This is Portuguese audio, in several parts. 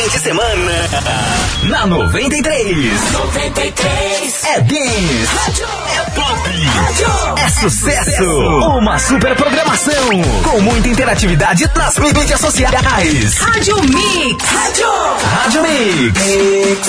Fim de semana. Na 93. 93. É. Rádio. É pop. É sucesso. Uma super programação. Com muita interatividade nas mídias sociais. Rádio Mix. Rádio. Rádio Mix.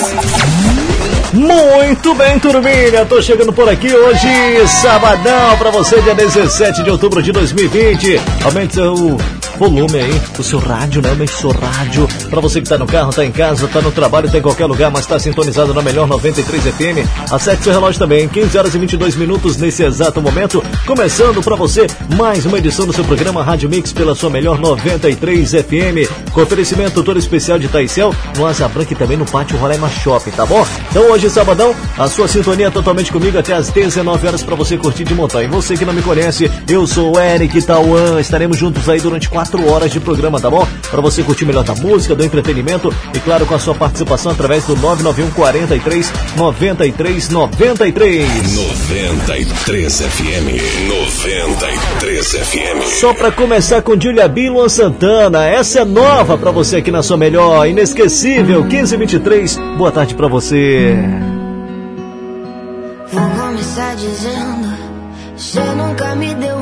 Muito bem, turminha. Tô chegando por aqui hoje, sabadão, pra você, dia 17 de outubro de 2020. Aumente seu volume aí, o seu rádio, né? Aumente seu rádio. Pra você que tá no carro, tá em casa, tá no trabalho, tá em qualquer lugar, mas tá sintonizado na melhor 93 FM. Acerte seu relógio também, 15 horas e 22 minutos nesse exato momento. Começando pra você mais uma edição do seu programa Rádio Mix pela sua melhor 93 FM. Com oferecimento todo especial de Taicel, no Asa Branca e também no Pátio Roraima Shopping, tá bom? Então hoje, sabadão, a sua sintonia totalmente comigo até às 19 horas pra você curtir de montar. E você que não me conhece, eu sou o Eric Tauan. Estaremos juntos aí durante 4 horas de programa, tá bom? Pra você curtir melhor da música, do entretenimento e claro com a sua participação através do 991 43 93 93. 93 FM. 93 FM. Só pra começar com Julia B. Luan Santana, essa é nova pra você aqui na sua melhor, inesquecível, 1523. Boa tarde pra você. Vou começar dizendo: Você nunca me deu.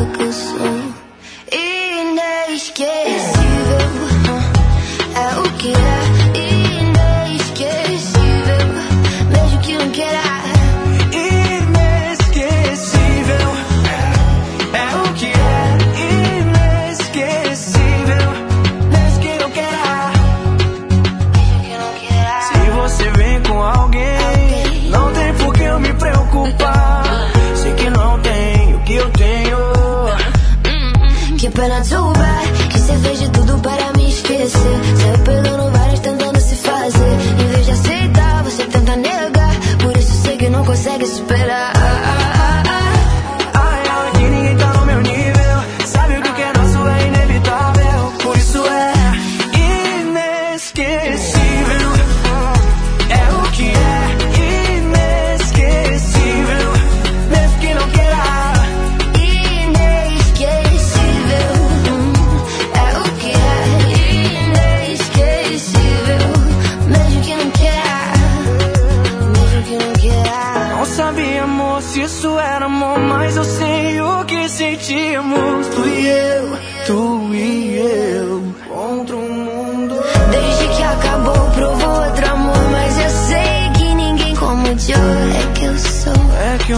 eu sou. Inesquecível,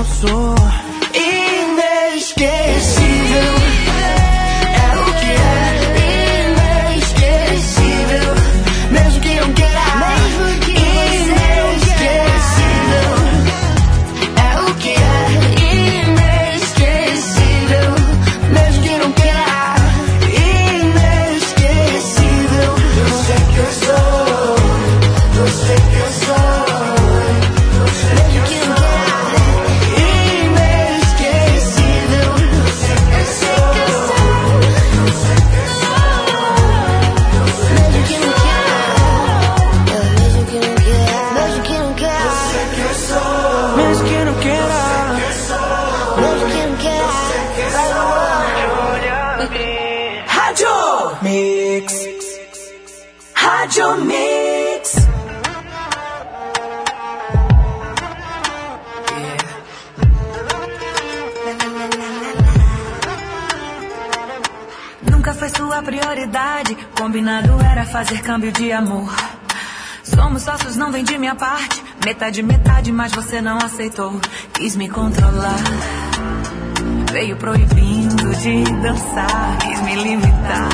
É que Combinado era fazer câmbio de amor. Somos sócios, não vem de minha parte. Metade, metade, mas você não aceitou. Quis me controlar. Veio proibindo de dançar. Quis me limitar.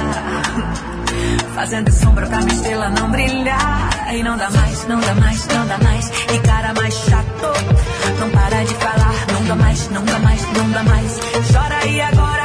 Fazendo sombra pra minha estrela não brilhar. E não dá mais, não dá mais, não dá mais. E cara mais chato, não para de falar. Não dá mais, não dá mais, não dá mais. Chora aí agora,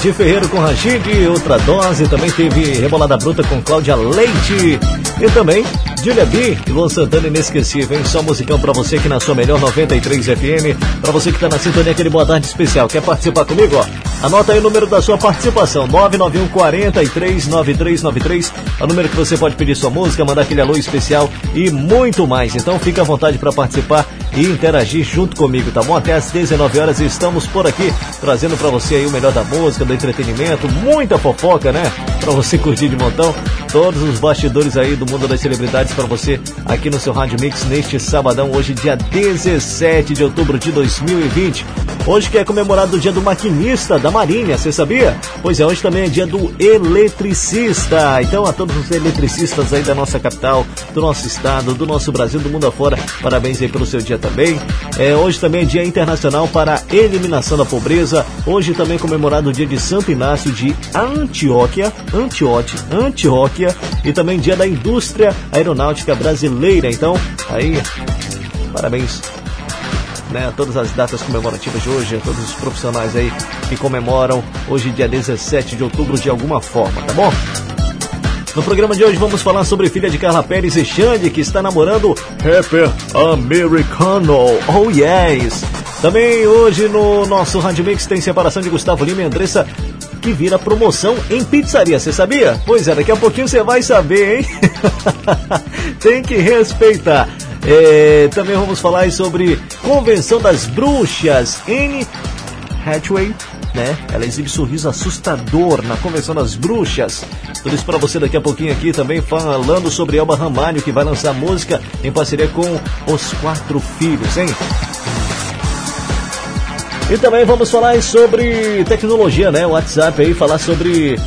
Adi Ferreiro com Rashid, outra dose, também teve Rebolada Bruta com Cláudia Leite e também Julia B e Luan Santana Inesquecível, hein? Só musicão pra você aqui na sua melhor 93 FM, pra você que tá na sintonia, aquele boa tarde especial. Quer participar comigo, ó? Anota aí o número da sua participação, 991 43 9393, é o número que você pode pedir sua música, mandar aquele alô especial e muito mais. Então fica à vontade para participar e interagir junto comigo, tá bom? Até às 19 horas estamos por aqui trazendo para você aí o melhor da música, do entretenimento, muita fofoca, né? Para você curtir de montão, todos os bastidores aí do mundo das celebridades para você aqui no seu Rádio Mix neste sabadão, hoje dia 17 de outubro de 2020. Hoje que é comemorado o dia do maquinista da Marinha, você sabia? Pois é, hoje também é dia do eletricista. Então a todos os eletricistas aí da nossa capital, do nosso estado, do nosso Brasil, do mundo afora, parabéns aí pelo seu dia também. É, hoje também é dia internacional para a eliminação da pobreza. Hoje também é comemorado o dia de Santo Inácio de Antioquia, Antiote, Antioquia e também dia da indústria aeronáutica brasileira. Então, aí, parabéns né, todas as datas comemorativas de hoje, a todos os profissionais aí que comemoram hoje, dia 17 de outubro, de alguma forma, tá bom? No programa de hoje vamos falar sobre filha de Carla Pérez e Xande, que está namorando rapper americano. Oh yes! Também hoje no nosso Rádio Mix tem separação de Gustavo Lima e Andressa, que vira promoção em pizzaria, você sabia? Pois é, daqui a pouquinho você vai saber, hein? tem que respeitar. É, também vamos falar sobre Convenção das Bruxas. N. Hathaway, né? Ela exibe sorriso assustador na Convenção das Bruxas. Tudo isso para você daqui a pouquinho aqui também falando sobre Elba Ramalho, que vai lançar música em parceria com Os Quatro Filhos, hein? E também vamos falar sobre tecnologia, né? WhatsApp aí, falar sobre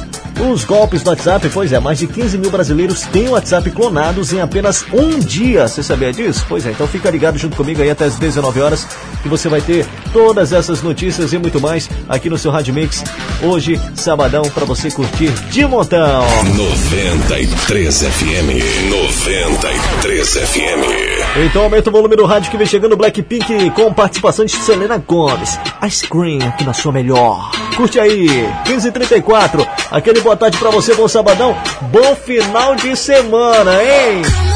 os golpes do WhatsApp, pois é, mais de 15 mil brasileiros têm WhatsApp clonados em apenas um dia. Você sabia disso? Pois é, então fica ligado junto comigo aí até as 19 horas que você vai ter todas essas notícias e muito mais aqui no seu Rádio Mix. Hoje, sabadão, para você curtir de montão. 93 FM. 93 FM. Então aumenta o volume do rádio que vem chegando Blackpink com participação de Selena Gomes. Ice Cream aqui na sua melhor. Curte aí, 15h34. Aquele boa tarde pra você, bom sabadão. Bom final de semana, hein?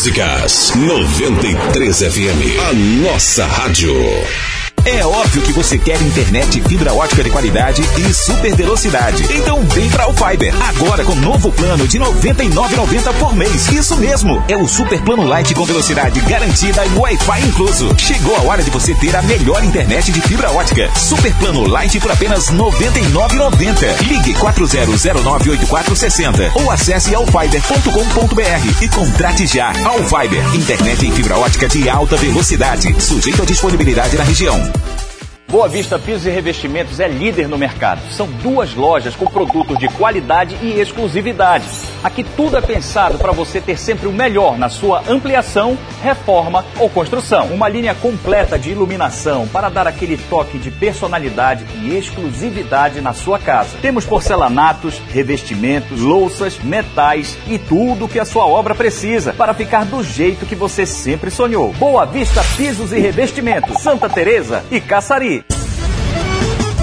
Músicas. 93 FM, a nossa rádio. Óbvio que você quer internet fibra ótica de qualidade e super velocidade. Então vem pra Alfiber. Agora com novo plano de R$ 99,90 por mês. Isso mesmo. É o super plano light com velocidade garantida e Wi-Fi incluso. Chegou a hora de você ter a melhor internet de fibra ótica. Super plano light por apenas R$ 99,90. Ligue 40098460 ou acesse alfiber.com.br e contrate já. Alfiber. Internet em fibra ótica de alta velocidade. Sujeito à disponibilidade na região. Boa Vista Pisos e Revestimentos é líder no mercado. São duas lojas com produtos de qualidade e exclusividade. Aqui tudo é pensado para você ter sempre o melhor na sua ampliação, reforma ou construção. Uma linha completa de iluminação para dar aquele toque de personalidade e exclusividade na sua casa. Temos porcelanatos, revestimentos, louças, metais e tudo que a sua obra precisa para ficar do jeito que você sempre sonhou. Boa Vista Pisos e Revestimentos, Santa Teresa e Caçari.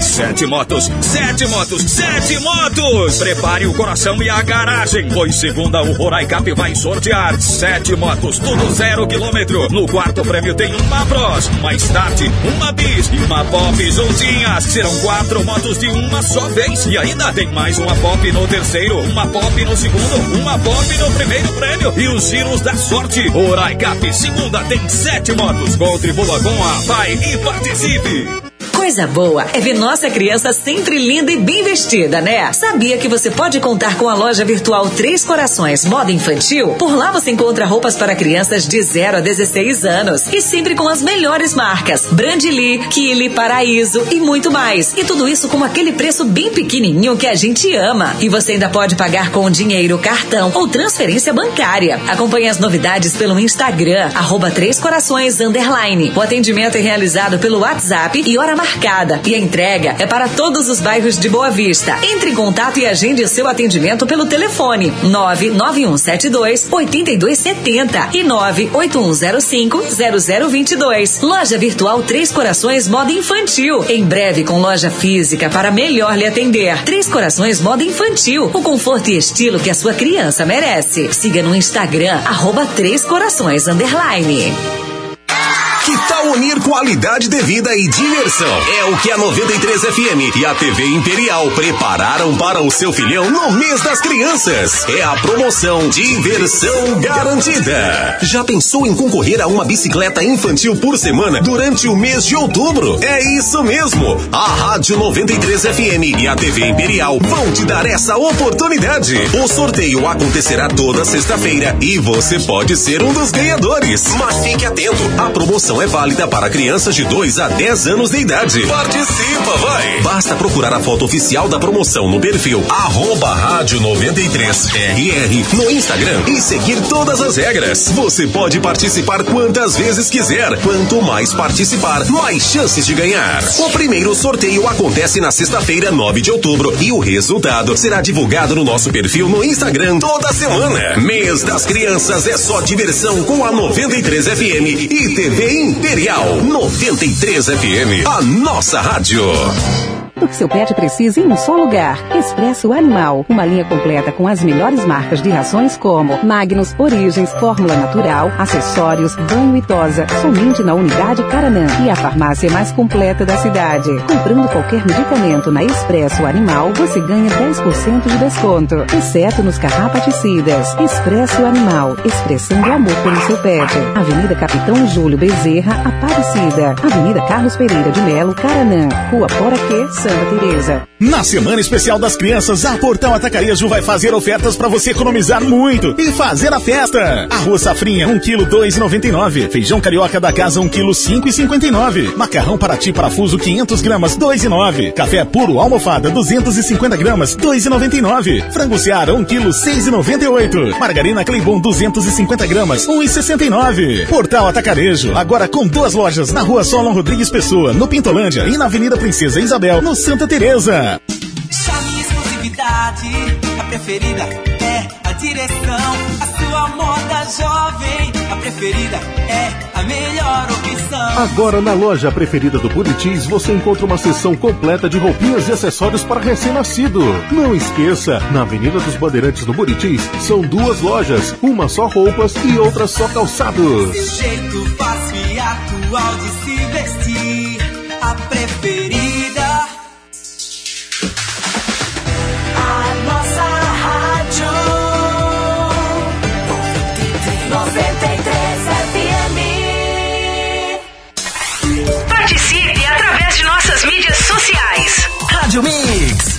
Sete motos, sete motos, sete motos! Prepare o coração e a garagem, pois segunda o Roraicap vai sortear sete motos, tudo zero quilômetro. No quarto prêmio tem uma Bros, uma Start, uma Bis e uma Pop juntinhas. Serão quatro motos de uma só vez. E ainda tem mais uma Pop no terceiro, uma Pop no segundo, uma Pop no primeiro prêmio e os giros da sorte. Roraicap, segunda tem sete motos. Contribua com a PAI e participe! Coisa boa é ver nossa criança sempre linda e bem vestida, né? Sabia que você pode contar com a loja virtual Três Corações Moda Infantil? Por lá você encontra roupas para crianças de 0 a 16 anos e sempre com as melhores marcas: Brandly, Kili, Paraíso e muito mais. E tudo isso com aquele preço bem pequenininho que a gente ama. E você ainda pode pagar com dinheiro, cartão ou transferência bancária. Acompanhe as novidades pelo Instagram, arroba Três Corações Underline. O atendimento é realizado pelo WhatsApp e hora marcada. E a entrega é para todos os bairros de Boa Vista. Entre em contato e agende seu atendimento pelo telefone 99172 8270 e 98105 0022. Loja Virtual Três Corações Moda Infantil. Em breve com loja física para melhor lhe atender. Três Corações Moda Infantil. O conforto e estilo que a sua criança merece. Siga no Instagram, arroba Três Corações Underline. Que tal unir qualidade de vida e diversão? É o que a 93 FM e a TV Imperial prepararam para o seu filhão no mês das crianças. É a promoção Diversão Garantida. Já pensou em concorrer a uma bicicleta infantil por semana durante o mês de outubro? É isso mesmo. A Rádio 93 FM e a TV Imperial vão te dar essa oportunidade. O sorteio acontecerá toda sexta-feira e você pode ser um dos ganhadores. Mas fique atento, a promoção é válida para crianças de 2 a 10 anos de idade. Participa, vai! Basta procurar a foto oficial da promoção no perfil arroba rádio 93RR no Instagram e seguir todas as regras. Você pode participar quantas vezes quiser. Quanto mais participar, mais chances de ganhar. O primeiro sorteio acontece na sexta-feira, 9 de outubro, e o resultado será divulgado no nosso perfil no Instagram toda semana. Mês das Crianças é só diversão com a 93 FM e TV Imperial 93 FM, a nossa rádio. Tudo que seu pet precisa em um só lugar. Expresso Animal. Uma linha completa com as melhores marcas de rações como Magnus, Origens, Fórmula Natural, acessórios, banho e tosa. Somente na unidade Caranã. E a farmácia mais completa da cidade. Comprando qualquer medicamento na Expresso Animal, você ganha 10% de desconto. Exceto nos carrapaticidas. Expresso Animal. Expressando amor pelo seu pet. Avenida Capitão Júlio Bezerra, Aparecida. Avenida Carlos Pereira de Melo, Caranã. Rua Poraquê, Santa Teresa. Na Semana Especial das Crianças, a Portal Atacarejo vai fazer ofertas para você economizar muito e fazer a festa. Arroz safrinha, 1 kg 2,99. Feijão carioca da casa, 1 kg 5,59. Macarrão Paraty Parafuso, 500 gramas, 2,9. Café puro almofada, 250 gramas, 2,99. Frango Seara, 1 kg 6,98. Margarina Cleibon, 250 gramas, 1,69. Portal Atacarejo, agora com duas lojas na Rua Solon Rodrigues Pessoa, no Pintolândia e na Avenida Princesa Isabel, no Santa Teresa. Chame exclusividade, a preferida é a direção. A sua moda jovem a preferida é a melhor opção. Agora na loja preferida do Buritis você encontra uma seção completa de roupinhas e acessórios para recém-nascido. Não esqueça, na Avenida dos Bandeirantes no Buritis são duas lojas, uma só roupas e outra só calçados. Seu jeito fácil e atual de se vestir, a preferida. Rádio Mix.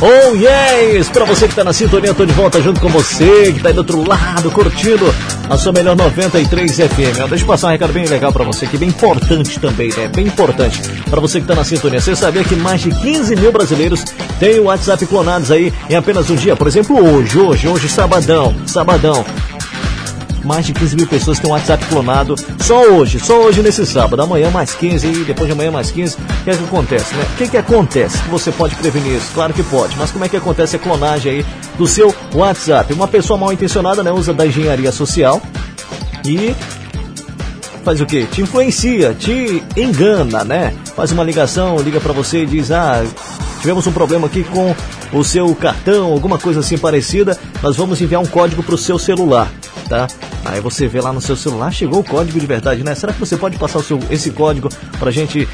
Oh yes! Pra você que tá na sintonia, tô de volta junto com você, que tá aí do outro lado, curtindo a sua melhor 93 FM. Deixa eu passar um recado bem legal pra você, que é bem importante também, né? Bem importante pra você que tá na sintonia. Você sabia que mais de 15 mil brasileiros têm o WhatsApp clonados aí em apenas um dia? Por exemplo, hoje, hoje, hoje, sabadão, sabadão. Mais de 15 mil pessoas têm um WhatsApp clonado só hoje, só hoje nesse sábado. Amanhã mais 15 e depois de amanhã mais 15. O que é que acontece, né? O que é que acontece? Que você pode prevenir isso? Claro que pode. Mas como é que acontece a clonagem aí do seu WhatsApp? Uma pessoa mal intencionada, né? Usa da engenharia social e faz o quê? Te influencia, te engana, né? Faz uma ligação, liga pra você e diz: "Ah, tivemos um problema aqui com o seu cartão, alguma coisa assim parecida, nós vamos enviar um código pro seu celular", tá? Aí você vê lá no seu celular, chegou o código de verdade, né? Será que você pode passar o seu, esse código pra gente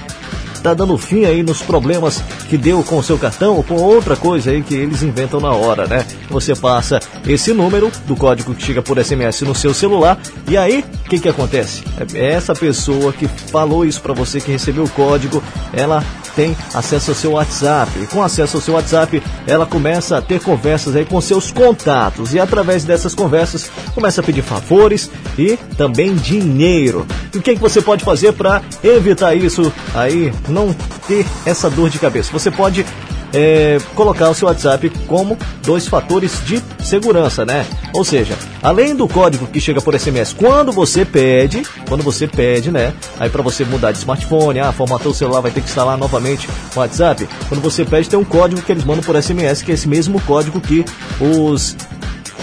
tá dando fim aí nos problemas que deu com o seu cartão ou com outra coisa aí que eles inventam na hora, né? Você passa esse número do código que chega por SMS no seu celular e aí o que que acontece? É essa pessoa que falou isso para você que recebeu o código, ela tem acesso ao seu WhatsApp. E com acesso ao seu WhatsApp, ela começa a ter conversas aí com seus contatos. E através dessas conversas, começa a pedir favores e também dinheiro. E o que, que você pode fazer para evitar isso aí, não ter essa dor de cabeça? Você pode é, colocar o seu WhatsApp como dois fatores de segurança, né? Ou seja, além do código que chega por SMS, quando você pede, quando você pede, né? Aí para você mudar de smartphone, ah, formatou o celular, vai ter que instalar novamente o WhatsApp. Quando você pede, tem um código que eles mandam por SMS, que é esse mesmo código que os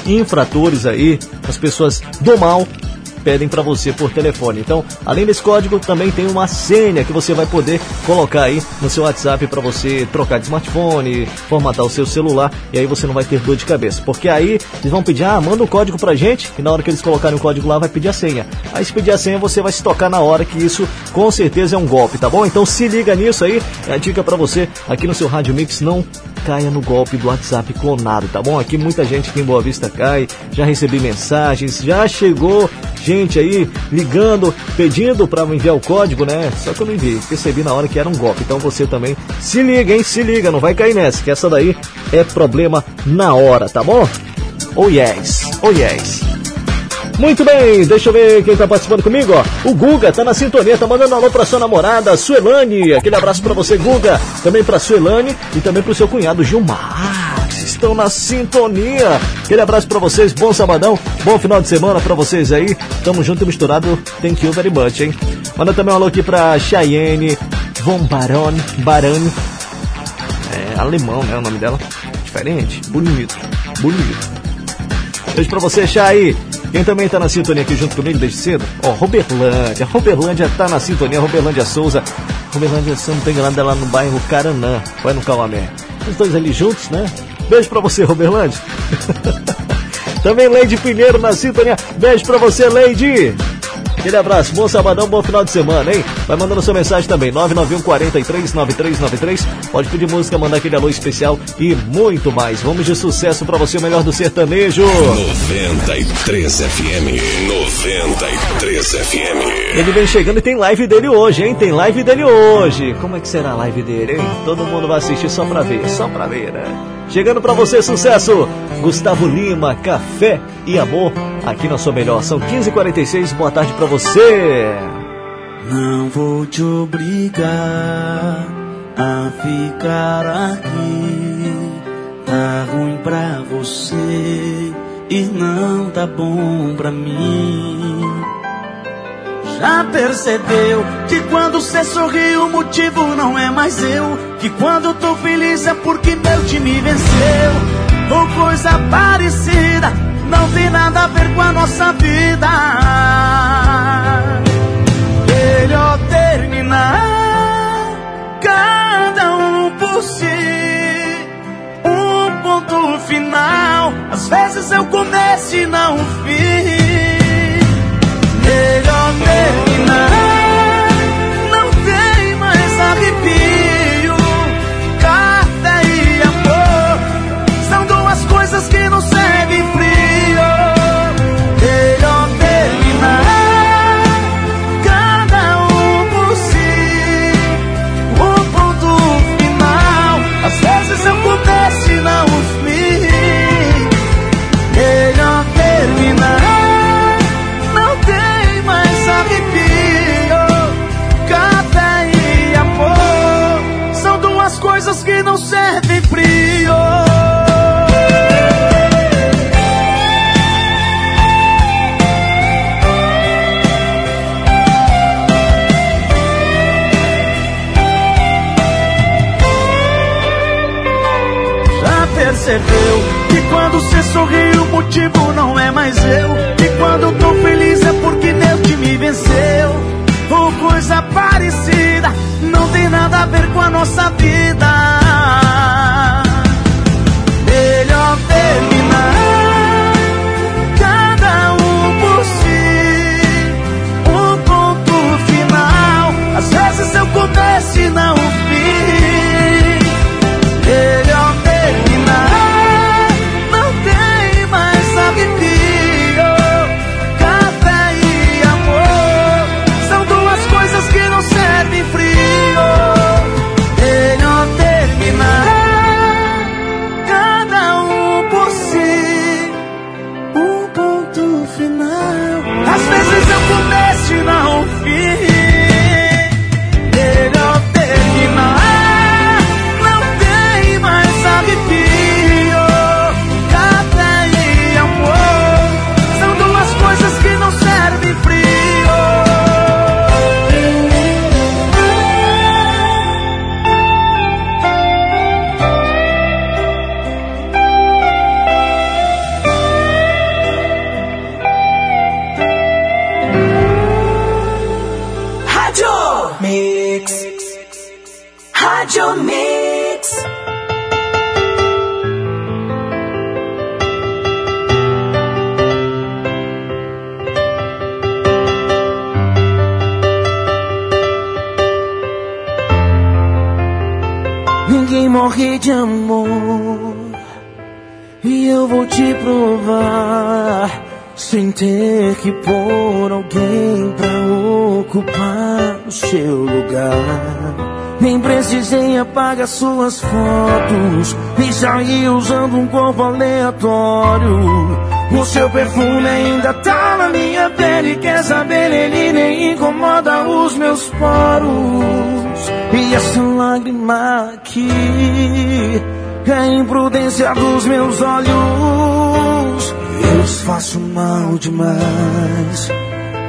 infratores aí, as pessoas do mal pedem para você por telefone. Então, além desse código, também tem uma senha que você vai poder colocar aí no seu WhatsApp para você trocar de smartphone, formatar o seu celular e aí você não vai ter dor de cabeça. Porque aí eles vão pedir, ah, manda o código pra gente e na hora que eles colocarem o código lá vai pedir a senha. Aí se pedir a senha você vai se tocar na hora que isso com certeza é um golpe, tá bom? Então se liga nisso aí, é a dica para você aqui no seu Rádio Mix não caia no golpe do WhatsApp clonado, tá bom? Aqui muita gente aqui em Boa Vista cai, já recebi mensagens, já chegou gente aí ligando, pedindo para enviar o código, né? Só que eu não enviei, percebi na hora que era um golpe. Então você também se liga, hein? Se liga, não vai cair nessa, que essa daí é problema na hora, tá bom? Oh yes, oh yes. Muito bem, deixa eu ver quem tá participando comigo, ó. O Guga tá na sintonia, tá mandando alô pra sua namorada, Suelane. Aquele abraço pra você, Guga. Também pra Suelane e também pro seu cunhado, Gilmar. Estão na sintonia. Aquele abraço pra vocês, bom sabadão, bom final de semana pra vocês aí. Tamo junto e misturado, thank you very much, hein. Manda também um alô aqui pra Cheyenne Von Baron, Barani. É alemão, né, o nome dela. Diferente, bonito, bonito. Beijo pra você, Chay. Quem também tá na sintonia aqui junto comigo desde cedo? Ó, Roberlândia. Roberlândia tá na sintonia, Roberlândia Souza. Roberlândia, se não tô enganado, é lá no bairro Caranã. Vai no Cauamé. Os dois ali juntos, né? Beijo pra você, Roberlândia. também Leide Pinheiro na sintonia. Beijo pra você, Leide. Aquele abraço, bom sabadão, bom final de semana, hein? Vai mandando sua mensagem também, 991 43 9393. Pode pedir música, mandar aquele alô especial e muito mais. Vamos de sucesso pra você, o melhor do sertanejo. 93 FM. 93 FM. Ele vem chegando e tem live dele hoje, hein? Tem live dele hoje. Como é que será a live dele, hein? Todo mundo vai assistir só pra ver, só pra ver, né? Chegando pra você, sucesso! Gustavo Lima, Café e Amor, aqui na sua melhor. São 15h46, boa tarde pra você. Não vou te obrigar a ficar aqui. Tá ruim pra você e não tá bom pra mim. Já percebeu que quando cê sorri o motivo não é mais eu? Que quando tô feliz é porque meu time venceu? Ou coisa parecida, não tem nada a ver com a nossa vida. Melhor terminar, cada um por si. Um ponto final. Às vezes eu começo e não o fim. Melhor terminar, o motivo não é mais eu. Que quando tô feliz é porque Deus que me venceu. Ou coisa parecida Não tem nada a ver com a nossa vida suas fotos. E sair usando um corpo aleatório. O seu perfume ainda tá na minha pele. Quer saber, ele nem incomoda os meus poros. E essa lágrima aqui é a imprudência dos meus olhos. Eu os faço mal demais.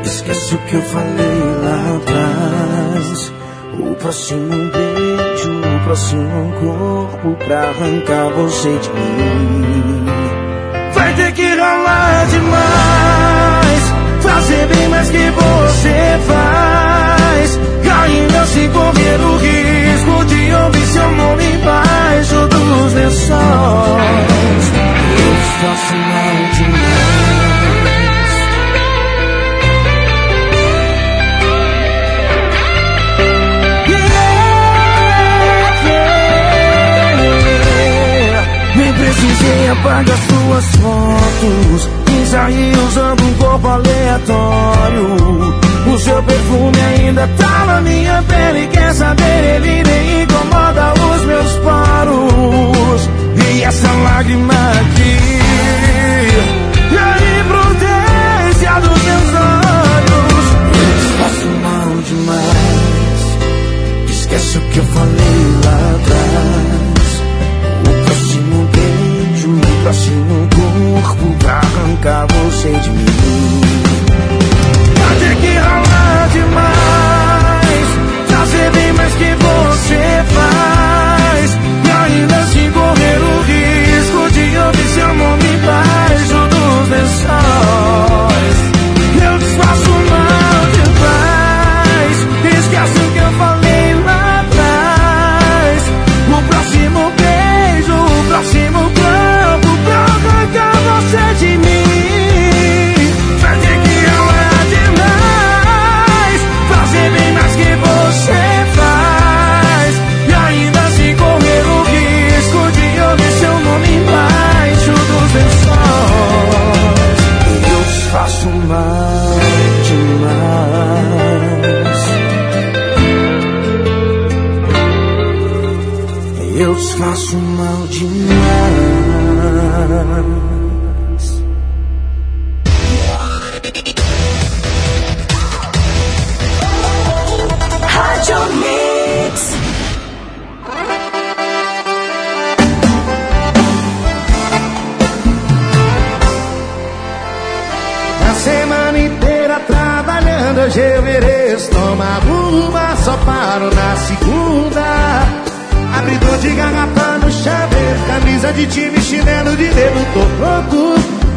Esquece o que eu falei lá atrás. O próximo beijo, próximo corpo pra arrancar você de mim. Vai ter que rolar demais. Fazer bem mais que você faz. Ainda se correr o risco de ouvir seu nome embaixo dos lençóis. Eu faço mal demais. Precisei apagar suas fotos. E sair usando um corpo aleatório. O seu perfume ainda tá na minha pele. Quer saber, ele nem incomoda os meus poros E essa lágrima aqui? E a imprudência dos meus olhos? Eu faço mal demais. Esquece o que eu falei lá atrás beijo, o próximo corpo pra arrancar você de mim. Vai ter que ralar demais,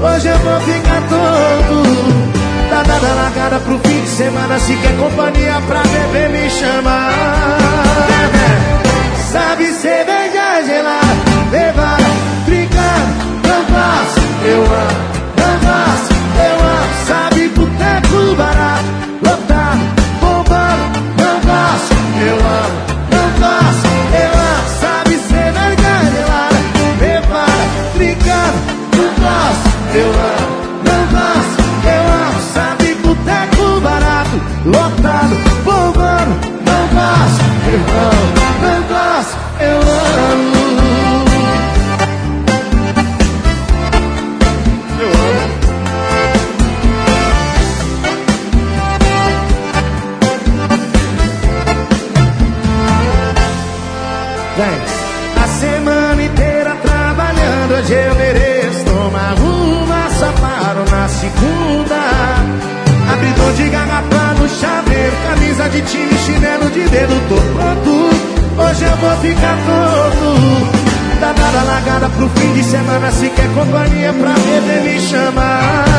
Hoje eu vou ficar todo Tá dada na pro fim de semana. Se quer companhia pra beber me chama. semana se quer companhia pra beber me chamar.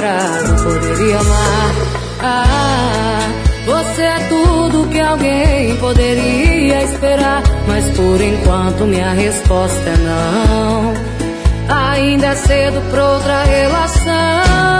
Não poderia amar. Ah, você é tudo que alguém poderia esperar, mas por enquanto minha resposta é não. Ainda é cedo pra outra relação.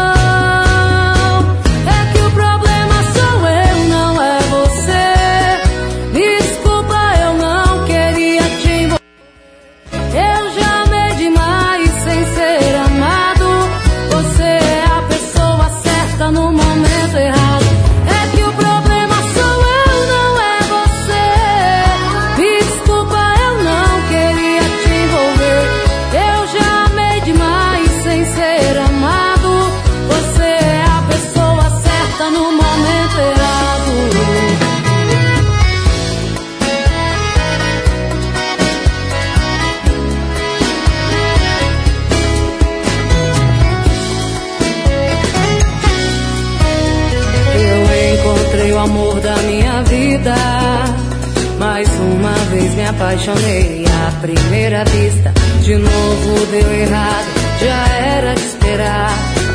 apaixonei à primeira vista. De novo deu errado, já era de esperar.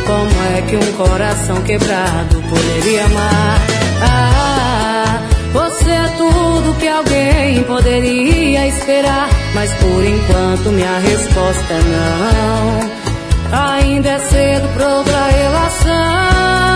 Como é que um coração quebrado poderia amar? Ah, você é tudo que alguém poderia esperar. Mas por enquanto minha resposta é não. Ainda é cedo pra outra relação.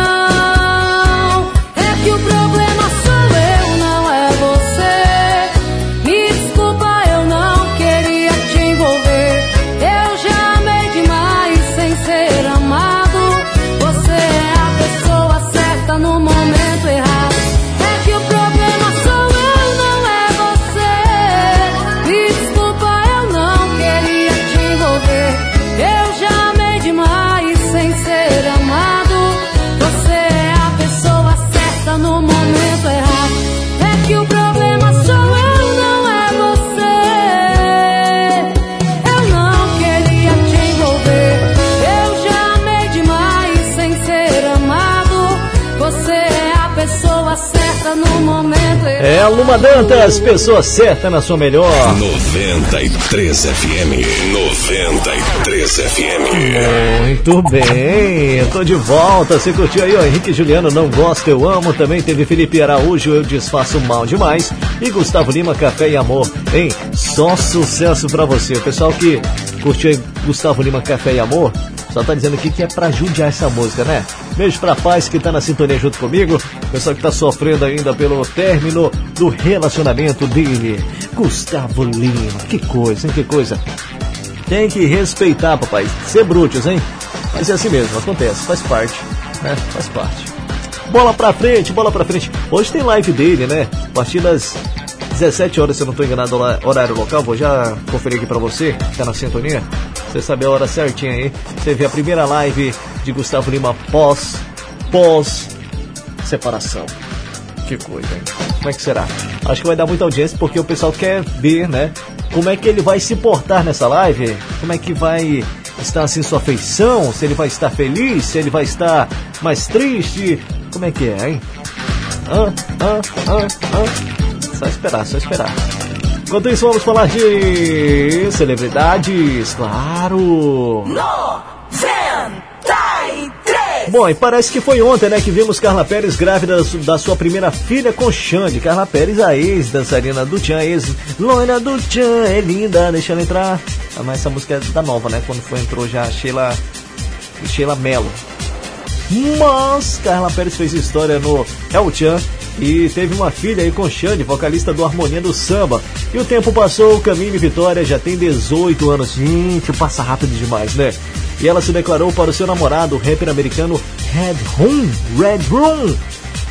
É Luma Dantas, pessoa certa na sua melhor. 93 FM. 93 FM. Muito bem, eu tô de volta. Você curtiu aí, ó? Henrique Juliano, não gosta, eu amo. Também teve Felipe Araújo, eu desfaço mal demais. E Gustavo Lima, Café e Amor. Hein? Só sucesso pra você. O pessoal que curtiu aí Gustavo Lima, Café e Amor, só tá dizendo aqui que é pra judiar essa música, né? Beijo pra paz que tá na sintonia junto comigo. Pessoal que tá sofrendo ainda pelo término do relacionamento dele. Gustavo Lima, que coisa, hein? Que coisa. Tem que respeitar, papai. Ser brutos, hein? Mas é assim mesmo, acontece, faz parte, né? Faz parte. Bola pra frente, bola pra frente. Hoje tem live dele, né? A partir das 17 horas, se eu não tô enganado, horário local. Vou já conferir aqui pra você, tá na sintonia. Você sabe a hora certinha aí. Você vê a primeira live de Gustavo Lima pós, pós separação. Que coisa, hein? Como é que será? Acho que vai dar muita audiência porque o pessoal quer ver, né? Como é que ele vai se portar nessa live? Como é que vai estar assim sua feição? Se ele vai estar feliz? Se ele vai estar mais triste? Como é que é, hein? Ah, ah, ah, ah. Só esperar, só esperar. Enquanto isso, vamos falar de celebridades, claro. 93! Bom, e parece que foi ontem, né, que vimos Carla Pérez grávida da sua primeira filha com Xande. Carla Pérez, a ex-dançarina do Tchan, ex loira do Tchan, é linda, deixa ela entrar. Ah, mas essa música é da nova, né, quando foi, entrou já Sheila, Sheila Mello. Mas Carla Pérez fez história no El Chan e teve uma filha aí com Xande, vocalista do Harmonia do Samba. E o tempo passou, Caminho e Vitória já tem 18 anos. Gente, passa rápido demais, né? E ela se declarou para o seu namorado, o rapper americano Red Room, Red Room.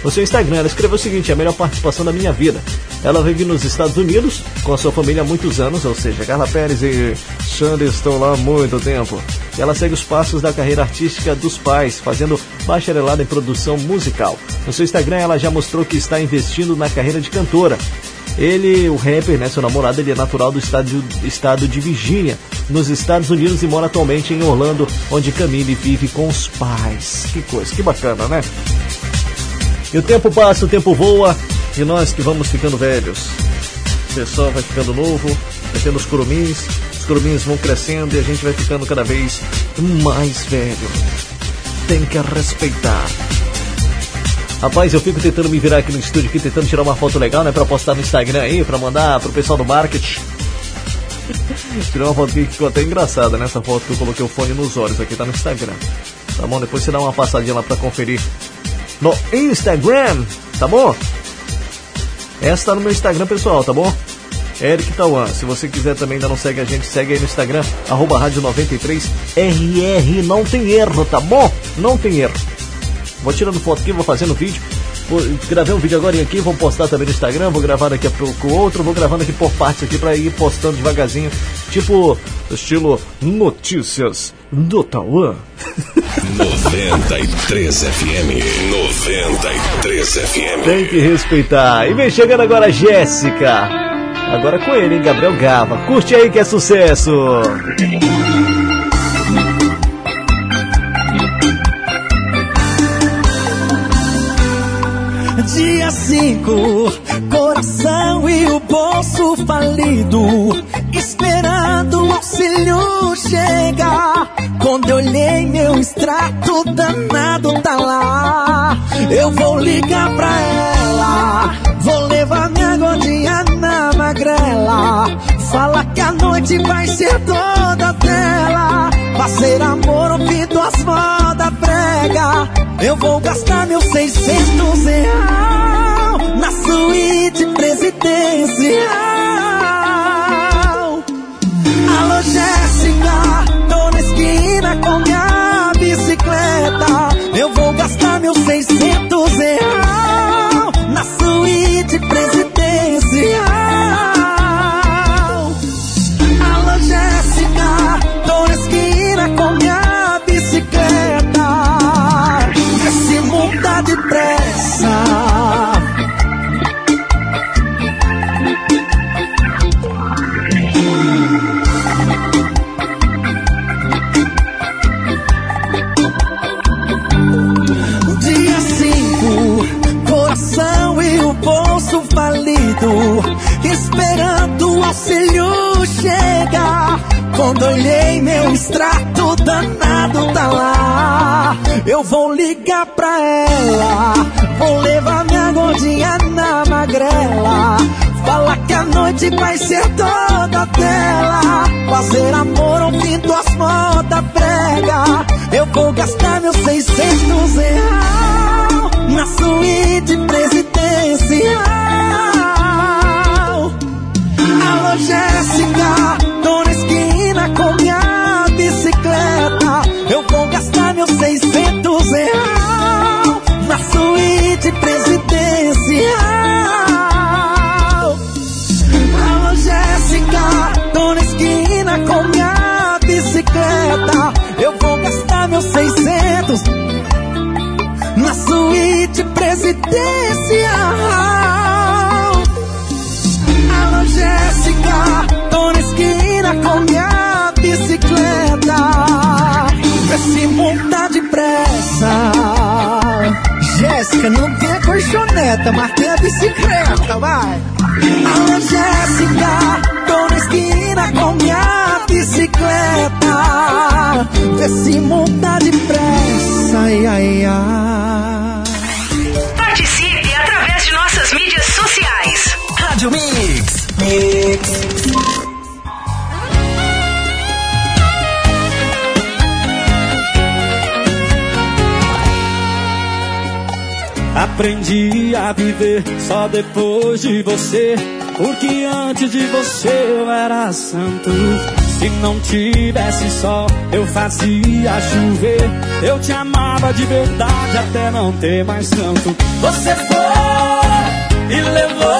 No seu Instagram, ela escreveu o seguinte: a melhor participação da minha vida. Ela vive nos Estados Unidos com a sua família há muitos anos, ou seja, Carla Pérez e Xande estão lá há muito tempo. Ela segue os passos da carreira artística dos pais, fazendo bacharelado em produção musical. No seu Instagram, ela já mostrou que está investindo na carreira de cantora. Ele, o rapper, né, seu namorado, ele é natural do estado, estado de Virgínia, nos Estados Unidos e mora atualmente em Orlando, onde Camille vive com os pais. Que coisa, que bacana, né? E o tempo passa, o tempo voa, e nós que vamos ficando velhos. O pessoal vai ficando novo, vai tendo os curumins, os curumins vão crescendo e a gente vai ficando cada vez mais velho. Tem que respeitar. Rapaz, eu fico tentando me virar aqui no estúdio, aqui, tentando tirar uma foto legal, né? Pra postar no Instagram aí, pra mandar pro pessoal do marketing. Tirei uma foto que ficou até engraçada, né? Essa foto que eu coloquei o fone nos olhos aqui, tá no Instagram. Tá bom? Depois você dá uma passadinha lá pra conferir no Instagram, tá bom? Essa tá no meu Instagram pessoal, tá bom? Eric Tawan. Se você quiser também ainda não segue a gente, segue aí no Instagram, arroba rádio 93RR. Não tem erro, tá bom? Não tem erro. Vou tirando foto aqui, vou fazendo vídeo. Vou, gravei um vídeo agora aqui, vou postar também no Instagram, vou gravar daqui a pouco outro, vou gravando aqui por partes aqui pra ir postando devagarzinho. Tipo, estilo notícias do Tauan. 93 FM. 93 FM. Tem que respeitar. E vem chegando agora a Jéssica. Agora com ele, hein, Gabriel Gava. Curte aí que é sucesso. dia 5, coração e o bolso falido, esperando o auxílio chegar. Quando eu olhei meu extrato danado tá lá, eu vou ligar pra ela, vou levar minha gordinha na magrela. Fala que a noite vai ser toda dela, vai ser amor ouvido as mãos prega. Eu vou gastar meus 600 real na suíte presidencial. Alô, Jéssica, tô na esquina com minha bicicleta. Eu vou gastar meus 600 real esperando o auxílio chegar. Quando olhei meu extrato danado tá lá, eu vou ligar pra ela, vou levar minha gordinha na magrela. Fala que a noite vai ser toda dela. Fazer amor ouvindo as moda prega. Eu vou gastar meus 600 real na suíte presidencial. Jéssica, tô na esquina com minha bicicleta. Eu vou gastar meus 600 real na suíte presidencial. Alô, Jéssica, tô na esquina com minha bicicleta. Eu vou gastar meus 600 na suíte presidencial. Tô na esquina com minha bicicleta. Vê se monta depressa. Jéssica, não tem a colchoneta, mas tem a bicicleta, vai. Alô, Jéssica, tô na esquina com minha bicicleta. Vê se monta depressa, ai, ai, ai. Participe através de nossas mídias sociais. Rádio Mix. Aprendi a viver só depois de você. Porque antes de você eu era santo. Se não tivesse sol, eu fazia chover. Eu te amava de verdade até não ter mais tanto. Você foi e levou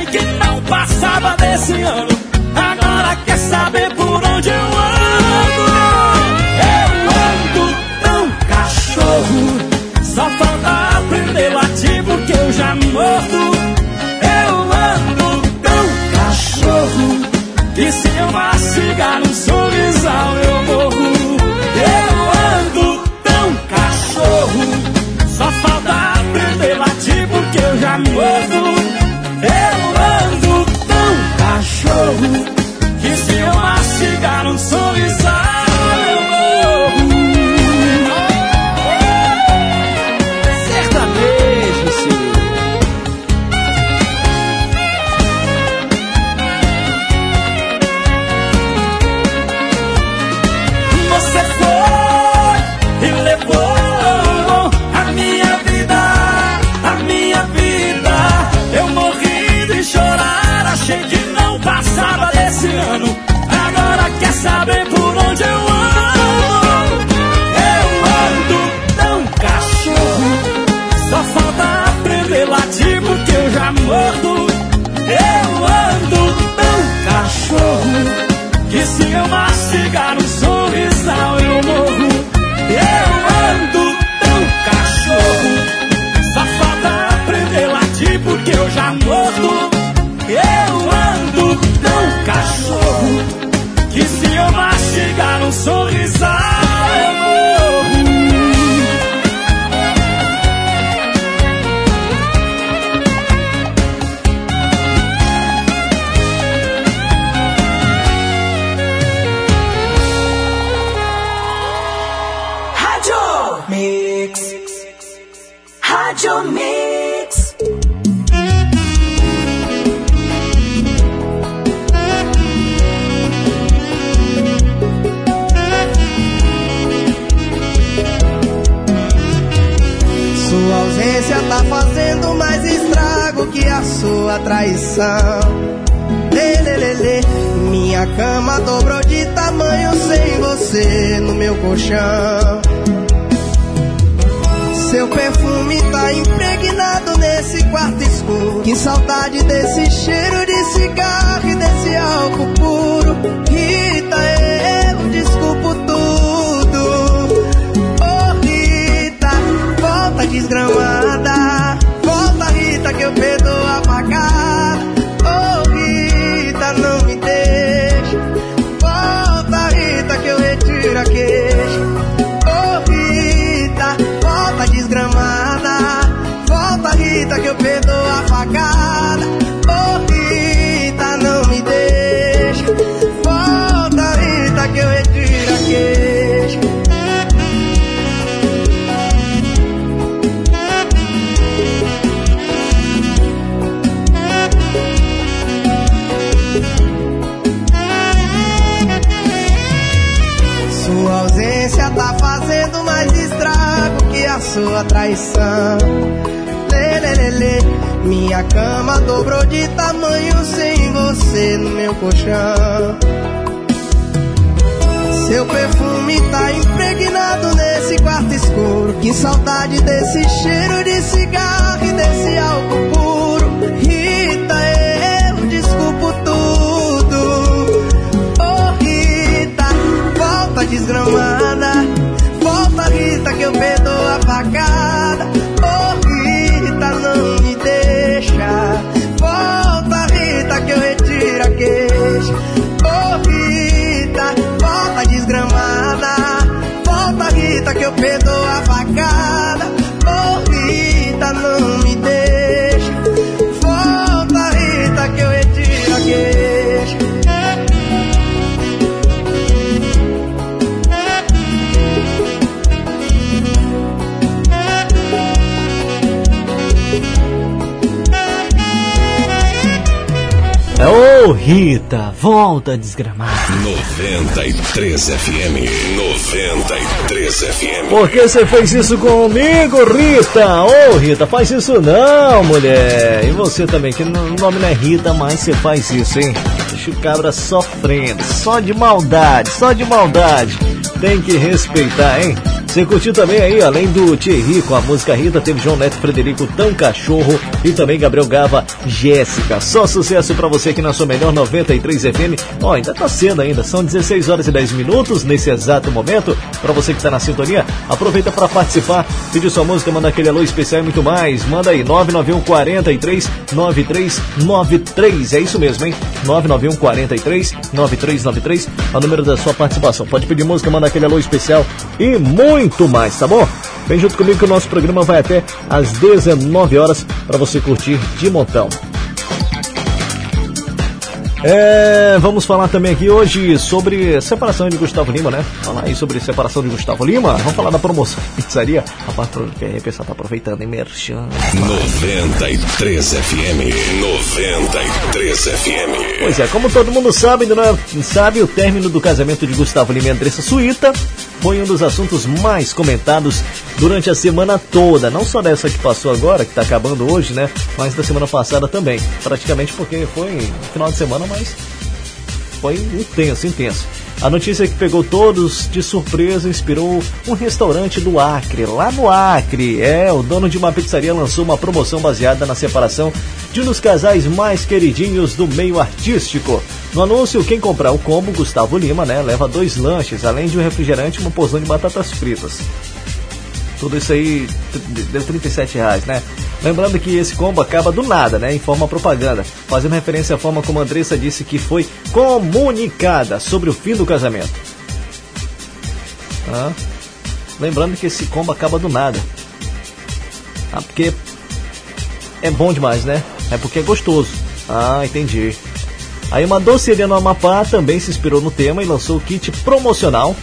que não passava desse ano. Agora quer saber por onde eu ando? Minha cama dobrou de tamanho sem você no meu colchão. Seu perfume tá impregnado nesse quarto escuro. Que saudade desse cheiro de cigarro e desse álcool puro. Rita, eu desculpo tudo. Oh, Rita, volta desgramada. Sua traição. Lelelele, minha cama dobrou de tamanho sem você no meu colchão. Seu perfume tá impregnado nesse quarto escuro. Que saudade desse cheiro de cigarro e desse álcool puro. Rita, eu desculpo tudo. Oh, Rita, volta desgramada. Volta, Rita, que eu perdoo a facada. Perdoo a facada. Rita, volta desgramada. 93 FM. 93 FM. Por que você fez isso comigo, Rita? Ô Rita, faz isso não, mulher. E você também, que o nome não é Rita, mas você faz isso, hein? Deixa o cabra sofrendo, só de maldade, só de maldade. Tem que respeitar, hein? Você curtiu também aí, além do Thierry com a música Rita, teve João Neto Frederico Tão Cachorro e também Gabriel Gava Jéssica. Só sucesso pra você aqui na sua melhor 93 FM. Ó, ainda tá cedo ainda, são 16 horas e 10 minutos nesse exato momento. Pra você que tá na sintonia, aproveita pra participar, pedir sua música, manda aquele alô especial e muito mais. Manda aí, 991 43 9393. É isso mesmo, hein? 991 43 9393 é o número da sua participação. Pode pedir música, manda aquele alô especial e muito mais, tá bom? Vem junto comigo que o nosso programa vai até às 19 horas para você curtir de montão. É, vamos falar também aqui hoje sobre separação de Gustavo Lima, né? Falar aí sobre separação de Gustavo Lima. Vamos falar da promoção pizzaria. A patroa que a pessoa tá aproveitando, hein? Merchan. 93 FM. 93 FM. Pois é, como todo mundo sabe, não é? sabe, o término do casamento de Gustavo Lima e Andressa Suíta foi um dos assuntos mais comentados durante a semana toda. Não só dessa que passou agora, que está acabando hoje, né? Mas da semana passada também. Praticamente porque foi final de semana, mas foi intenso, intenso. A notícia que pegou todos de surpresa inspirou um restaurante do Acre, lá no Acre. É, o dono de uma pizzaria lançou uma promoção baseada na separação de um dos casais mais queridinhos do meio artístico. No anúncio, quem comprar o combo Gustavo Lima, né, leva dois lanches, além de um refrigerante e uma porção de batatas fritas. Tudo isso aí deu 37 reais, né? Lembrando que esse combo acaba do nada, né? Em forma propaganda, fazendo referência à forma como a Andressa disse que foi comunicada sobre o fim do casamento. Ah, lembrando que esse combo acaba do nada. Ah, porque é bom demais, né? É porque é gostoso. Ah, entendi. Aí uma doceria no Amapá também se inspirou no tema e lançou o kit promocional,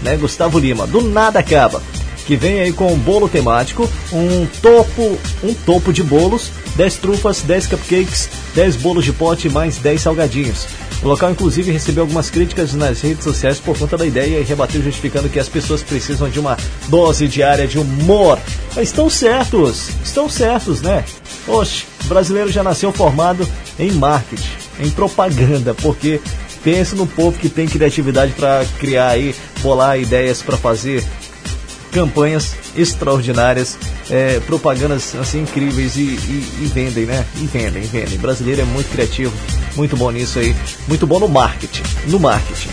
né? Gustavo Lima, do nada acaba que vem aí com um bolo temático, um topo, um topo de bolos, 10 trufas, 10 cupcakes, 10 bolos de pote mais 10 salgadinhos. O local, inclusive, recebeu algumas críticas nas redes sociais por conta da ideia e rebateu justificando que as pessoas precisam de uma dose diária de humor. Mas estão certos, estão certos, né? Oxe, o brasileiro já nasceu formado em marketing, em propaganda, porque pensa no povo que tem criatividade para criar aí, bolar ideias para fazer campanhas extraordinárias, é, propagandas assim incríveis e, e, e, vendem, né? E vendem, vendem. O brasileiro é muito criativo, muito bom nisso aí, muito bom no marketing, no marketing.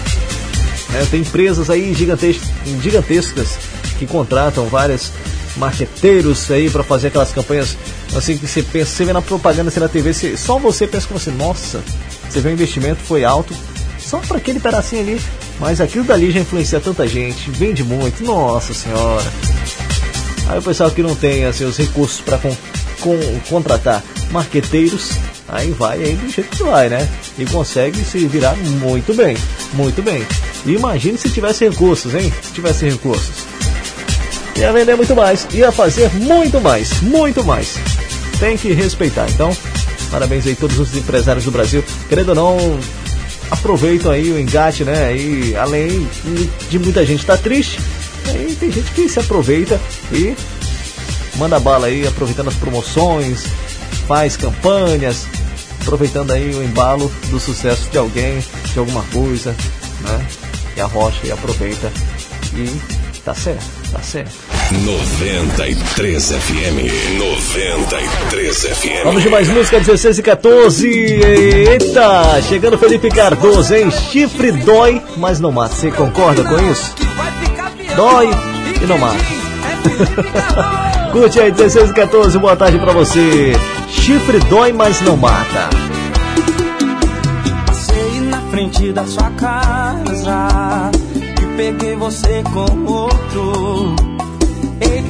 É, tem empresas aí gigantescas, gigantescas que contratam vários marqueteiros aí para fazer aquelas campanhas assim que você pensa, você vê na propaganda, você na TV, você, só você pensa como assim, nossa, você vê o investimento foi alto, só para aquele pedacinho ali, mas aquilo dali já influencia tanta gente, vende muito, nossa senhora. Aí o pessoal que não tem assim, os recursos para con, con, contratar marqueteiros, aí vai aí do jeito que vai, né? E consegue se virar muito bem, muito bem. E imagine se tivesse recursos, hein? Se tivesse recursos. Ia vender muito mais, ia fazer muito mais, muito mais. Tem que respeitar. Então, parabéns aí todos os empresários do Brasil. Querendo ou não, aproveitam aí o engate, né? E além de muita gente estar tá triste, aí tem gente que se aproveita e manda bala aí, aproveitando as promoções, faz campanhas, aproveitando aí o embalo do sucesso de alguém, de alguma coisa, né? E a rocha e aproveita e tá certo, tá certo. 93 FM. 93 FM. Vamos de mais música 16 e 14. Eita! Chegando Felipe Cardoso, hein? Chifre dói, mas não mata. Você concorda com isso? Dói e não mata. Curte aí 16 e 14. Boa tarde pra você. Chifre dói, mas não mata. Passei na frente da sua casa e peguei você com outro.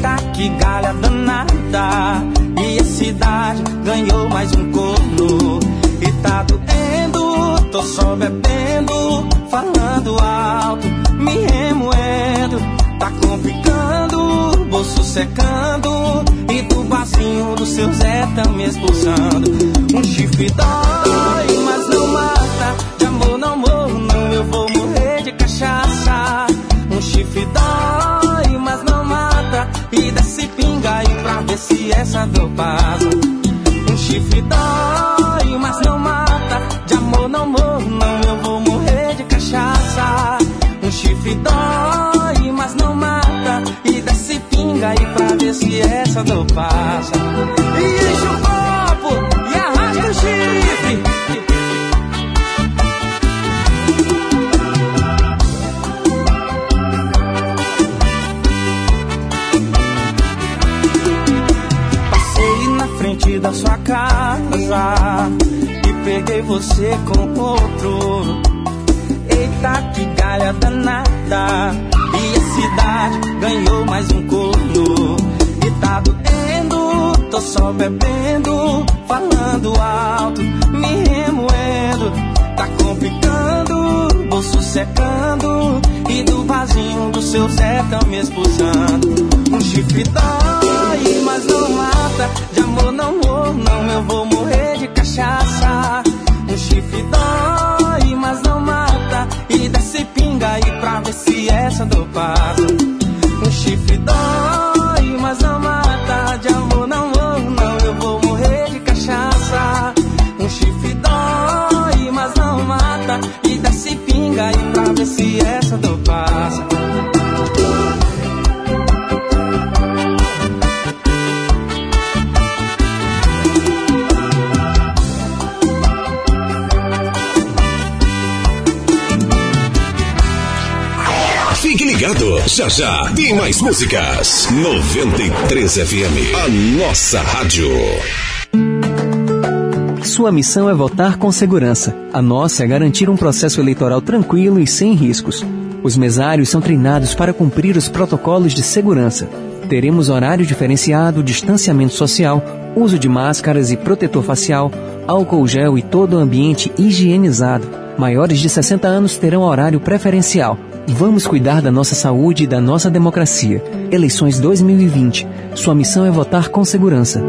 Eita, que galha danada. E a cidade ganhou mais um corno. E tá doendo, tô só bebendo, falando alto, me remoendo. Tá complicando, bolso secando. E do bacinho do seu Zé tá me expulsando. Um chifre dói, mas não mata. Músicas. 93 FM, a nossa rádio. Sua missão é votar com segurança. A nossa é garantir um processo eleitoral tranquilo e sem riscos. Os mesários são treinados para cumprir os protocolos de segurança. Teremos horário diferenciado, distanciamento social, uso de máscaras e protetor facial, álcool gel e todo o ambiente higienizado. Maiores de 60 anos terão horário preferencial. Vamos cuidar da nossa saúde e da nossa democracia. Eleições 2020. Sua missão é votar com segurança.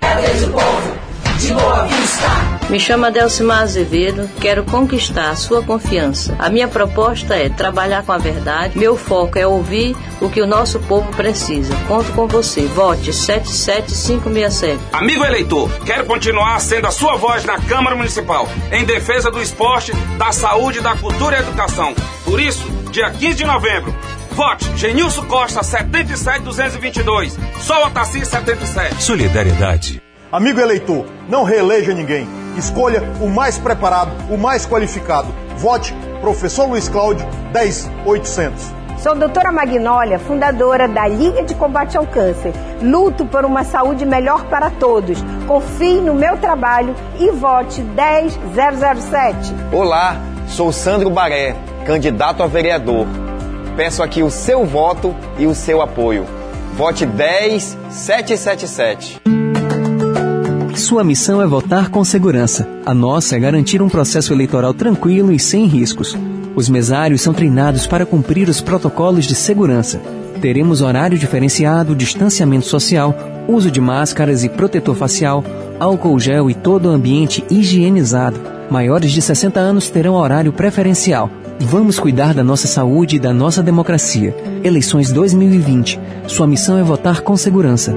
É vez do povo de Boa Vista. Me chamo Delcimar Azevedo, quero conquistar a sua confiança. A minha proposta é trabalhar com a verdade, meu foco é ouvir o que o nosso povo precisa. Conto com você. Vote 77567. Amigo eleitor, quero continuar sendo a sua voz na Câmara Municipal em defesa do esporte, da saúde, da cultura e educação. Por isso, dia 15 de novembro, vote Genilson Costa 77222. Só o Otaci 77. Solidariedade. Amigo eleitor, não reeleja ninguém. Escolha o mais preparado, o mais qualificado. Vote Professor Luiz Cláudio 10800. Sou doutora Magnólia, fundadora da Liga de Combate ao Câncer. Luto por uma saúde melhor para todos. Confie no meu trabalho e vote 10007. Olá, sou Sandro Baré, candidato a vereador. Peço aqui o seu voto e o seu apoio. Vote 10777. Sua missão é votar com segurança. A nossa é garantir um processo eleitoral tranquilo e sem riscos. Os mesários são treinados para cumprir os protocolos de segurança. Teremos horário diferenciado, distanciamento social, uso de máscaras e protetor facial, álcool gel e todo o ambiente higienizado. Maiores de 60 anos terão horário preferencial. Vamos cuidar da nossa saúde e da nossa democracia. Eleições 2020. Sua missão é votar com segurança.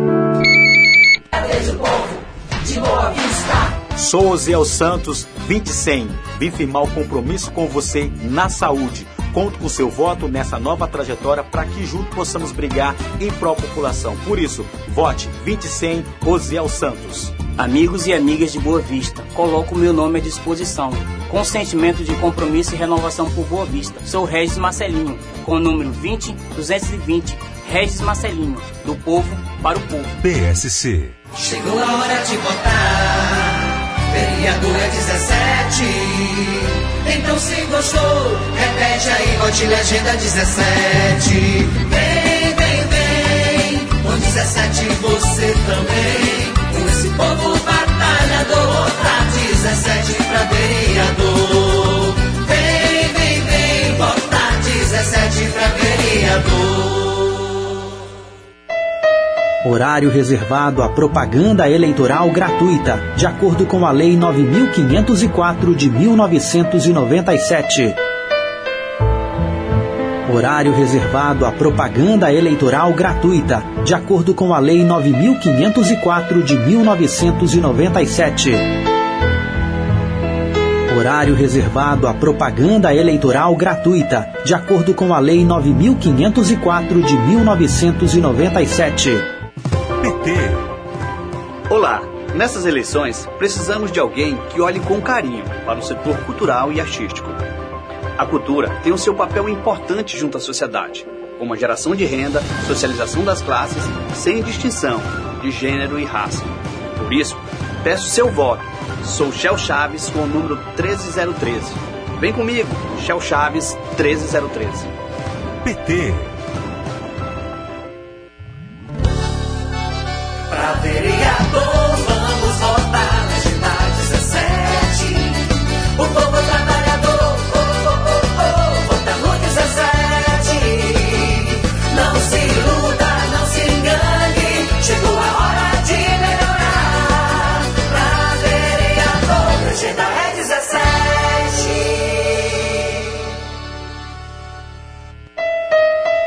Sou Osiel Santos, 20100. Vim firmar o compromisso com você na saúde. Conto com seu voto nessa nova trajetória para que juntos possamos brigar em pró população. Por isso, vote 20100 Osiel Santos. Amigos e amigas de Boa Vista, coloco o meu nome à disposição. Com sentimento de compromisso e renovação por Boa Vista. Sou Regis Marcelinho, com o número 20220. Regis Marcelinho, do povo para o povo. PSC. Chegou a hora de votar. Vereador é 17. Então se gostou, repete aí, vote legenda 17. Vem, vem, vem. Com 17 você também. Povo batalhador, votar 17 pra vereador. Vem, vem, vem. Votar 17 pra vereador. Horário reservado à propaganda eleitoral gratuita, de acordo com a Lei 9504 de 1997. Horário reservado à propaganda eleitoral gratuita, de acordo com a Lei 9504 de 1997. Horário reservado à propaganda eleitoral gratuita, de acordo com a Lei 9504 de 1997. PT. Olá, nessas eleições precisamos de alguém que olhe com carinho para o setor cultural e artístico. A cultura tem o seu papel importante junto à sociedade, como a geração de renda, socialização das classes, sem distinção de gênero e raça. Por isso, peço seu voto. Sou Shell Chaves com o número 13013. Vem comigo, Shell Chaves 13013. PT.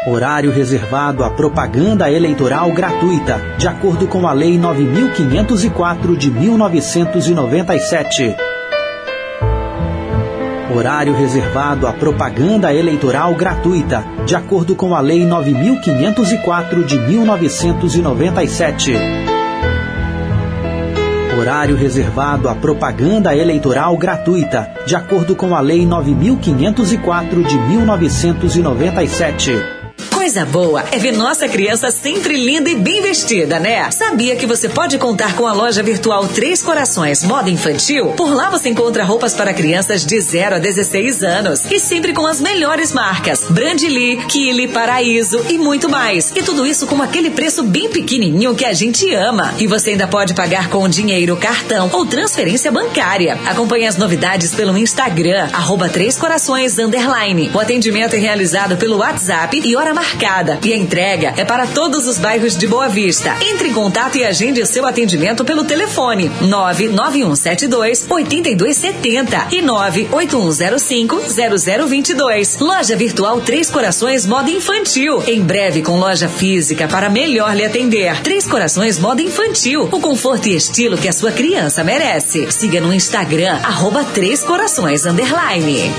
Horário reservado à propaganda eleitoral gratuita, de acordo com a Lei 9504 de 1997. Horário reservado à propaganda eleitoral gratuita, de acordo com a Lei 9504 de 1997. Horário reservado à propaganda eleitoral gratuita, de acordo com a Lei 9504 de 1997. Coisa boa é ver nossa criança sempre linda e bem vestida, né? Sabia que você pode contar com a loja virtual Três Corações Moda Infantil? Por lá você encontra roupas para crianças de 0 a 16 anos e sempre com as melhores marcas: Brandly, Kili, Paraíso e muito mais. E tudo isso com aquele preço bem pequenininho que a gente ama. E você ainda pode pagar com dinheiro, cartão ou transferência bancária. Acompanhe as novidades pelo Instagram, arroba Três Corações Underline. O atendimento é realizado pelo WhatsApp e hora marcada E a entrega é para todos os bairros de Boa Vista. Entre em contato e agende seu atendimento pelo telefone 99172 8270 e 98105 0022. Loja virtual Três Corações Moda Infantil. Em breve com loja física para melhor lhe atender. Três Corações Moda Infantil. O conforto e estilo que a sua criança merece. Siga no Instagram, arroba Três Corações Underline.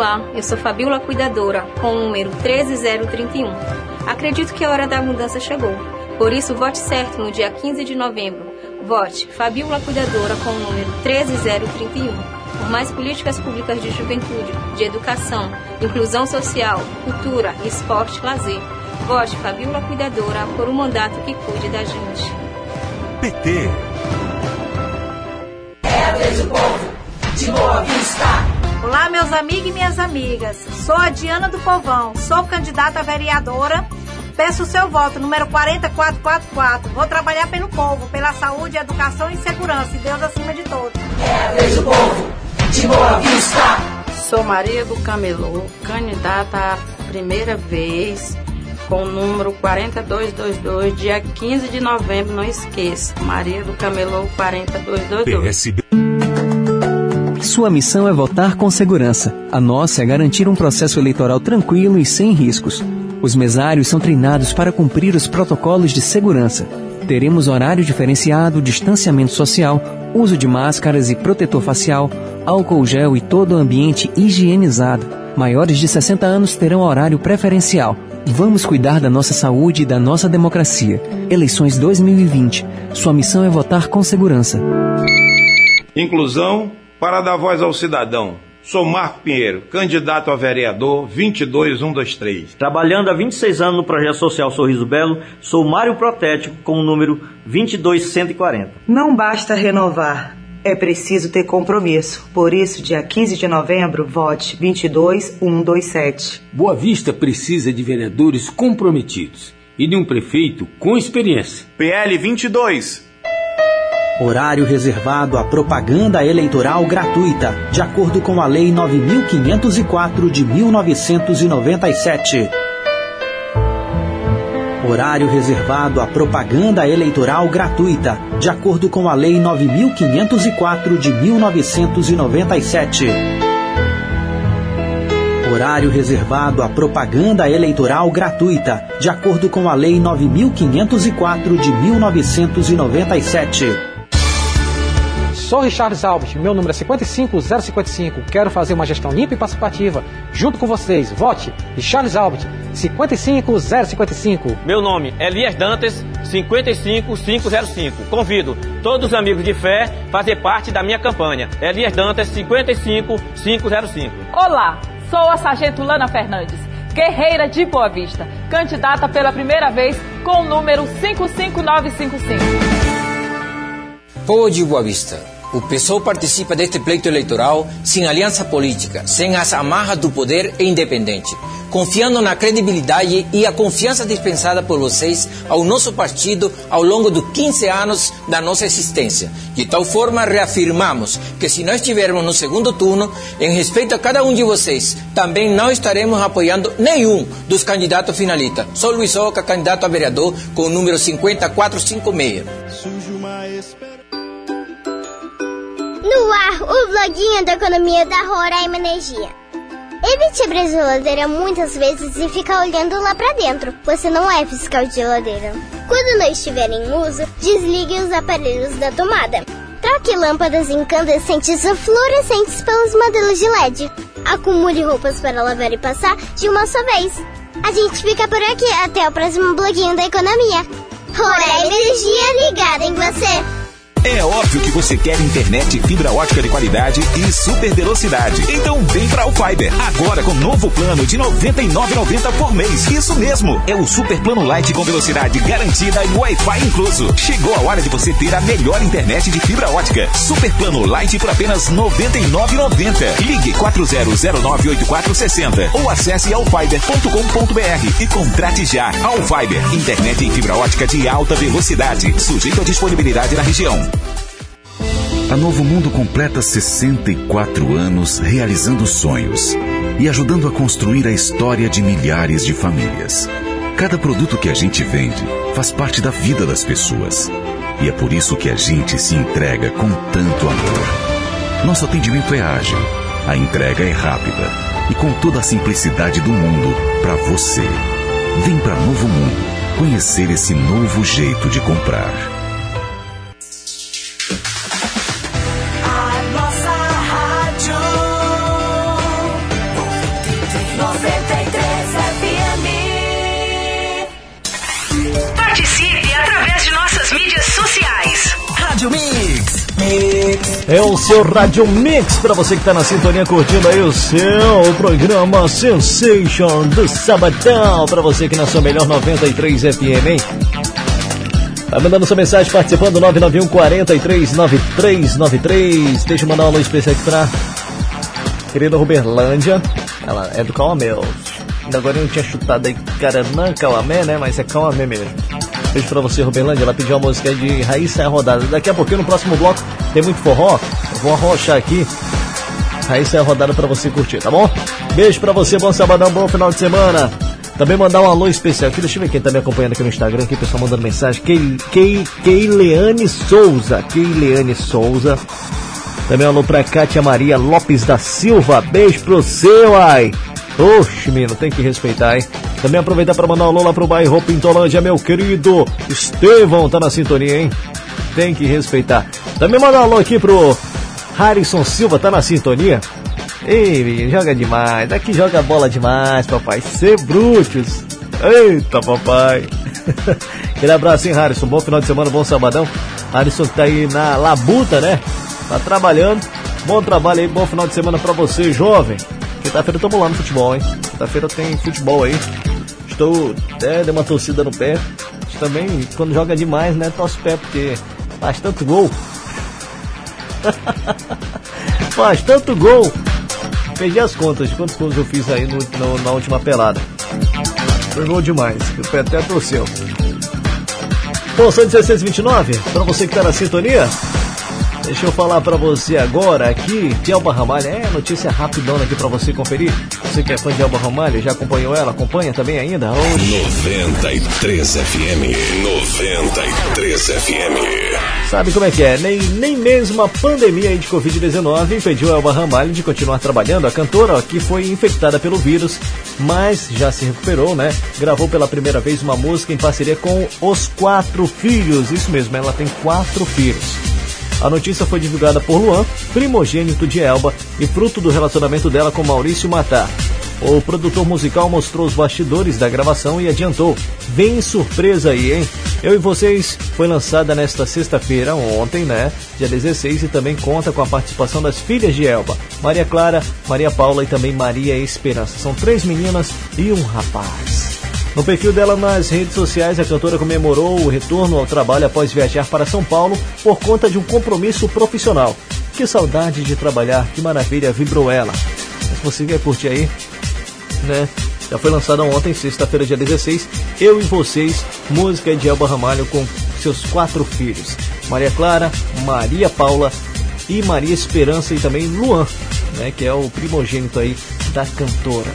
Olá, eu sou Fabiola Cuidadora, com o número 13031. Acredito que a hora da mudança chegou. Por isso, vote certo no dia 15 de novembro. Vote Fabiola Cuidadora com o número 13031. Por mais políticas públicas de juventude, de educação, inclusão social, cultura, esporte e lazer. Vote Fabiola Cuidadora por um mandato que cuide da gente. PT. É a vez do povo de Boa Vista. Olá, meus amigos e minhas amigas. Sou a Diana do Povão, sou candidata a vereadora. Peço o seu voto, número 40444. Vou trabalhar pelo povo, pela saúde, educação e segurança. E Deus acima de todos. É a vez do povo de Boa Vista. Sou Maria do Camelô, candidata a primeira vez com o número 4222, dia 15 de novembro, não esqueça. Maria do Camelô 4222. PSB. Sua missão é votar com segurança. A nossa é garantir um processo eleitoral tranquilo e sem riscos. Os mesários são treinados para cumprir os protocolos de segurança. Teremos horário diferenciado, distanciamento social, uso de máscaras e protetor facial, álcool gel e todo o ambiente higienizado. Maiores de 60 anos terão horário preferencial. Vamos cuidar da nossa saúde e da nossa democracia. Eleições 2020. Sua missão é votar com segurança. Inclusão para dar voz ao cidadão. Sou Marco Pinheiro, candidato a vereador 22123. Trabalhando há 26 anos no projeto social Sorriso Belo, sou Mário Protético com o número 22140. Não basta renovar, é preciso ter compromisso. Por isso, dia 15 de novembro, vote 22127. Boa Vista precisa de vereadores comprometidos e de um prefeito com experiência. PL 22. Horário reservado à propaganda eleitoral gratuita, de acordo com a Lei 9504 de 1997. Horário reservado à propaganda eleitoral gratuita, de acordo com a Lei 9504 de 1997. Horário reservado à propaganda eleitoral gratuita, de acordo com a Lei 9504 de 1997. Sou Richard Alves, meu número é 55055. Quero fazer uma gestão limpa e participativa. Junto com vocês, vote Richard Alves, 55055. Meu nome é Elias Dantas, 55505. Convido todos os amigos de fé a fazer parte da minha campanha. Elias Dantas, 55505. Olá, sou a Sargento Lana Fernandes, guerreira de Boa Vista, candidata pela primeira vez com o número 55955. Povo de Boa Vista, o PSOL participa deste pleito eleitoral sem aliança política, sem as amarras do poder e independente, confiando na credibilidade e a confiança dispensada por vocês ao nosso partido ao longo dos 15 anos da nossa existência. De tal forma, reafirmamos que se nós estivermos no segundo turno, em respeito a cada um de vocês, também não estaremos apoiando nenhum dos candidatos finalistas. Sou Luiz Oca, candidato a vereador com o número 50456. No ar, o bloguinho da economia da Roraima Energia. Evite abrir a geladeira muitas vezes e ficar olhando lá pra dentro. Você não é fiscal de geladeira. Quando não estiver em uso, desligue os aparelhos da tomada. Troque lâmpadas incandescentes ou fluorescentes pelos modelos de LED. Acumule roupas para lavar e passar de uma só vez. A gente fica por aqui. Até o próximo bloguinho da economia. Roraima Energia ligada em você. É óbvio que você quer internet fibra ótica de qualidade e super velocidade. Então vem pra o Fiber. Agora com novo plano de R$ 99,90 por mês. Isso mesmo. É o super plano light com velocidade garantida e Wi-Fi incluso. Chegou a hora de você ter a melhor internet de fibra ótica. Super plano light por apenas R$ 99,90. Ligue 40098460 ou acesse alfiber.com.br e contrate já. Alfiber, internet em fibra ótica de alta velocidade. Sujeito à disponibilidade na região. A Novo Mundo completa 64 anos realizando sonhos. e ajudando a construir a história de milhares de famílias. Cada produto que a gente vende faz parte da vida das pessoas. E é por isso que a gente se entrega com tanto amor. Nosso atendimento é ágil, a entrega é rápida e com toda a simplicidade do mundo para você. Vem para Novo Mundo conhecer esse novo jeito de comprar. É o seu Rádio Mix para você que tá na sintonia curtindo aí o seu programa Sensation do Sabadão. Para você que na sua melhor 93 FM, hein? Vai mandando sua mensagem participando 991 43 9393. Deixa eu mandar um alô especial aqui pra querida Ruberlândia. Ela é do Calamel. Ainda agora eu não tinha chutado aí, cara, não é Calamé, né? Mas é Calamé mesmo. Beijo pra você, Ruberlândia. Ela pediu uma música de Raíssa Rodada. Daqui a pouquinho, no próximo bloco, tem muito forró. Eu vou arrochar aqui. Raíssa é rodada pra você curtir, tá bom? Beijo pra você, bom sabadão, bom final de semana. Também mandar um alô especial aqui. Deixa eu ver quem tá me acompanhando aqui no Instagram. Aqui, pessoal mandando mensagem. Kei- Kei- Keileane Souza. Keileane Souza. Também um alô pra Kátia Maria Lopes da Silva. Beijo pro seu, ai. Oxe, menino, tem que respeitar, hein? Também aproveitar para mandar um alô lá pro bairro Pintolândia, meu querido Estevão, tá na sintonia, hein? Tem que respeitar. Também mandar um alô aqui pro Harrison Silva, tá na sintonia? Ei, menino, joga demais. Daqui joga bola demais, papai. Cê brutos. Eita, papai. Aquele abraço, hein, Harrison. Bom final de semana, bom sabadão. Harrison que tá aí na labuta, né? Tá trabalhando. Bom trabalho aí, bom final de semana pra você, jovem. Quinta-feira tamo lá no futebol, hein? Quinta-feira tem futebol aí. Estou até dei uma torcida no pé. Também, quando joga demais, né? Torce o pé, porque faz tanto gol. faz tanto gol. Perdi as contas quantos gols eu fiz aí no- no- na última pelada. Foi gol demais. O pé até torceu. São 16h29. Pra você que tá na sintonia, Deixa eu falar pra você agora aqui de Elba Ramalho. É notícia rapidona aqui pra você conferir. Você que é fã de Elba Ramalho, já acompanhou ela? Acompanha também ainda? Hoje. 93 FM. 93 FM. Sabe como é que é? Nem, nem mesmo a pandemia de Covid-19 impediu a Elba Ramalho de continuar trabalhando. A cantora ó, que foi infectada pelo vírus, mas já se recuperou, né? Gravou pela primeira vez uma música em parceria com os quatro filhos. Isso mesmo, ela tem quatro filhos. A notícia foi divulgada por Luan, primogênito de Elba e fruto do relacionamento dela com Maurício Matar. O produtor musical mostrou os bastidores da gravação e adiantou: Vem surpresa aí, hein? Eu e vocês foi lançada nesta sexta-feira, ontem, né? Dia 16, e também conta com a participação das filhas de Elba, Maria Clara, Maria Paula e também Maria Esperança. São três meninas e um rapaz. No perfil dela nas redes sociais, a cantora comemorou o retorno ao trabalho após viajar para São Paulo por conta de um compromisso profissional. Que saudade de trabalhar, que maravilha, vibrou ela. Você quer curtir aí, né? Já foi lançada ontem, sexta-feira, dia 16, Eu e Vocês, música de Elba Ramalho com seus quatro filhos. Maria Clara, Maria Paula e Maria Esperança e também Luan, né? Que é o primogênito aí da cantora.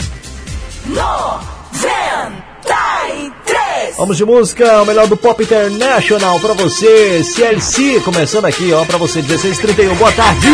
93. Vamos de música, o melhor do Pop International pra você, CLC, começando aqui, ó, pra você, 1631, boa tarde!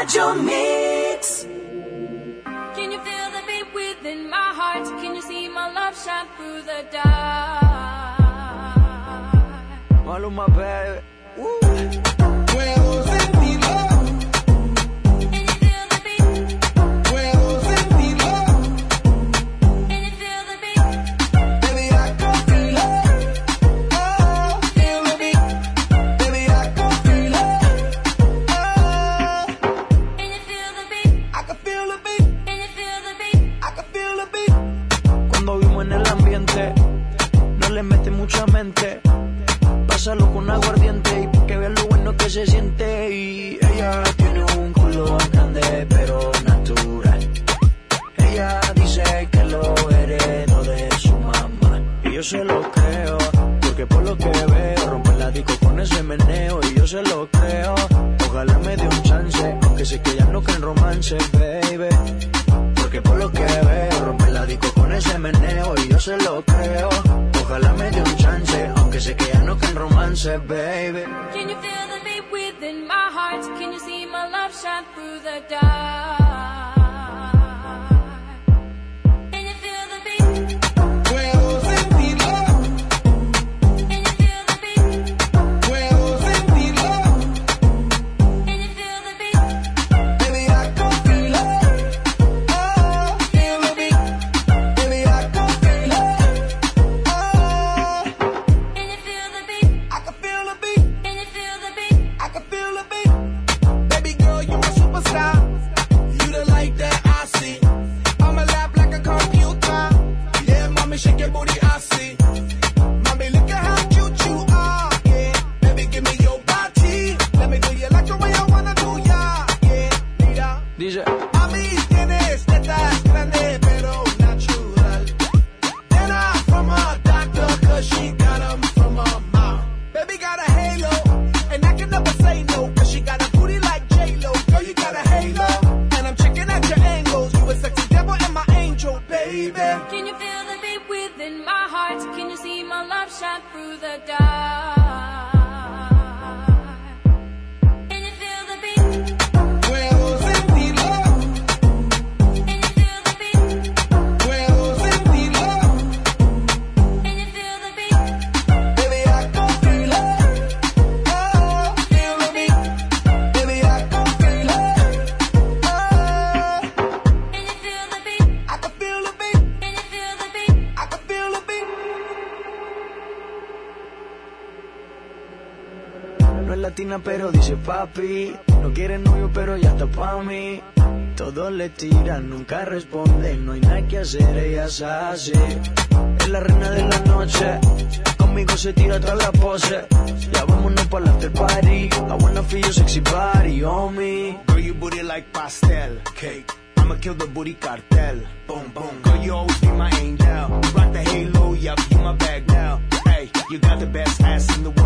Rádio Mix. Can you feel the beat within my heart? Can you see my love shine through the dark? Maluma, baby. pero dice papi. No quiere novio, pero ya está pa' mí. Todos le tiran, nunca responden, no hay nada que hacer, ella se hace. Es la reina de la noche, conmigo se tira toda la pose. Ya vámonos para el after party, I wanna feel sexy body, homie. Girl, you booty like pastel, cake. I'ma kill the booty cartel, boom, boom. Girl, you always be my angel. You Rock the halo, yup, you my bag now. Hey, you got the best ass in the world.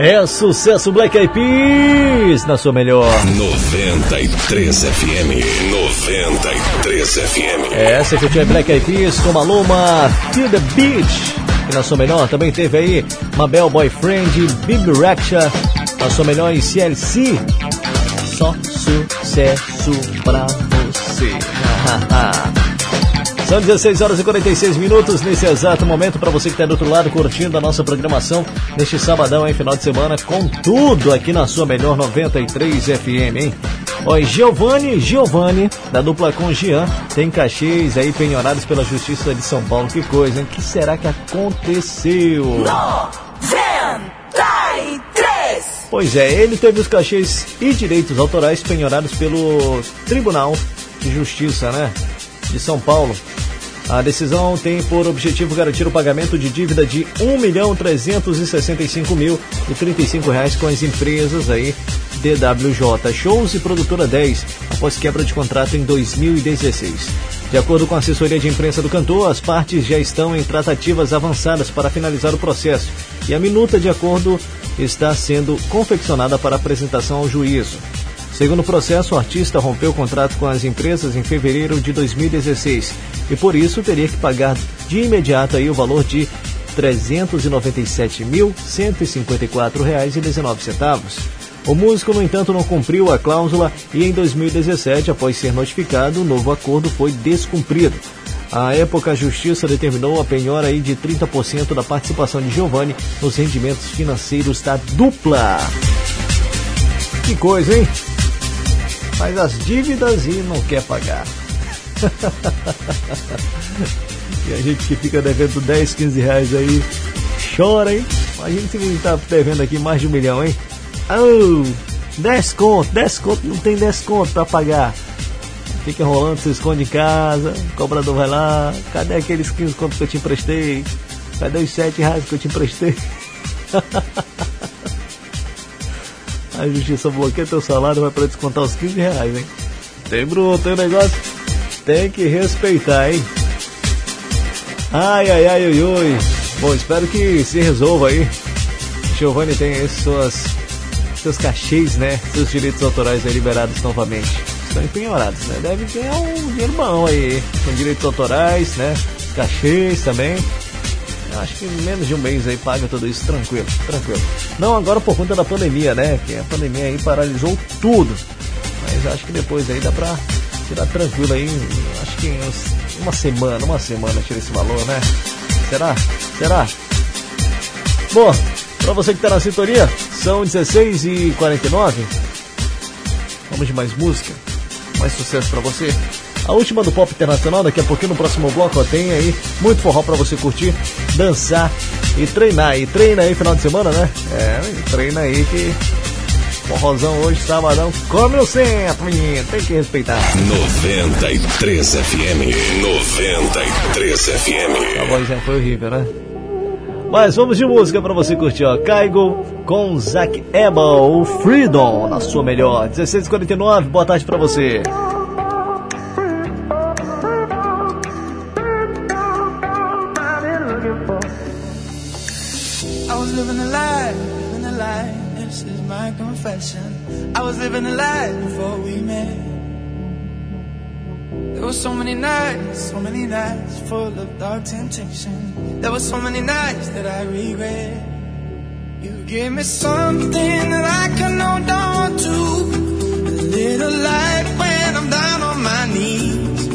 É sucesso Black Eyed Peas na sua melhor. 93 FM. 93 FM. Essa que tinha Black Eyed Peas com Maluma, To The Beach. E na sua melhor também teve aí Mabel Boyfriend, Big Rexha. Na sua melhor em CLC. Só sucesso pra você. São 16 horas e 46 minutos nesse exato momento para você que está do outro lado curtindo a nossa programação neste sabadão, hein, final de semana, com tudo aqui na sua melhor 93 FM, hein? Oi, Giovanni, Giovanni, da dupla com Jean, tem cachês aí penhorados pela Justiça de São Paulo. Que coisa, hein? O que será que aconteceu? 93! Pois é, ele teve os cachês e direitos autorais penhorados pelo Tribunal de Justiça, né? De São Paulo. A decisão tem por objetivo garantir o pagamento de dívida de 1.365.035 reais com as empresas aí DWJ Shows e Produtora 10, após quebra de contrato em 2016. De acordo com a assessoria de imprensa do cantor, as partes já estão em tratativas avançadas para finalizar o processo e a minuta de acordo está sendo confeccionada para apresentação ao juízo. Segundo o processo, o artista rompeu o contrato com as empresas em fevereiro de 2016 e por isso teria que pagar de imediato aí o valor de R$ 397.154,19. O músico, no entanto, não cumpriu a cláusula e em 2017, após ser notificado, o novo acordo foi descumprido. À época, a Justiça determinou a penhora de 30% da participação de Giovanni nos rendimentos financeiros da dupla. Que coisa, hein? Faz as dívidas e não quer pagar. e a gente que fica devendo 10, 15 reais aí, chora, hein? Imagina se a gente tá devendo aqui mais de um milhão, hein? Oh, 10 conto, 10 conto, não tem 10 conto pra pagar. Fica enrolando, você esconde em casa, o cobrador vai lá, cadê aqueles 15 contos que eu te emprestei? Cadê os 7 reais que eu te emprestei? A justiça bloqueia teu salário, vai para descontar os 15 reais, hein? Tem bruto, o negócio? Tem que respeitar, hein? Ai, ai, ai, ui, ui. Bom, espero que se resolva aí. Giovanni tem aí suas, seus cachês, né? Seus direitos autorais liberados novamente. Estão empenhorados, né? Deve ganhar um dinheiro bom aí, com direitos autorais, né? Cachês também. Acho que menos de um mês aí paga tudo isso tranquilo, tranquilo. Não agora por conta da pandemia, né? Que a pandemia aí paralisou tudo. Mas acho que depois aí dá pra tirar tranquilo aí. Acho que uma semana, uma semana tira esse valor, né? Será? Será? Bom, pra você que tá na sintonia, são 16 e 49 Vamos de mais música, mais sucesso pra você. A última do pop internacional, daqui a pouquinho no próximo bloco, ó, tem aí muito forró pra você curtir, dançar e treinar. E treina aí final de semana, né? É, treina aí que forrozão hoje, sabadão, come no centro, menino, tem que respeitar. 93 FM. 93 FM. A voz já foi horrível, né? Mas vamos de música pra você curtir, ó. Caigo com Zac Ebel, Freedom, na sua melhor. 16h49, boa tarde pra você. Confession. I was living a lie before we met. There were so many nights, so many nights full of dark temptation. There were so many nights that I regret. You gave me something that I can hold on to. A little light when I'm down on my knees.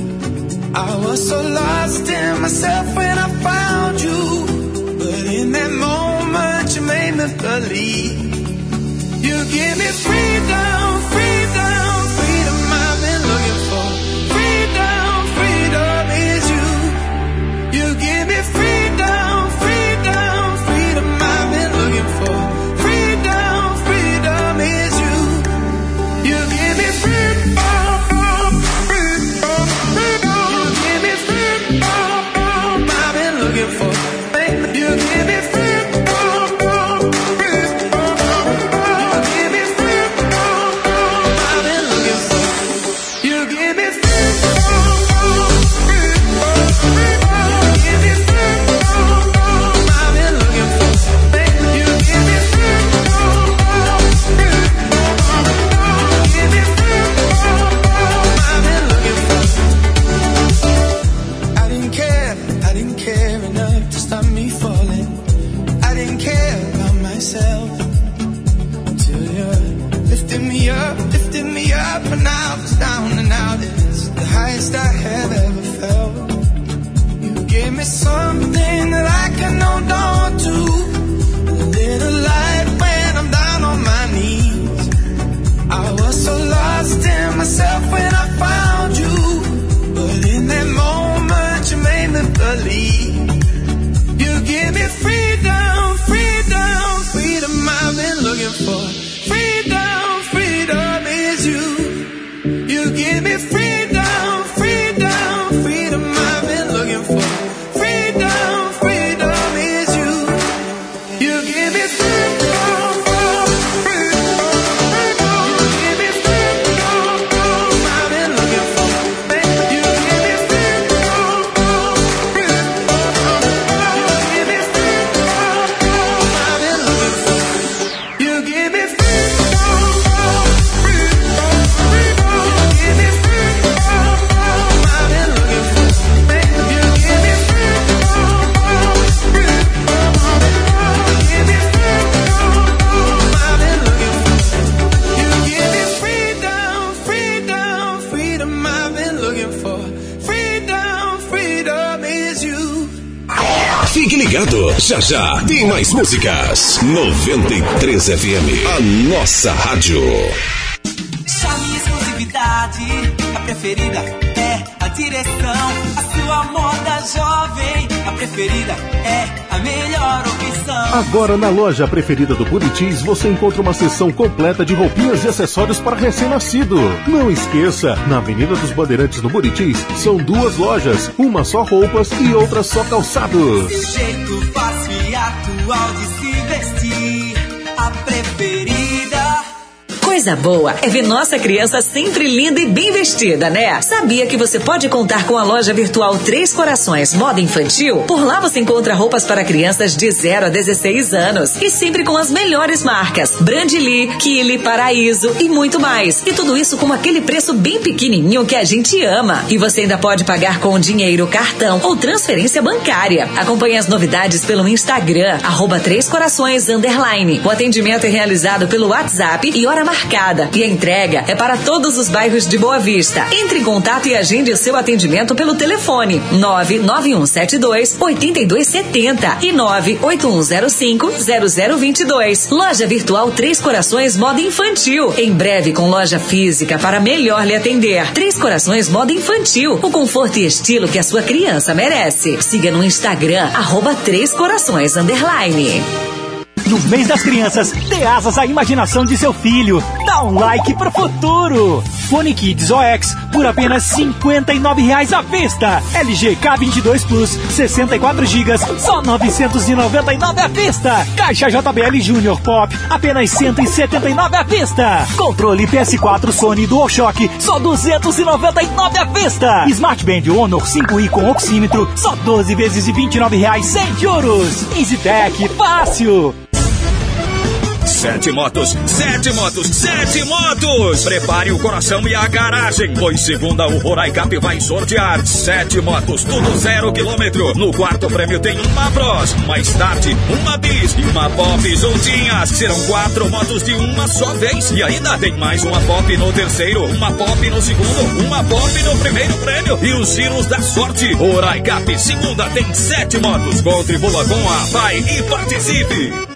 I was so lost in myself when I found you. But in that moment, you made me believe. You give me freedom, já já tem mais músicas. 93 FM, a nossa rádio. Chame exclusividade, a preferida é a direção. A sua moda jovem, a preferida é a melhor opção. Agora na loja preferida do Buritis você encontra uma seção completa de roupinhas e acessórios para recém-nascido. Não esqueça, na Avenida dos Bandeirantes no Buritis são duas lojas, uma só roupas e outra só calçados. Seu jeito fácil atual de se vestir, a preferida. Coisa boa é ver nossa criança sempre linda e bem vestida, né? Sabia que você pode contar com a loja virtual Três Corações Moda Infantil? Por lá você encontra roupas para crianças de 0 a 16 anos e sempre com as melhores marcas: Brandly, Kili, Paraíso e muito mais. E tudo isso com aquele preço bem pequenininho que a gente ama. E você ainda pode pagar com dinheiro, cartão ou transferência bancária. Acompanhe as novidades pelo Instagram, arroba Três Corações Underline. O atendimento é realizado pelo WhatsApp e hora marcada. E a entrega é para todos os bairros de Boa Vista. Entre em contato e agende o seu atendimento pelo telefone 99172 8270 e 98105 0022. Loja virtual Três Corações Moda Infantil. Em breve com loja física para melhor lhe atender. Três Corações Moda Infantil. O conforto e estilo que a sua criança merece. Siga no Instagram, arroba Três Corações Underline. No mês das crianças, dê asas à imaginação de seu filho. Dá um like pro futuro. Fone Kids OX por apenas R$ 59,00 à vista. LG K22 Plus 64 GB, só R$ 999 à vista. Caixa JBL Junior Pop, apenas R$ 179 à vista. Controle PS4 Sony DualShock, só R$ 299 à vista. Smart Band Honor 5i com oxímetro, só 12 vezes de R$ 29,00 sem juros. EasyTech, fácil. Sete motos, sete motos, sete motos! Prepare o coração e a garagem, pois segunda o Roraicap vai sortear sete motos, tudo zero quilômetro. No quarto prêmio tem uma Bros, mais tarde uma Bis e uma Pop juntinhas. Serão quatro motos de uma só vez. E ainda tem mais uma Pop no terceiro, uma Pop no segundo, uma Pop no primeiro prêmio e os giros da sorte. Roraicap, segunda tem sete motos. Contribua com a PAI e participe!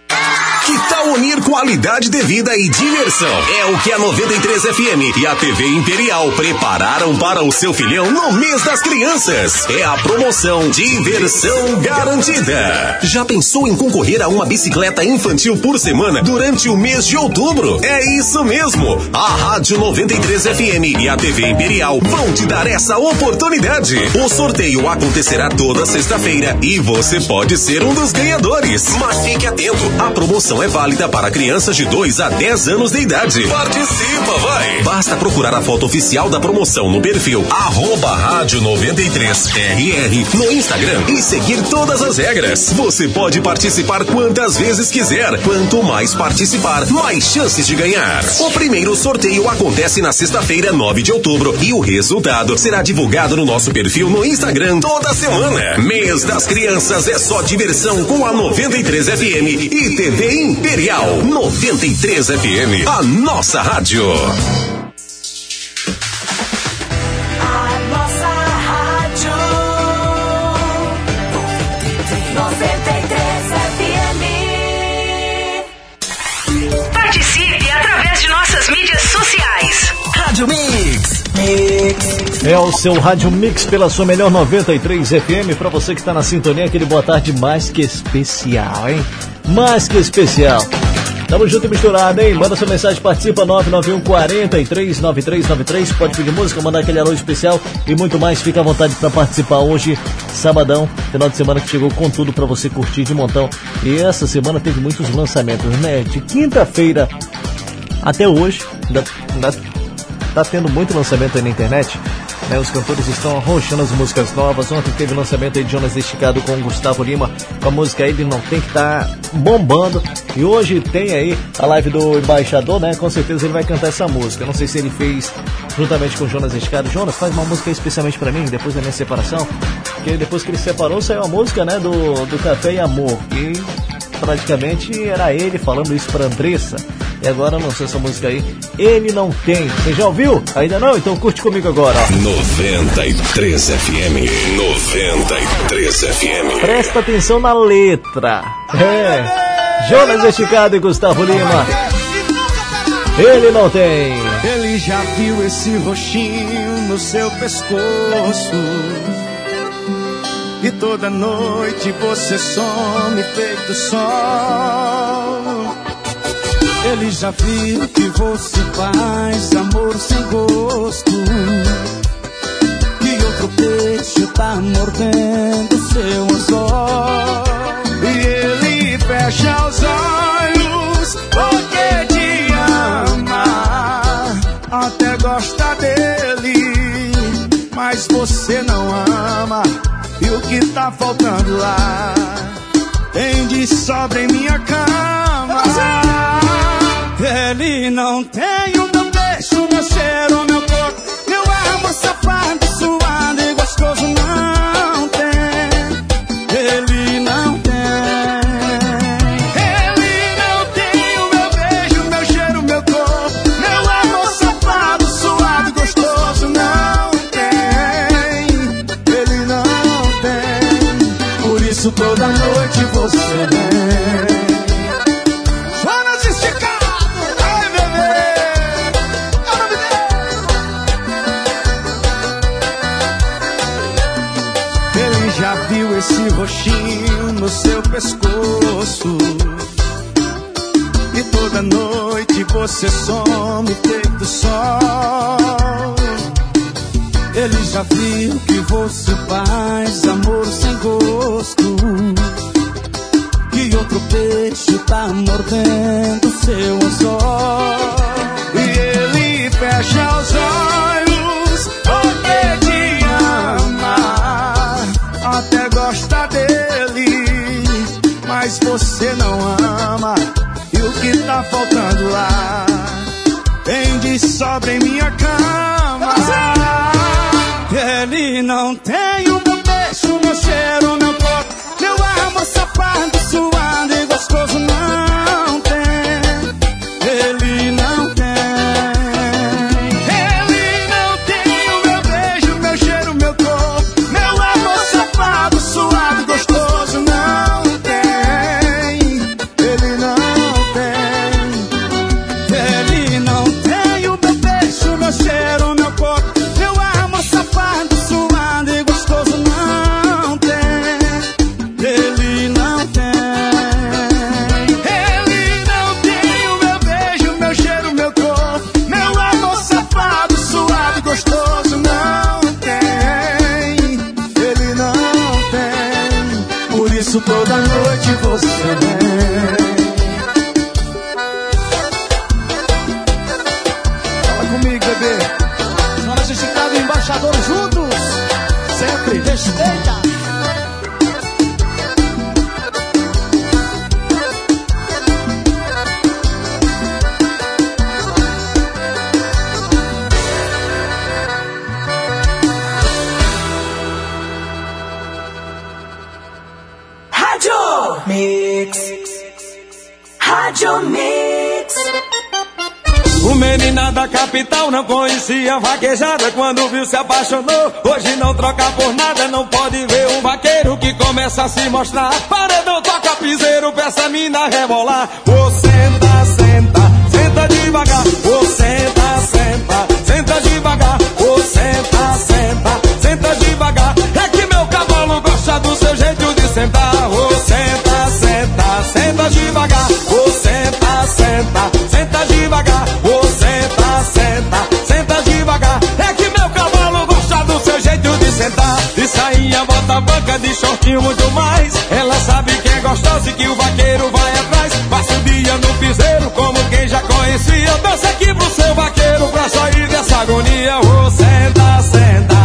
Tal unir qualidade de vida e diversão? É o que a 93 FM e a TV Imperial prepararam para o seu filhão no mês das crianças. É a promoção Diversão Garantida. Já pensou em concorrer a uma bicicleta infantil por semana durante o mês de outubro? É isso mesmo. A Rádio 93 FM e a TV Imperial vão te dar essa oportunidade. O sorteio acontecerá toda sexta-feira e você pode ser um dos ganhadores. Mas fique atento, a promoção é válida para crianças de 2 a 10 anos de idade. Participa, vai! Basta procurar a foto oficial da promoção no perfil arroba rádio 93RR no Instagram e seguir todas as regras. Você pode participar quantas vezes quiser. Quanto mais participar, mais chances de ganhar. O primeiro sorteio acontece na sexta-feira, 9 de outubro, e o resultado será divulgado no nosso perfil no Instagram toda semana. Mês das Crianças é só diversão com a 93 FM e TV Imperial 93 FM, a nossa rádio. A nossa rádio 93 FM. Participe através de nossas mídias sociais. Rádio Mix. É o seu Rádio Mix pela sua melhor 93 FM. Para você que está na sintonia, aquele boa tarde mais que especial, hein? Mais que especial. Tamo junto e misturado, hein? Manda sua mensagem, participa 991 43 9393. Pode pedir música, mandar aquele alô especial e muito mais. Fica à vontade pra participar hoje, sabadão, final de semana que chegou com tudo pra você curtir de montão. E essa semana teve muitos lançamentos, né? De quinta-feira até hoje, ainda, ainda tá tendo muito lançamento aí na internet. Né, os cantores estão arrochando as músicas novas. Ontem teve lançamento aí de Jonas Esticado com o Gustavo Lima, com a música Ele Não Tem que tá bombando. E hoje tem aí a live do embaixador, né? Com certeza ele vai cantar essa música. Não sei se ele fez juntamente com o Jonas Esticado. Jonas, faz uma música especialmente para mim, depois da minha separação. Porque depois que ele separou, saiu a música, né? Do, do Café e Amor. E praticamente era ele falando isso pra Andressa. E agora lançou essa música aí. Ele não tem. Você já ouviu? Ainda não? Então curte comigo agora. ó. 93 FM. 93 FM. Presta atenção na letra. É. Jonas Esticado e Gustavo Lima. Ele não tem. Ele já viu esse roxinho no seu pescoço. E toda noite você some feito sol. Ele já viu que você faz amor sem gosto. Que outro peixe tá mordendo seu anzol. E ele fecha os olhos porque te ama. Até gosta dele, mas você não ama. E o que tá faltando lá? Tem de sobra em minha cama. Ele não tem o meu beijo, meu cheiro, meu corpo, meu amor safado, suado e gostoso. Não tem. Ele não toda noite você vem. Jonas esticado, ai bebê. Ele já viu esse roxinho no seu pescoço. E toda noite você some feito sol. Ele já viu que você faz amor sem gosto. Que outro peixe tá mordendo seu anzol. E ele fecha os olhos porque te ama. Até gosta dele, mas você não ama. E o que tá faltando lá? Tem de sobra em minha cama. Ele não tem o meu beijo, meu cheiro, meu corpo, meu amor safado, suado e gostoso. da capital não conhecia vaquejada. Quando viu, se apaixonou. Hoje não troca por nada, não pode ver um vaqueiro que começa a se mostrar. Paredão toca piseiro, peça mina rebolar. Ô, senta, senta, senta devagar. Ô, senta, senta, senta devagar. Ô, senta, senta, senta devagar. É que meu cavalo gosta do seu jeito de sentar. Ô, senta, senta, senta devagar. saia, bota banca de shortinho muito mais. Ela sabe que é gostosa e que o vaqueiro vai atrás. Passa o dia no piseiro, como quem já conhecia. Dança aqui pro seu vaqueiro pra sair dessa agonia. Ô, oh, senta, senta.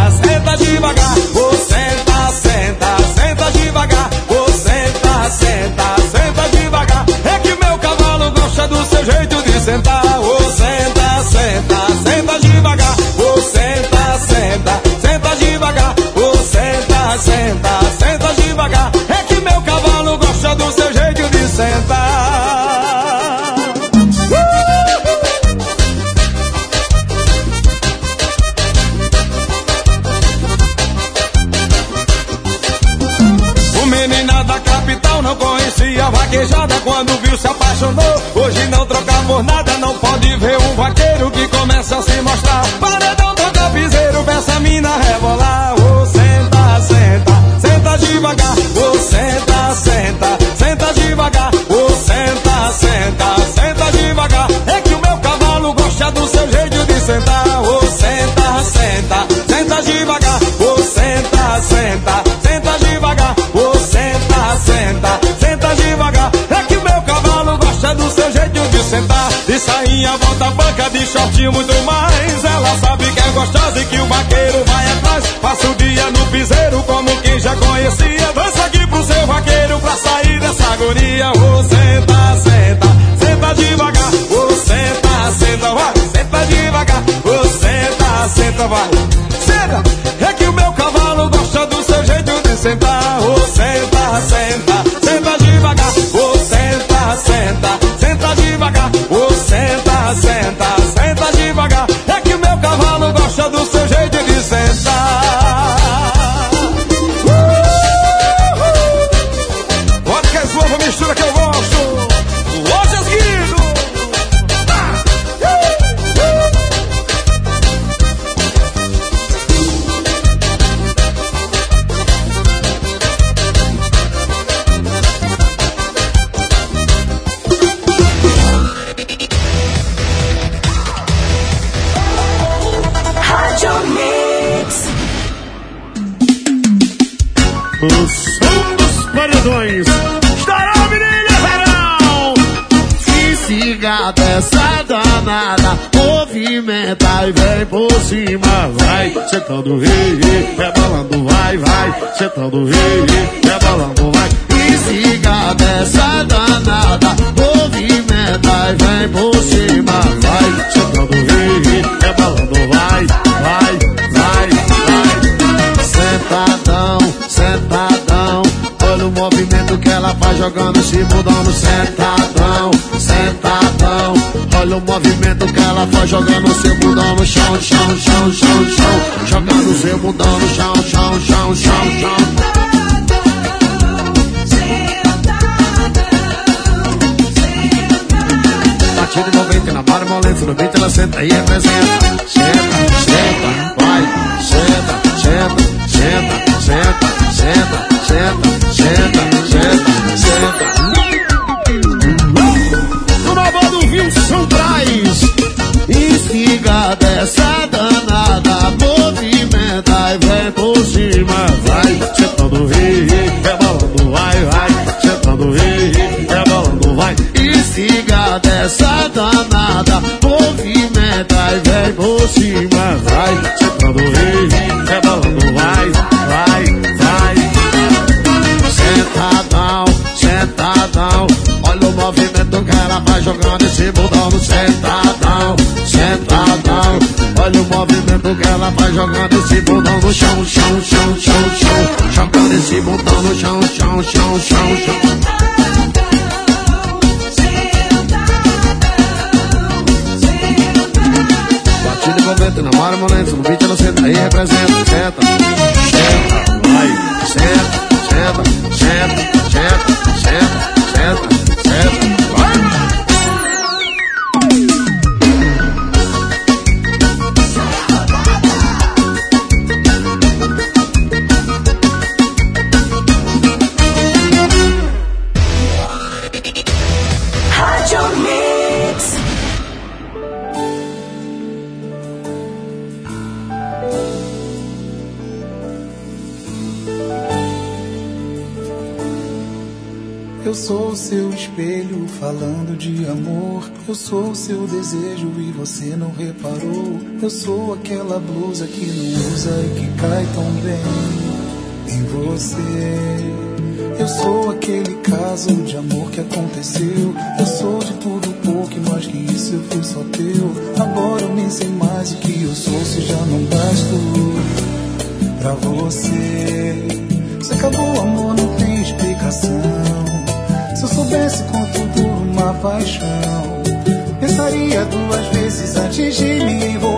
sou aquele caso de amor que aconteceu. Eu sou de tudo pouco, mais que isso eu fui só teu. Agora eu nem sei mais o que eu sou, se já não basto pra você. Se acabou o amor, não tem explicação. Se eu soubesse quanto dura uma paixão, pensaria duas vezes antes de me envolver.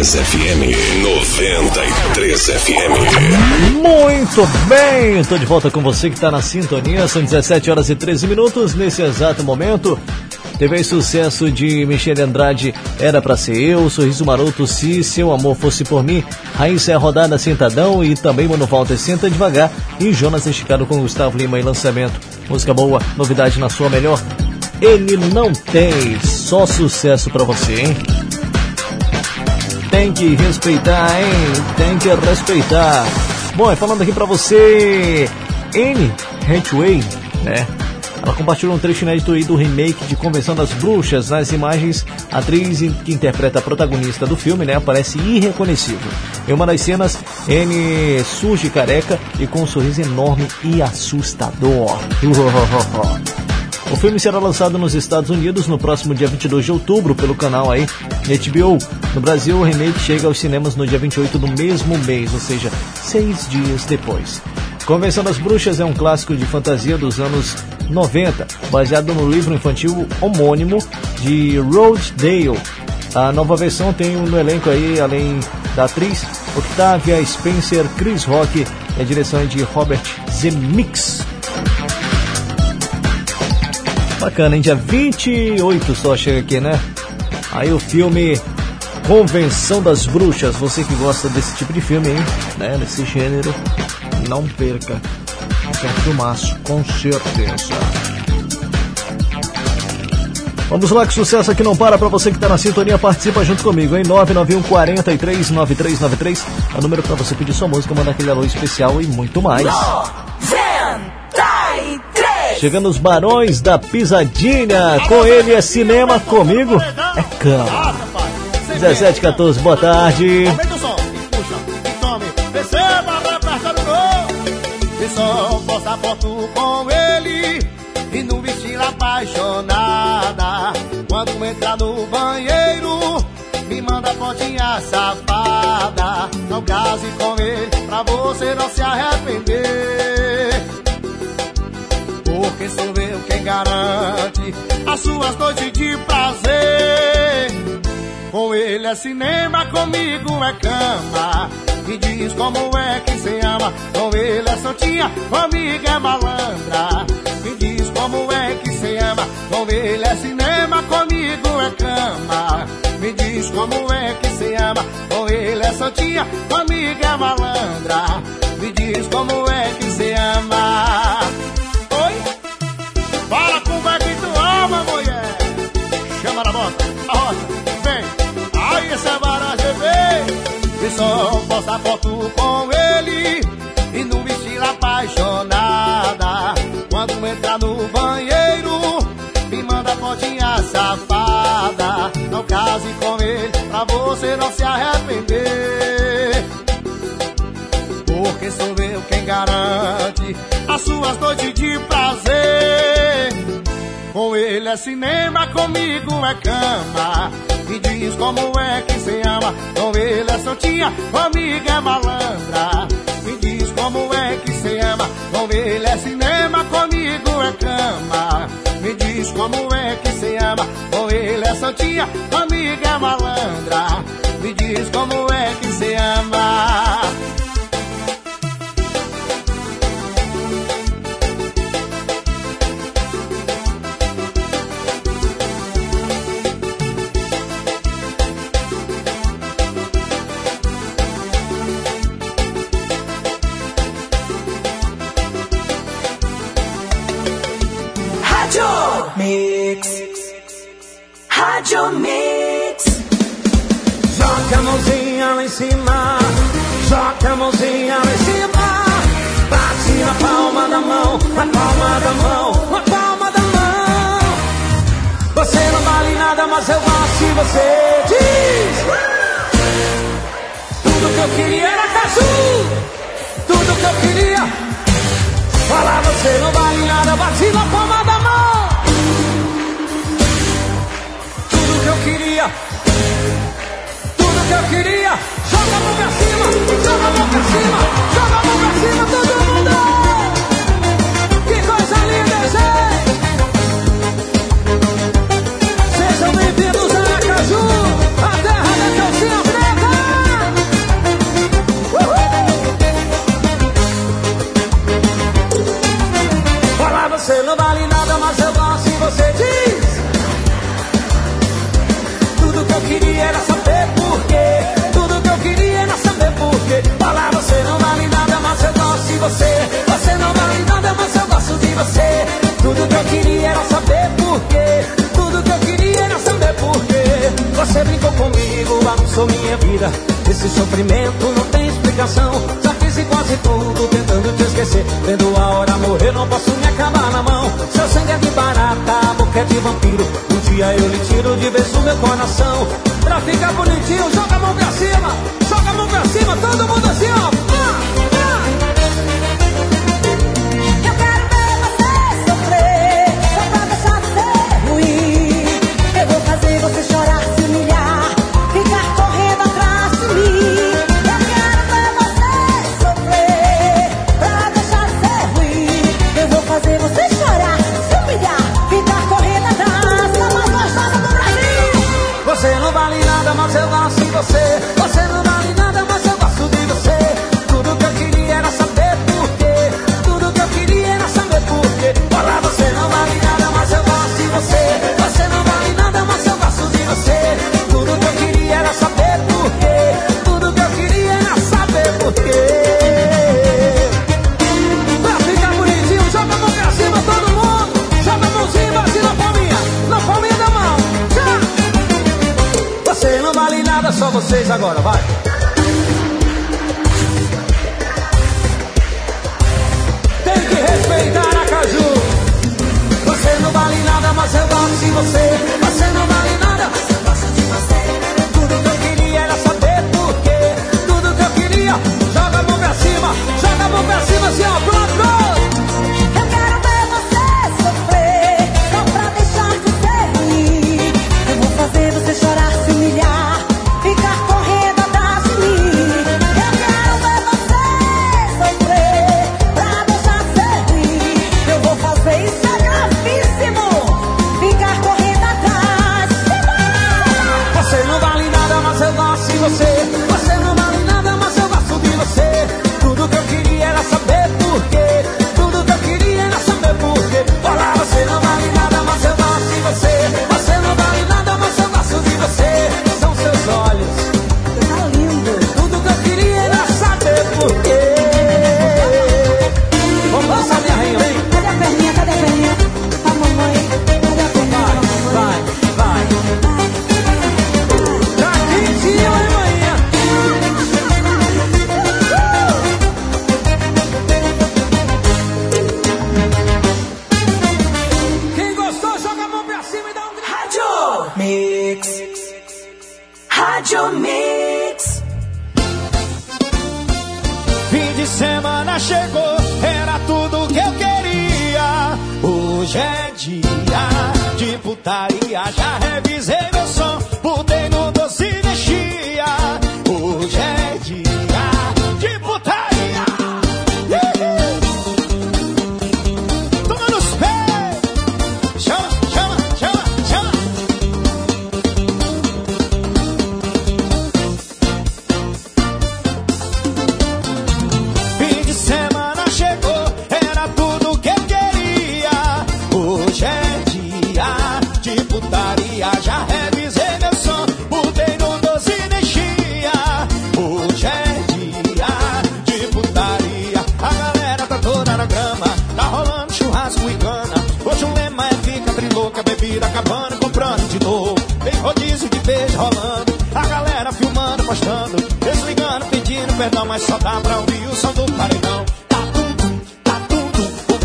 93 FM. 93 FM. Muito bem, estou de volta com você que está na sintonia. São 17 horas e 13 minutos nesse exato momento. Teve sucesso de Michele Andrade, Era Pra Ser Eu, Sorriso Maroto, Se Seu Amor Fosse Por Mim, Raíssa é Rodada Sentadão e também Mano Walter Senta Devagar e Jonas Esticado com Gustavo Lima em lançamento. Música boa, novidade na sua melhor. Ele não tem, só sucesso pra você, hein? Tem que respeitar, hein? Tem que respeitar. Bom, e falando aqui pra você, Anne Hathaway, né? Ela compartilhou um trecho inédito aí do remake de Convenção das Bruxas. Nas imagens, a atriz que interpreta a protagonista do filme, né, aparece irreconhecível. Em uma das cenas, Anne surge careca e com um sorriso enorme e assustador. O filme será lançado nos Estados Unidos no próximo dia 22 de outubro pelo canal aí HBO. No Brasil, o remake chega aos cinemas no dia 28 do mesmo mês, ou seja, seis dias depois. Convenção das Bruxas é um clássico de fantasia dos anos 90, baseado no livro infantil homônimo de Rhode Dale. A nova versão tem no elenco aí, além da atriz Octavia Spencer, Chris Rock e a direção é de Robert Zemeckis. Bacana, hein? Dia 28 só chega aqui, né? Aí o filme Convenção das Bruxas. Você que gosta desse tipo de filme, hein? Né? Desse gênero, não perca. É um filmaço, com certeza. Vamos lá, que sucesso aqui não para pra você que tá na sintonia, participa junto comigo, hein? 991 43 9393 é o número pra você pedir sua música, mandar aquele alô especial e muito mais. Chegando os Barões da Pisadinha, com ele é cinema, comigo é cama. 17, 14, boa tarde. Aumenta o som. Puxa, tome, receba, aperta no gol. E só posta foto com ele e no estilo apaixonada. Quando entrar no banheiro, me manda fotinha safada. Não case com ele pra você não se arrepender. Porque sou eu quem garante as suas noites de é cinema, comigo é cama. Me diz como é que se ama. Com ele é santinha, comigo é malandra. Me diz como é que se ama. Com ele é cinema, comigo é cama. Me diz como é que se ama. Com ele é santinha, comigo é malandra. Me diz como é só posta foto com ele. E no estilo apaixonada. Quando entrar no banheiro, me manda fotinha safada. Não case com ele, pra você não se arrepender. Porque sou eu quem garante as suas noites de prazer. Com ele é cinema, comigo é cama. Me diz como é que se ama. Com ele é santinha, comigo é malandra. Me diz como é que se ama. Com ele é cinema, comigo é cama. Me diz como é que se ama. Com ele é santinha, comigo é malandra. Me diz como é que se ama. A mãozinha lá em cima. Bate na palma da mão, na palma da mão, na palma da mão. Você não vale nada, mas eu gosto de você. Diz! Tudo que eu queria era caju. Tudo que eu queria. Falar você não vale nada, bate na palma da mão. Tudo que eu queria. Que eu queria. Joga a mão pra cima, joga a mão pra cima, joga a mão pra cima, todo mundo. você. Você não vale nada, mas eu gosto de você. Tudo que eu queria era saber por quê. Tudo que eu queria era saber por quê. Você brincou comigo, bagunçou minha vida. Esse sofrimento não tem explicação. Já fiz quase tudo tentando te esquecer. Vendo a hora morrer, não posso me acabar na mão. Seu sangue é de barata, boca é de vampiro. Um dia eu lhe tiro de vez o meu coração. Pra ficar bonitinho, joga a mão pra cima. Joga a mão pra cima, todo mundo assim, ó. vocês agora, vai.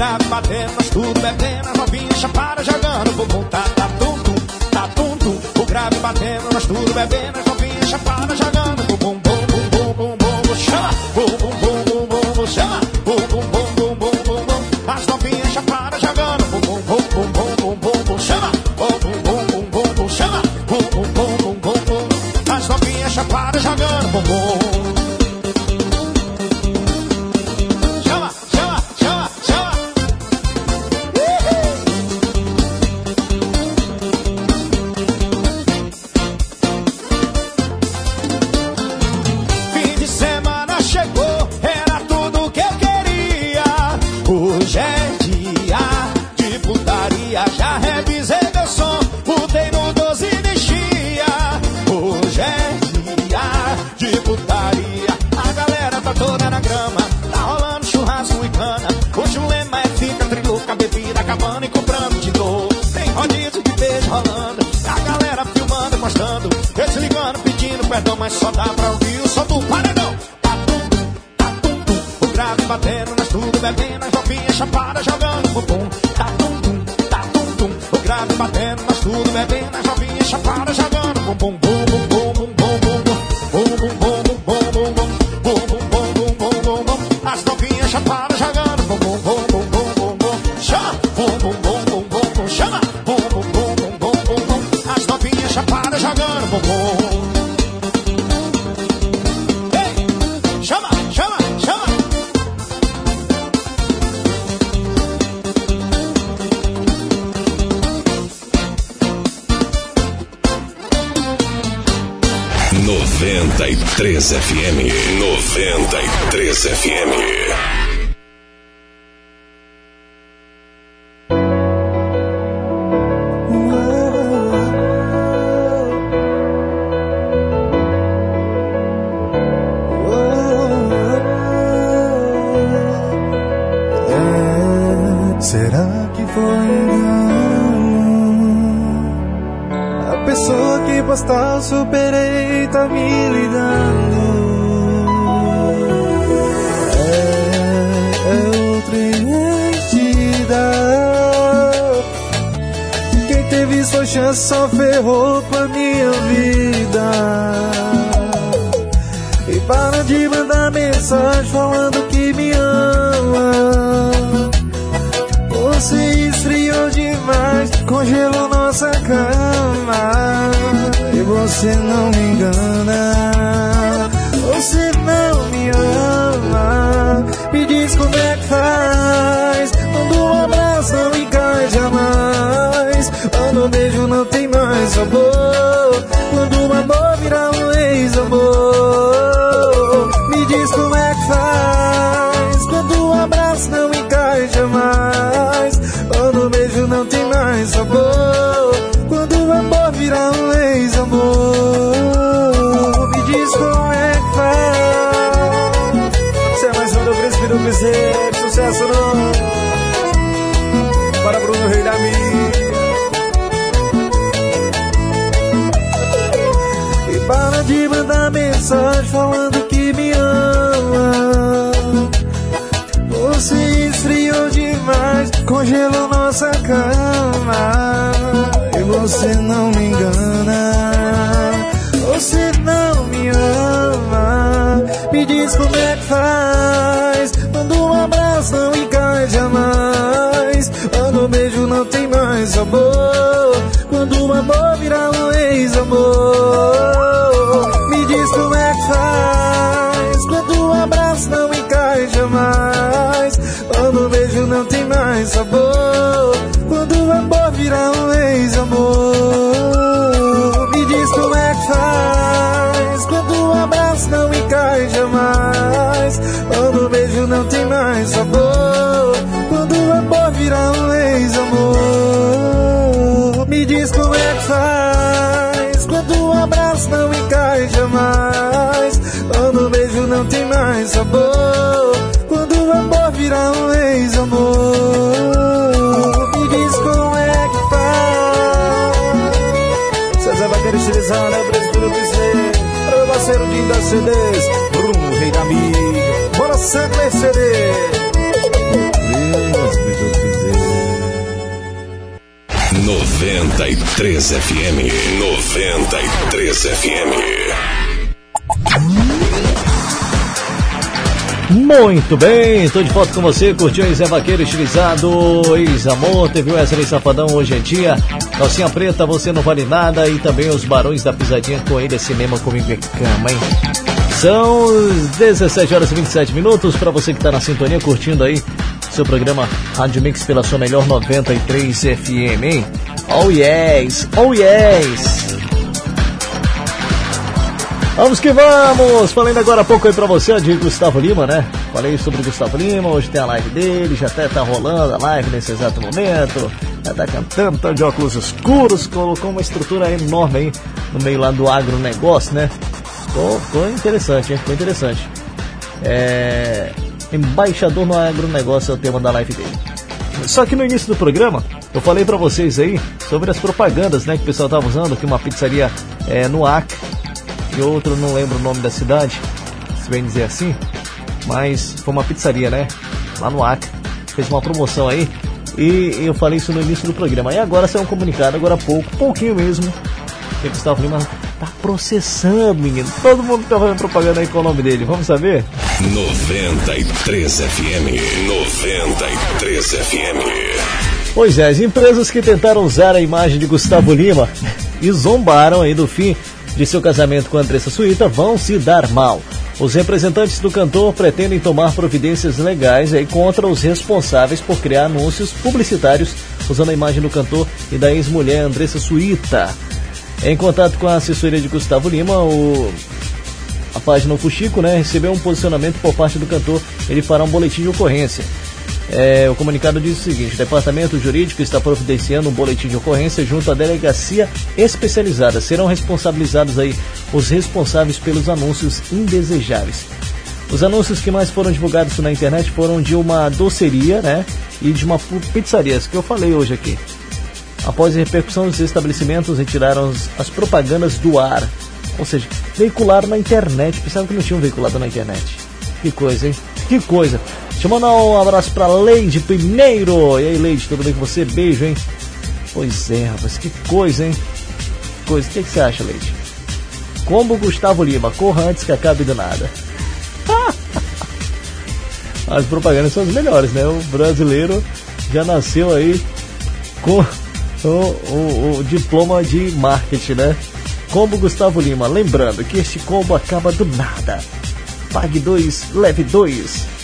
Grave batendo, nós tudo bebendo, as novinhas chapadas jogando, bumbum tá, tá tum, tum, tá tum, tum. O grave batendo, nós tudo bebendo, as novinhas chapadas jogando, Estou de foto com você, curtiu Zé Vaqueiro estilizado, ex-amor, teve o Wesley Safadão hoje em dia, calcinha preta, você não vale nada e também os Barões da Pisadinha com ele, é cinema comigo e cama, hein? São 17 horas e 27 minutos para você que está na sintonia curtindo aí seu programa Rádio Mix pela sua melhor 93 FM, hein? Oh yes, oh yes! Vamos que vamos! Falando agora há pouco aí pra você, de Gustavo Lima, né? Falei sobre o Gustavo Lima, hoje tem a live dele, já até tá rolando a live nesse exato momento. Já tá cantando, tá de óculos escuros, colocou uma estrutura enorme aí no meio lá do agronegócio, né? Ficou, ficou interessante, hein? Ficou interessante. É... Embaixador no agronegócio é o tema da live dele. Só que no início do programa, eu falei para vocês aí sobre as propagandas, né? Que o pessoal tava usando, que uma pizzaria é no Acre e outro não lembro o nome da cidade, se bem dizer assim, mas foi uma pizzaria, né? Lá no Acre. Fez uma promoção aí e eu falei isso no início do programa. E agora saiu um comunicado, agora há pouco, pouquinho mesmo, que Gustavo Lima tá processando, menino. Todo mundo tá fazendo propaganda aí com o nome dele. Vamos saber? 93 FM. 93 FM. Pois é, as empresas que tentaram usar a imagem de Gustavo Lima e zombaram aí do fim de seu casamento com Andressa Suíta vão se dar mal. Os representantes do cantor pretendem tomar providências legais aí contra os responsáveis por criar anúncios publicitários usando a imagem do cantor e da ex-mulher Andressa Suíta. Em contato com a assessoria de Gustavo Lima, o a página Fuxico né, recebeu um posicionamento por parte do cantor. Ele fará um boletim de ocorrência. É, o comunicado diz o seguinte: o departamento jurídico está providenciando um boletim de ocorrência junto à delegacia especializada. Serão responsabilizados aí os responsáveis pelos anúncios indesejáveis. Os anúncios que mais foram divulgados na internet foram de uma doceria, né, e de uma pizzaria, que eu falei hoje aqui. Após a repercussão, os estabelecimentos retiraram as, as propagandas do ar, ou seja, veicularam na internet. Pensavam que não tinham veiculado na internet. Que coisa, hein? Que coisa. Deixa eu mandar um abraço pra Leide primeiro. E aí, Leide, tudo bem com você? Beijo, hein? Pois é, rapaz, que coisa, hein? Que coisa. O que, que você acha, Leide? Combo Gustavo Lima, corra antes que acabe do nada. As propagandas são as melhores, né? O brasileiro já nasceu aí com o, o- o diploma de marketing, né? Combo Gustavo Lima. Lembrando que este combo acaba do nada. Pague dois, leve dois.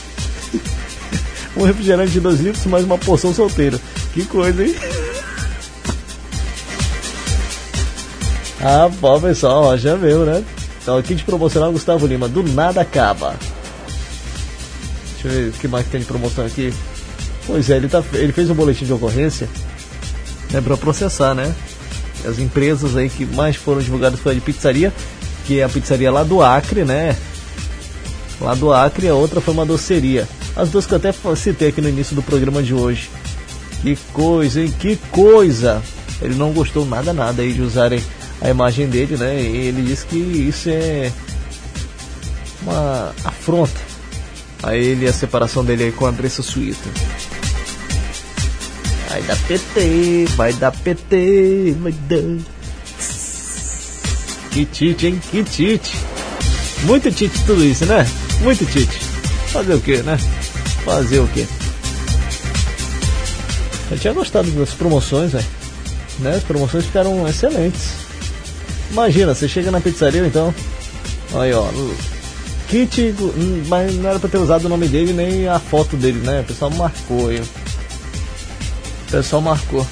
Um refrigerante de 2 litros mais uma porção solteira. Que coisa, hein? ah, pô, pessoal, ó, já viu, né? Então, aqui de promocional Gustavo Lima. Do nada acaba. Deixa eu ver o que mais tem de promoção aqui. Pois é, ele, tá, ele fez um boletim de ocorrência né, para processar, né? As empresas aí que mais foram divulgadas foi a de pizzaria, que é a pizzaria lá do Acre, né? Lá do Acre, a outra foi uma doceria. As duas que eu até citei aqui no início do programa de hoje. Que coisa, hein? Que coisa! Ele não gostou nada, nada aí de usarem a imagem dele, né? E ele disse que isso é uma afronta a ele e a separação dele aí com a Andressa Suíta. Vai dar PT, vai dar PT, vai dar. Que tite, hein? Que tite. Muito tite tudo isso, né? Muito tite. Fazer o que, né? Fazer o que? Eu tinha gostado das promoções, velho. Né? As promoções ficaram excelentes. Imagina, você chega na pizzaria, então. Aí, ó. Kit, hum, mas não era pra ter usado o nome dele nem a foto dele, né? O pessoal marcou aí. O pessoal marcou.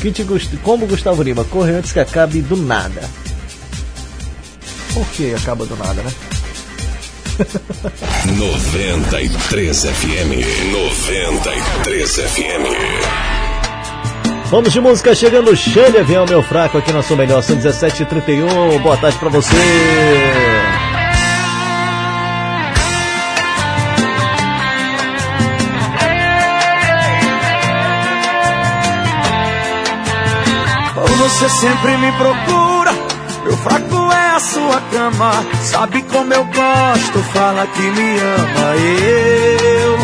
Kit Gust como Gustavo Lima, corre antes que acabe do nada. Por que acaba do nada, né? 93 FM. 93 FM. Vamos de música chegando cheio de avião, meu fraco, aqui na sua melhor, são 17h31. Boa tarde pra você. Você sempre me procura, meu fraco é a sua cama. Sabe como eu gosto, fala que me ama. Eu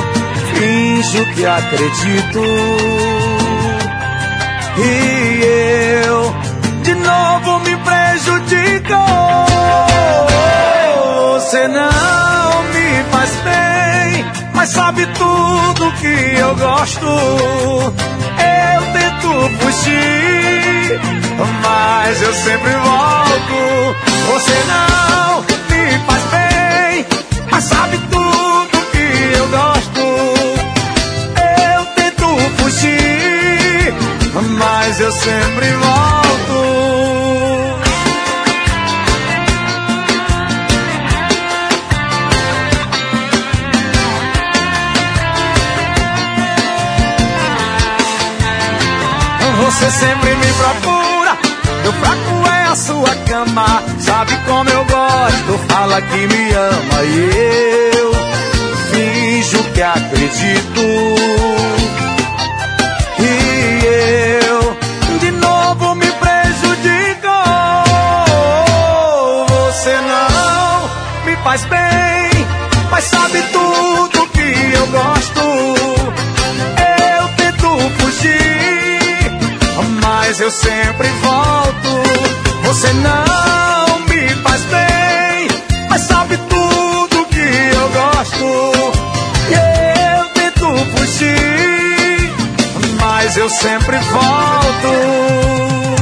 finjo que acredito. E eu de novo me prejudico. Você não me faz bem, mas sabe tudo que eu gosto. Eu tento fugir, mas eu sempre volto. Você não me faz bem, mas sabe tudo que eu gosto. Eu tento fugir, mas eu sempre volto. Você sempre me procura, meu fraco é a sua cama. Sabe como eu gosto, fala que me ama e eu finjo que acredito. E eu de novo me prejudico. Você não me faz bem, mas sabe tudo que eu gosto. Sempre volto. Você não me faz bem, mas sabe tudo que eu gosto. E eu tento fugir, mas eu sempre volto.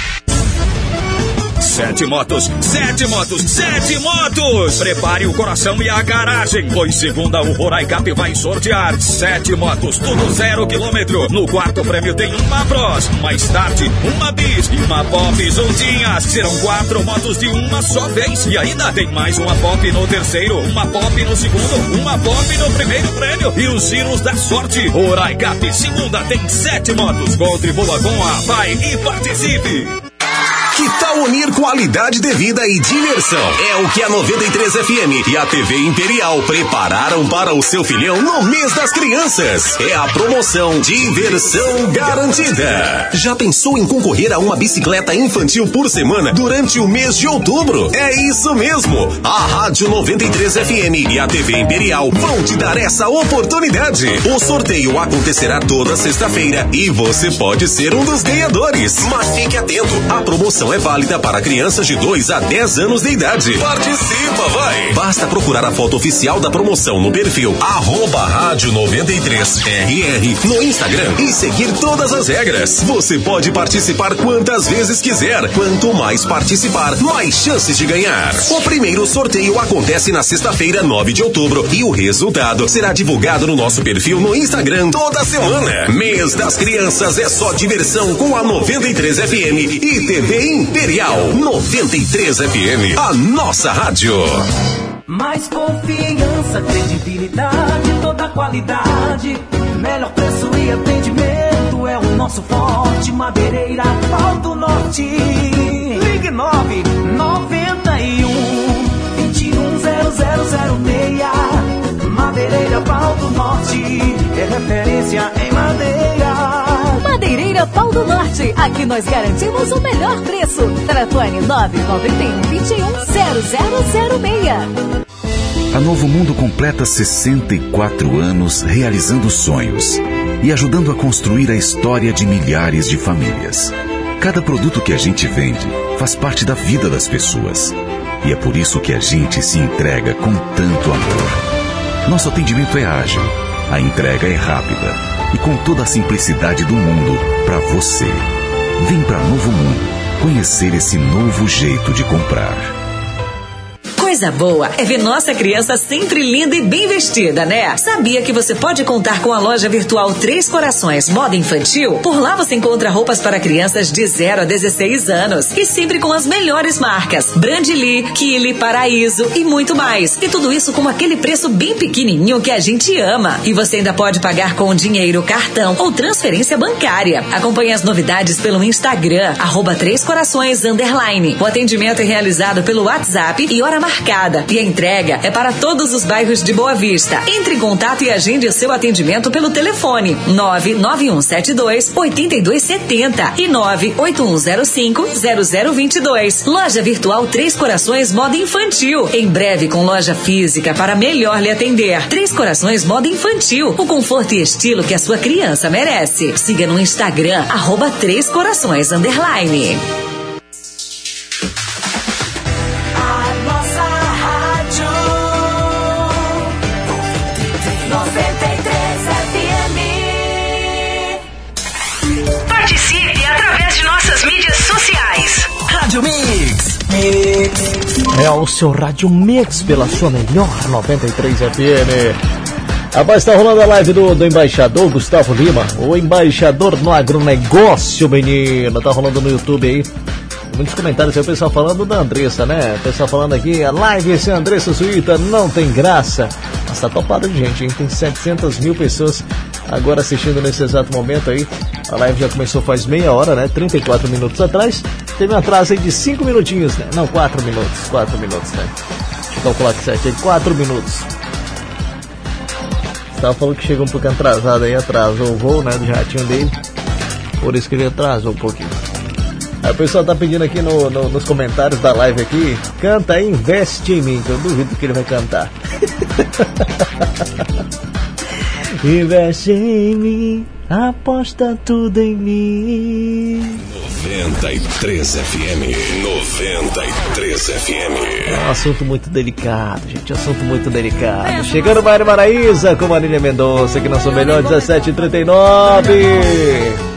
Sete motos, sete motos, sete motos! Prepare o coração e a garagem, pois segunda o Roraicap vai sortear sete motos, tudo zero quilômetro. No quarto prêmio tem uma Bros, mais tarde uma Bis e uma Pop juntinhas. Serão quatro motos de uma só vez. E ainda tem mais uma Pop no terceiro, uma Pop no segundo, uma Pop no primeiro prêmio. E os giros da sorte. Roraicap, segunda tem sete motos. Contribua com a Vai e participe! Que tal unir qualidade de vida e diversão? É o que a 93 FM e a TV Imperial prepararam para o seu filhão no mês das crianças. É a promoção Diversão Garantida. Já pensou em concorrer a uma bicicleta infantil por semana durante o mês de outubro? É isso mesmo. A Rádio 93 FM e a TV Imperial vão te dar essa oportunidade. O sorteio acontecerá toda sexta-feira e você pode ser um dos ganhadores. Mas fique atento, a promoção é válida para crianças de 2 a 10 anos de idade. Participa, vai! Basta procurar a foto oficial da promoção no perfil arroba rádio 93RR no Instagram e seguir todas as regras. Você pode participar quantas vezes quiser. Quanto mais participar, mais chances de ganhar. O primeiro sorteio acontece na sexta-feira, 9 de outubro, e o resultado será divulgado no nosso perfil no Instagram toda semana. Mês das Crianças é só diversão com a 93 FM e TV Imperial 93 FM, a nossa rádio. Mais confiança, credibilidade, toda qualidade. Melhor preço e atendimento é o nosso forte. Madeireira, Pau do Norte. Ligue 9 91 21 0006. Madeireira, Pau do Norte. É referência em madeira. Madeireira Pau do Norte. Aqui nós garantimos o melhor preço. Telefone 991 21 0006. A Novo Mundo completa 64 anos realizando sonhos e ajudando a construir a história de milhares de famílias. Cada produto que a gente vende faz parte da vida das pessoas. E é por isso que a gente se entrega com tanto amor. Nosso atendimento é ágil, a entrega é rápida e com toda a simplicidade do mundo para você. Vem para Novo Mundo conhecer esse novo jeito de comprar. Coisa boa é ver nossa criança sempre linda e bem vestida, né? Sabia que você pode contar com a loja virtual Três Corações Moda Infantil? Por lá você encontra roupas para crianças de 0 a 16 anos e sempre com as melhores marcas: Brandly, Kili, Paraíso e muito mais. E tudo isso com aquele preço bem pequenininho que a gente ama. E você ainda pode pagar com dinheiro, cartão ou transferência bancária. Acompanhe as novidades pelo Instagram, arroba Três Corações Underline. O atendimento é realizado pelo WhatsApp e hora marcada. E a entrega é para todos os bairros de Boa Vista. Entre em contato e agende o seu atendimento pelo telefone 99172 8270 e 98105 0022. Loja Virtual Três Corações Moda Infantil. Em breve com loja física para melhor lhe atender. Três Corações Moda Infantil. O conforto e estilo que a sua criança merece. Siga no Instagram, arroba Três Corações Underline. É o seu Rádio Mix pela sua melhor 93 FM. Rapaz, tá rolando a live do, do embaixador Gustavo Lima, o embaixador no agronegócio, menino. Tá rolando no YouTube aí. Muitos comentários aí, o pessoal falando da Andressa, né? O pessoal falando aqui, a live sem Andressa Suíta não tem graça. Mas tá topado de gente, hein? Tem 700 mil pessoas agora assistindo nesse exato momento aí. A live já começou faz meia hora, né? 34 minutos atrás. Teve um atraso aí de 5 minutinhos, né? Não, 4 minutos. 4 minutos, né? Deixa eu calcular aqui certo aí. 4 minutos. Gustavo falou que chegou um pouco atrasado aí, atrasou o voo, né, do jatinho dele. Por isso que ele atrasou um pouquinho. Aí o pessoal tá pedindo aqui no, no- nos comentários da live aqui, canta investe em mim, que eu duvido que ele vai cantar. investe em mim, aposta tudo em mim. 93 FM. 93 FM. É um assunto muito delicado, gente. Assunto muito delicado. Chegando Mário Maraíza com Marília Mendonça, aqui na sua melhor 1739.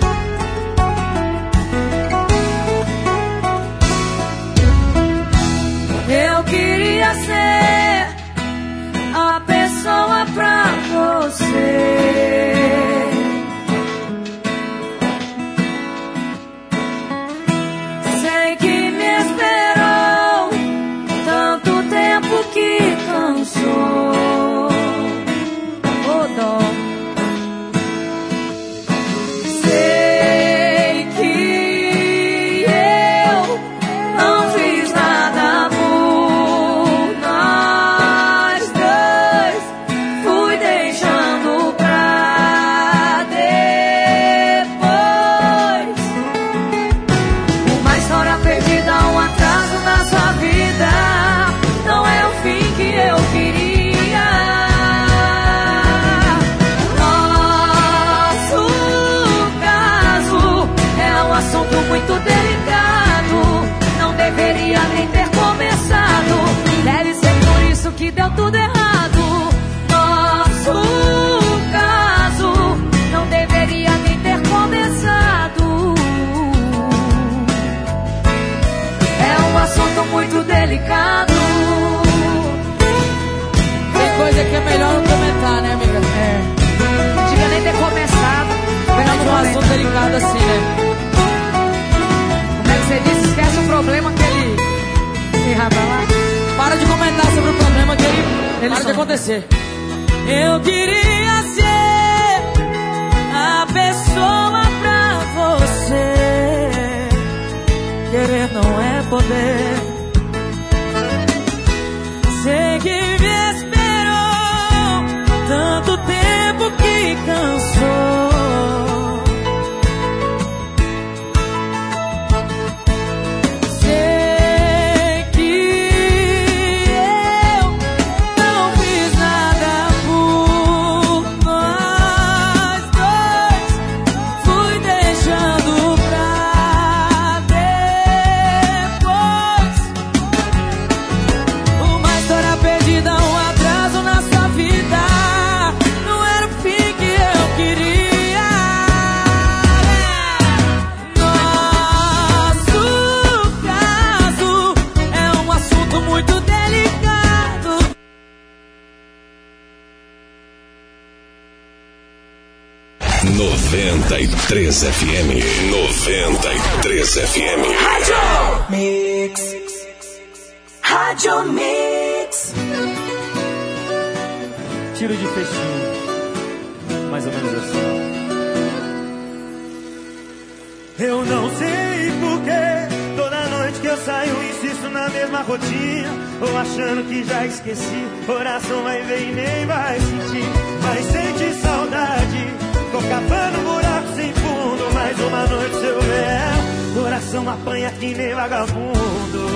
Coração apanha que nem vagabundo.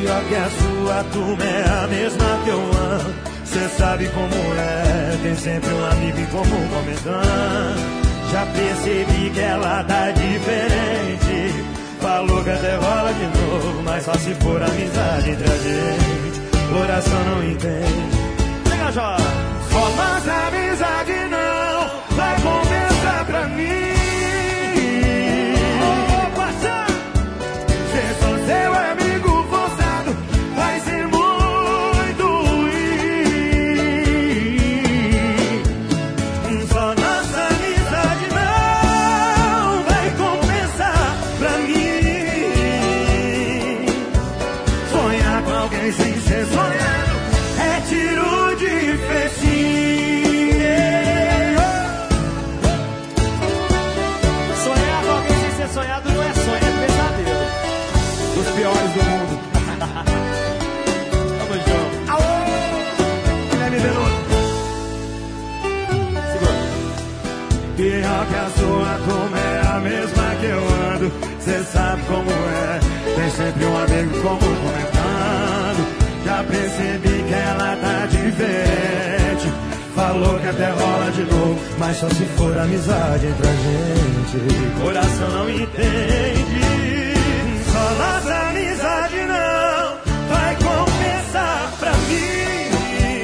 Pior que a sua turma é a mesma que eu amo. Cê sabe como é. Tem sempre um amigo em comum comentando. Já percebi que ela tá diferente. Falou que até rola de novo, mas só se for amizade entre a gente. Coração não entende. Chega, Jó. Nossa amizade que até rola de novo, mas só se for amizade entre a gente. Coração não entende. Só nossa amizade não vai compensar pra mim.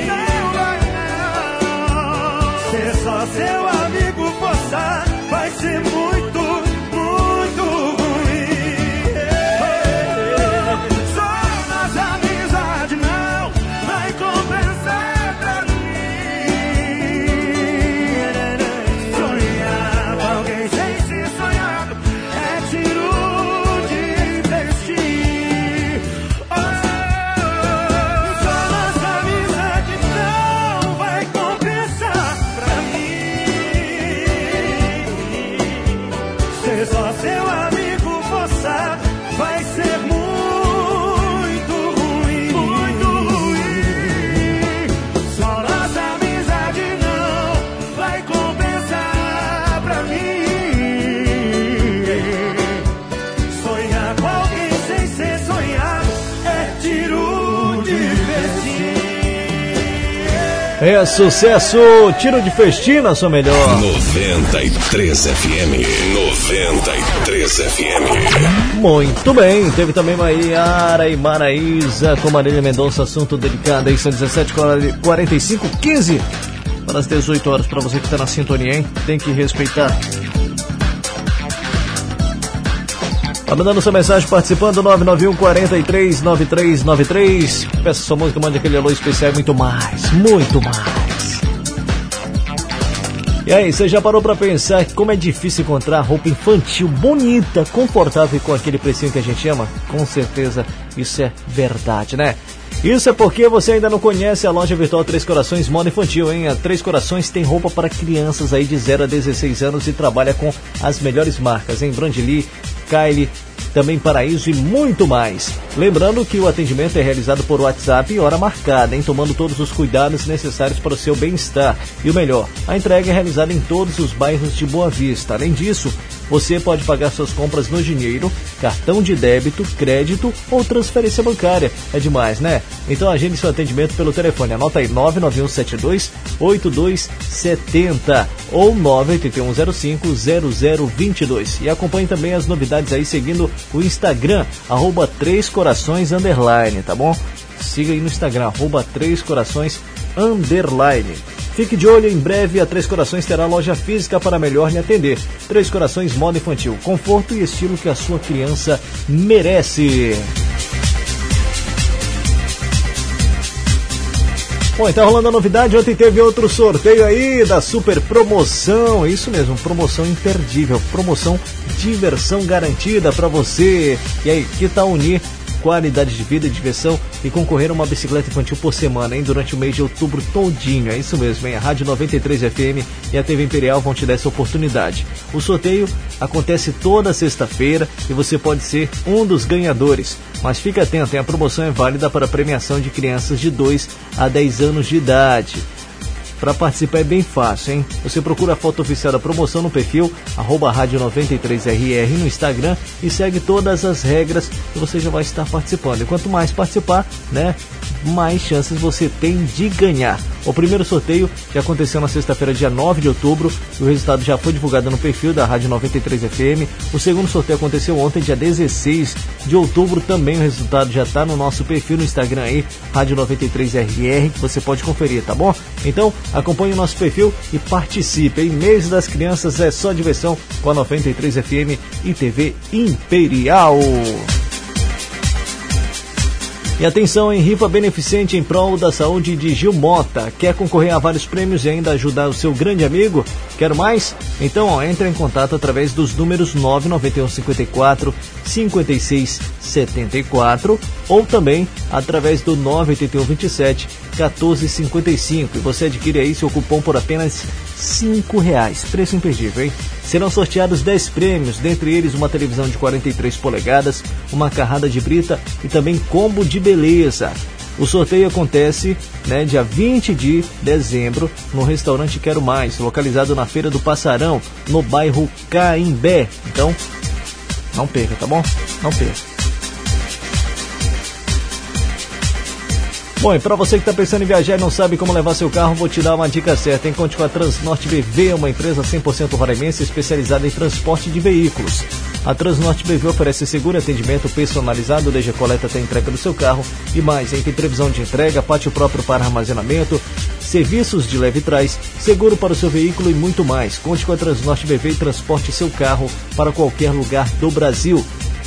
Não vai não. Ser só seu amigo forçar vai ser muito, É sucesso, tiro de festina, sua melhor. 93 FM. 93 FM. Muito bem, teve também Maiara e Maraísa com Marília Mendonça, assunto delicado aí, são 17, 45, 15 para as 18 horas, para você que está na sintonia, hein? Tem que respeitar. Tá mandando sua mensagem participando 991 43 9393. Peça sua música, mande aquele alô especial e muito mais, muito mais. E aí, você já parou pra pensar como é difícil encontrar roupa infantil bonita, confortável e com aquele precinho que a gente ama? Com certeza isso é verdade, né? Isso é porque você ainda não conhece a loja virtual Três Corações Moda Infantil, hein? A Três Corações tem roupa para crianças aí de 0 a 16 anos e trabalha com as melhores marcas, hein? Brandly, Kylie, também Paraíso e muito mais. Lembrando que o atendimento é realizado por WhatsApp e hora marcada, hein? tomando todos os cuidados necessários para o seu bem-estar. E o melhor, a entrega é realizada em todos os bairros de Boa Vista. Além disso, você pode pagar suas compras no dinheiro, cartão de débito, crédito ou transferência bancária. É demais, né? Então agende seu atendimento pelo telefone. Anota aí 99172 8270 ou 98105 0022. E acompanhe também as novidades aí seguindo o Instagram, arroba 3 corações underline, tá bom? Siga aí no Instagram, arroba 3 corações underline. Fique de olho, em breve a Três Corações terá loja física para melhor lhe atender. Três Corações Moda Infantil, conforto e estilo que a sua criança merece. Bom, então rolando a novidade, ontem teve outro sorteio aí da super promoção, isso mesmo, promoção imperdível, promoção diversão garantida para você. E aí, que tal unir qualidade de vida e diversão e concorrer a uma bicicleta infantil por semana, hein? Durante o mês de outubro todinho. É isso mesmo, hein? A Rádio 93 FM e a TV Imperial vão te dar essa oportunidade. O sorteio acontece toda sexta-feira e você pode ser um dos ganhadores. Mas fique atento, hein? a promoção é válida para premiação de crianças de 2 a 10 anos de idade. Para participar é bem fácil, hein? Você procura a foto oficial da promoção no perfil rádio 93RR no Instagram e segue todas as regras e você já vai estar participando. E quanto mais participar, né, mais chances você tem de ganhar. O primeiro sorteio já aconteceu na sexta-feira, dia 9 de outubro, e o resultado já foi divulgado no perfil da Rádio 93 FM. O segundo sorteio aconteceu ontem, dia 16 de outubro, também o resultado já está no nosso perfil no Instagram aí, Rádio 93RR, que você pode conferir, tá bom? Então, acompanhe o nosso perfil e participe. Em mês das crianças é só diversão com a 93 FM e TV Imperial. E atenção em rifa beneficente em prol da saúde de Gil Mota. Quer concorrer a vários prêmios e ainda ajudar o seu grande amigo? Quer mais? Então ó, entre em contato através dos números 991 54 56 74 ou também através do 981 27 14 55 e você adquire aí seu cupom por apenas cinco reais, preço imperdível, hein? Serão sorteados 10 prêmios, dentre eles uma televisão de 43 polegadas, uma carrada de brita e também combo de beleza. O sorteio acontece né, dia 20 de dezembro no restaurante Quero Mais, localizado na Feira do Passarão, no bairro Caimbé. Então, não perca, tá bom? Não perca. Bom, e para você que está pensando em viajar e não sabe como levar seu carro, vou te dar uma dica certa. Encontre com a Transnorte BV, uma empresa 100% roraimense especializada em transporte de veículos. A Transnorte BV oferece seguro atendimento personalizado, desde a coleta até a entrega do seu carro e mais, tem previsão de entrega, pátio próprio para armazenamento, serviços de leve trás, seguro para o seu veículo e muito mais. Conte com a Transnorte BV e transporte seu carro para qualquer lugar do Brasil.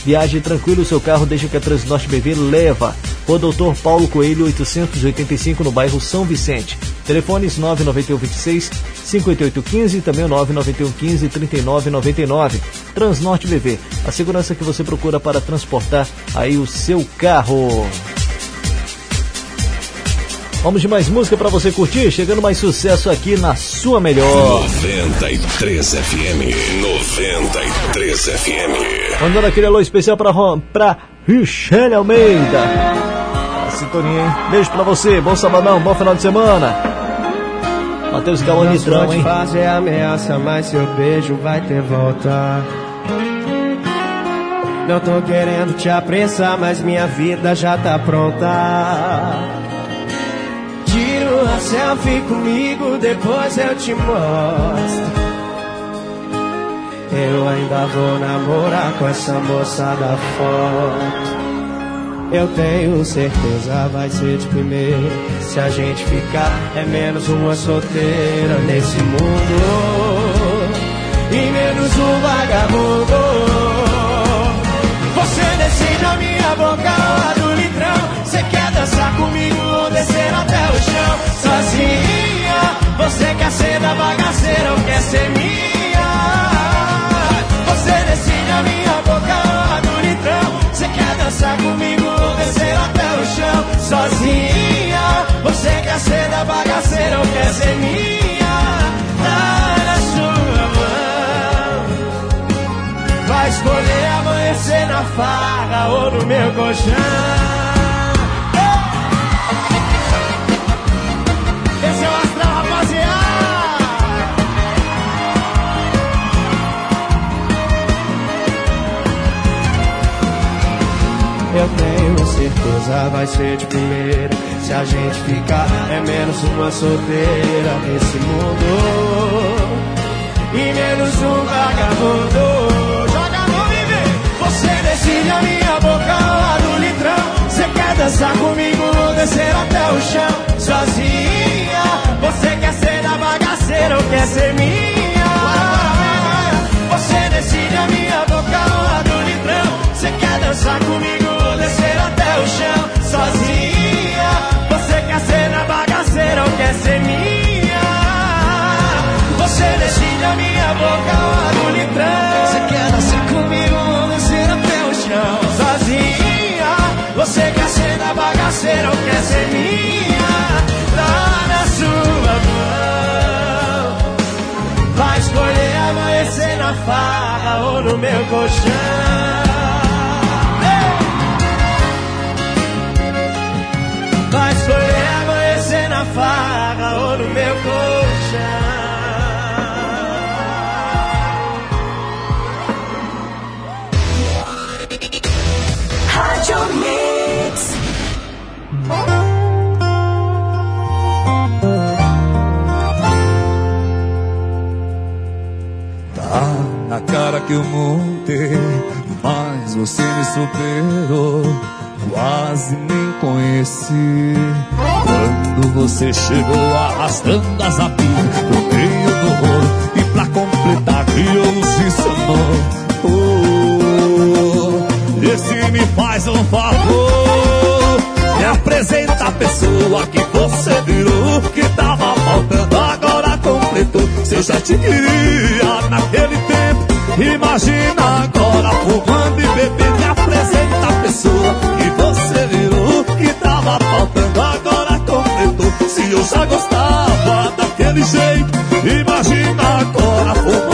Viaje tranquilo o seu carro desde que a Transnorte BV leva. O Doutor Paulo Coelho 885 no bairro São Vicente. Telefones 991 26 5815 e também o 991 15 3999. Transnorte BV, a segurança que você procura para transportar aí o seu carro. Vamos de mais música para você curtir, chegando mais sucesso aqui na sua melhor. 93 FM. 93 FM. Mandando aquele alô especial pra, Ro- pra Michelle Almeida. A sintonia, hein? Beijo pra você, bom sabadão, bom final de semana. Matheus Calão Não Nitrão, te hein? fazer ameaça, mas seu beijo vai ter volta. Não tô querendo te apressar, mas minha vida já tá pronta. Selfie comigo, depois eu te mostro. Eu ainda vou namorar com essa moça da foto. Eu tenho certeza vai ser de primeira. Se a gente ficar, é menos uma solteira nesse mundo. E menos um vagabundo. Você decide a minha boca lá do litrão. Você quer dançar comigo descer até o chão? Sozinha, você quer ser da bagaceira ou quer ser minha? Você decide a minha boca lá do litrão. Você quer dançar comigo ou descer até o chão? Sozinha, você quer ser da bagaceira ou quer ser minha? Tá sua mão. Vai escolher amanhecer na farra ou no meu colchão. Eu tenho certeza vai ser de primeira. Se a gente ficar, é menos uma solteira nesse mundo. E menos um vagabundo. Joga no viver. Você decide a minha boca lá no litrão. Você quer dançar comigo ou descer até o chão? Sozinha. Você quer ser da bagaceira ou quer ser minha? Você decide a minha boca. Você quer dançar comigo ou descer até o chão? Sozinha. Você quer ser da bagaceira ou quer ser minha? Você decide a minha boca lá no litrão. Você quer dançar comigo ou descer até o chão? Sozinha. Você quer ser da bagaceira ou quer ser minha? Tá na sua mão. Vai escolher amanhecer na farra ou no meu colchão. Na farra ou no meu colchão. Rádio Mix. Tá na cara que eu montei, mas você me superou. Quase nem conheci. Quando você chegou arrastando as abelhas pro meio do rolo, e pra completar, criou um ensinou. Oh, esse me faz um favor. Me apresenta a pessoa que você virou, que tava faltando, agora completou. Se eu já te queria naquele imagina agora fumando e bebendo. Me apresenta a pessoa que você virou, que tava faltando, agora completou. Se eu já gostava daquele jeito, imagina agora fumando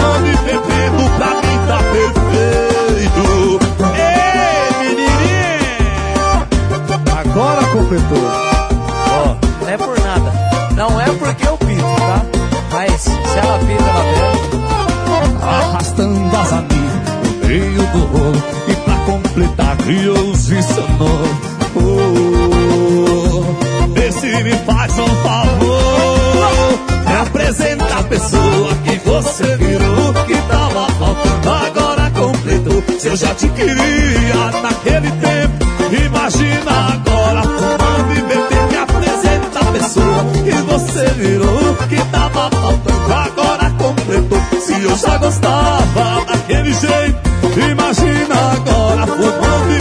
E pra completar, criou-se sonoro. Oh, vê se me faz um favor. Me apresenta a pessoa que você virou, que tava faltando, agora completou. Se eu já te queria naquele tempo, imagina agora fumando e bebendo. Me apresenta a pessoa que você virou, que tava faltando, agora completou. Se eu já gostava daquele jeito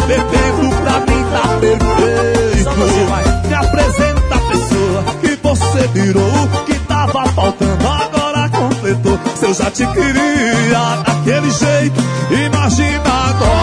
perfeito, pra mim tá perfeito. Me apresenta a pessoa que você virou, que tava faltando, agora completou. Se eu já te queria daquele jeito, imagina agora.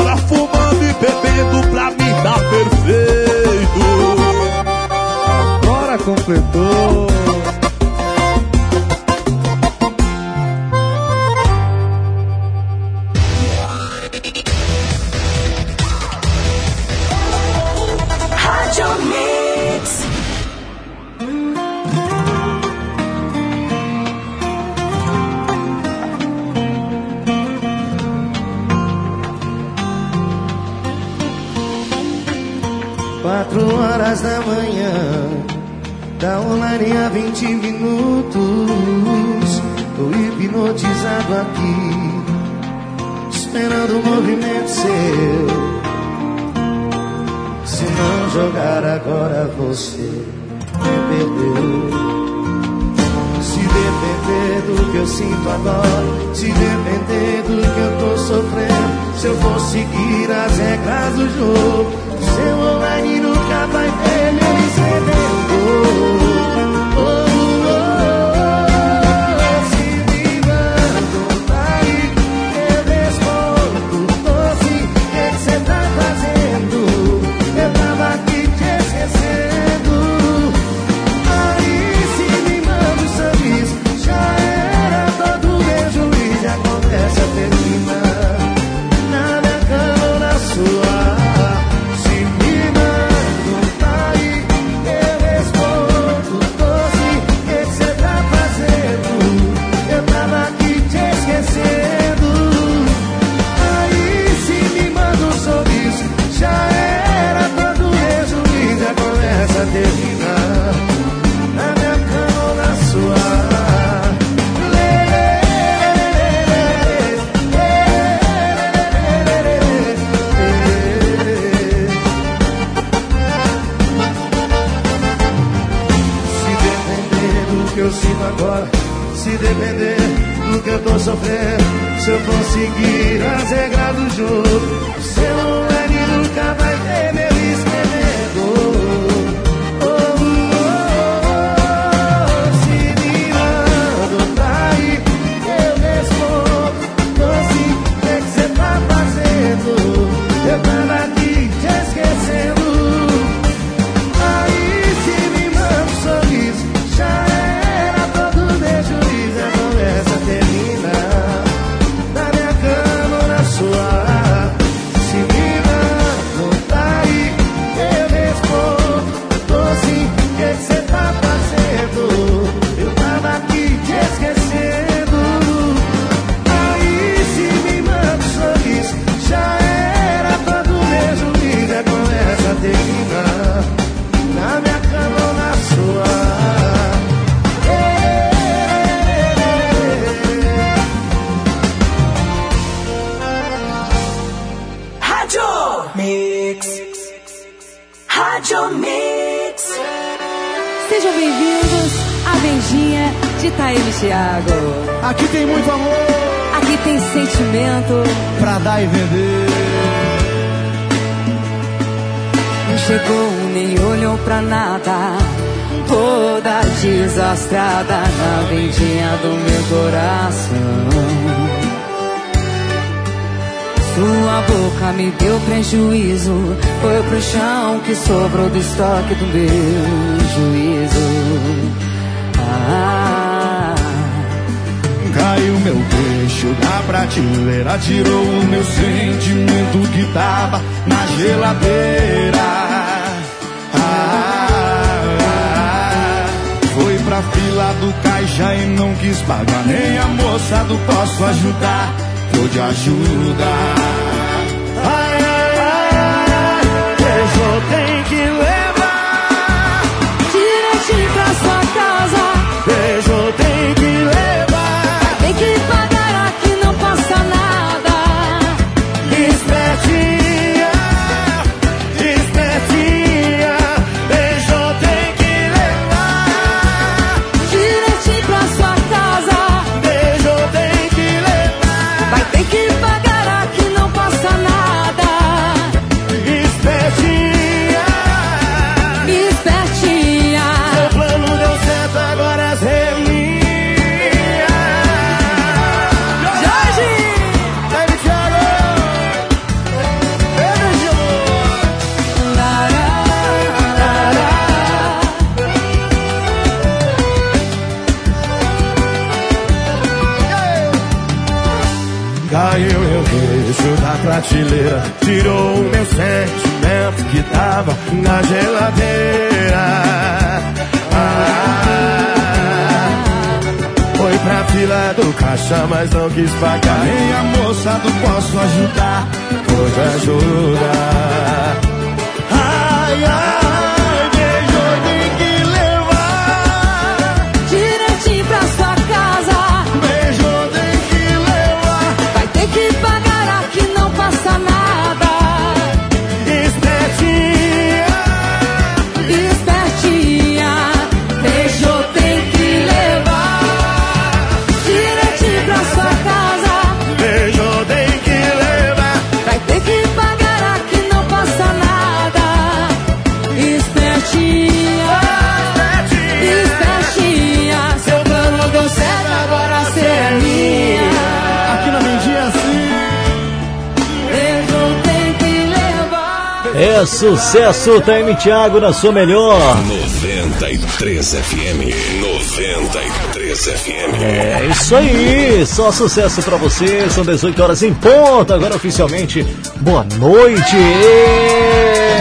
Sucesso, Time Thiago na sua melhor. 93 FM. 93 FM. É isso aí, só sucesso pra você. São 18 horas em ponto. Agora oficialmente, boa noite. Ê!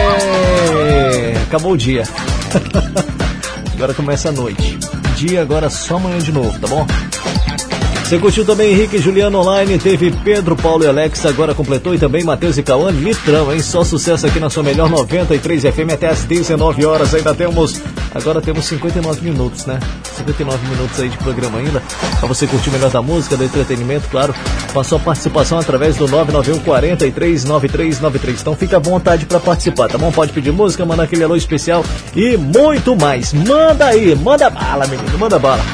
Acabou o dia. Agora começa a noite. Dia agora só amanhã de novo, tá bom? Você curtiu também Henrique e Juliano online, teve Pedro, Paulo e Alex, agora completou e também Matheus e Cauã, litrão, hein? Só sucesso aqui na sua melhor 93 FM até às 19 horas. Ainda temos, agora temos 59 minutos, né? 59 minutos aí de programa ainda. Pra você curtir o melhor da música, do entretenimento, claro, com a sua participação através do 991 43 9393. Então fica à vontade pra participar, tá bom? Pode pedir música, mandar aquele alô especial e muito mais. Manda aí, manda bala, menino, manda bala.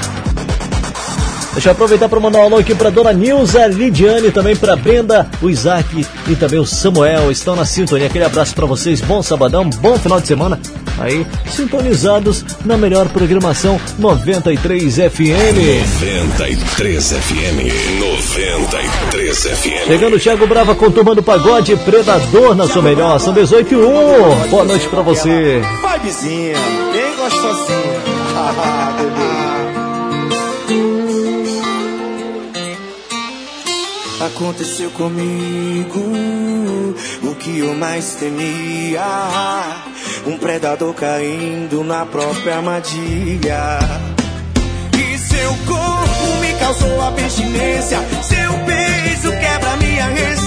Deixa eu aproveitar para mandar um alô aqui para dona Nilza Lidiane, também para Brenda, o Isaac e também o Samuel. Estão na sintonia. Aquele abraço para vocês. Bom sabadão, bom final de semana. Aí, sintonizados na melhor programação 93 FM. 93 FM. 93 FM. Chegando o Thiago Brava com turma do pagode, Predador na sua melhor. São 18 e 1. Boa noite para você. Vibezinha, bem gostosinha. Aconteceu comigo o que eu mais temia. Um predador caindo na própria armadilha. E seu corpo me causou abstinência. Seu beijo quebra minha resistência.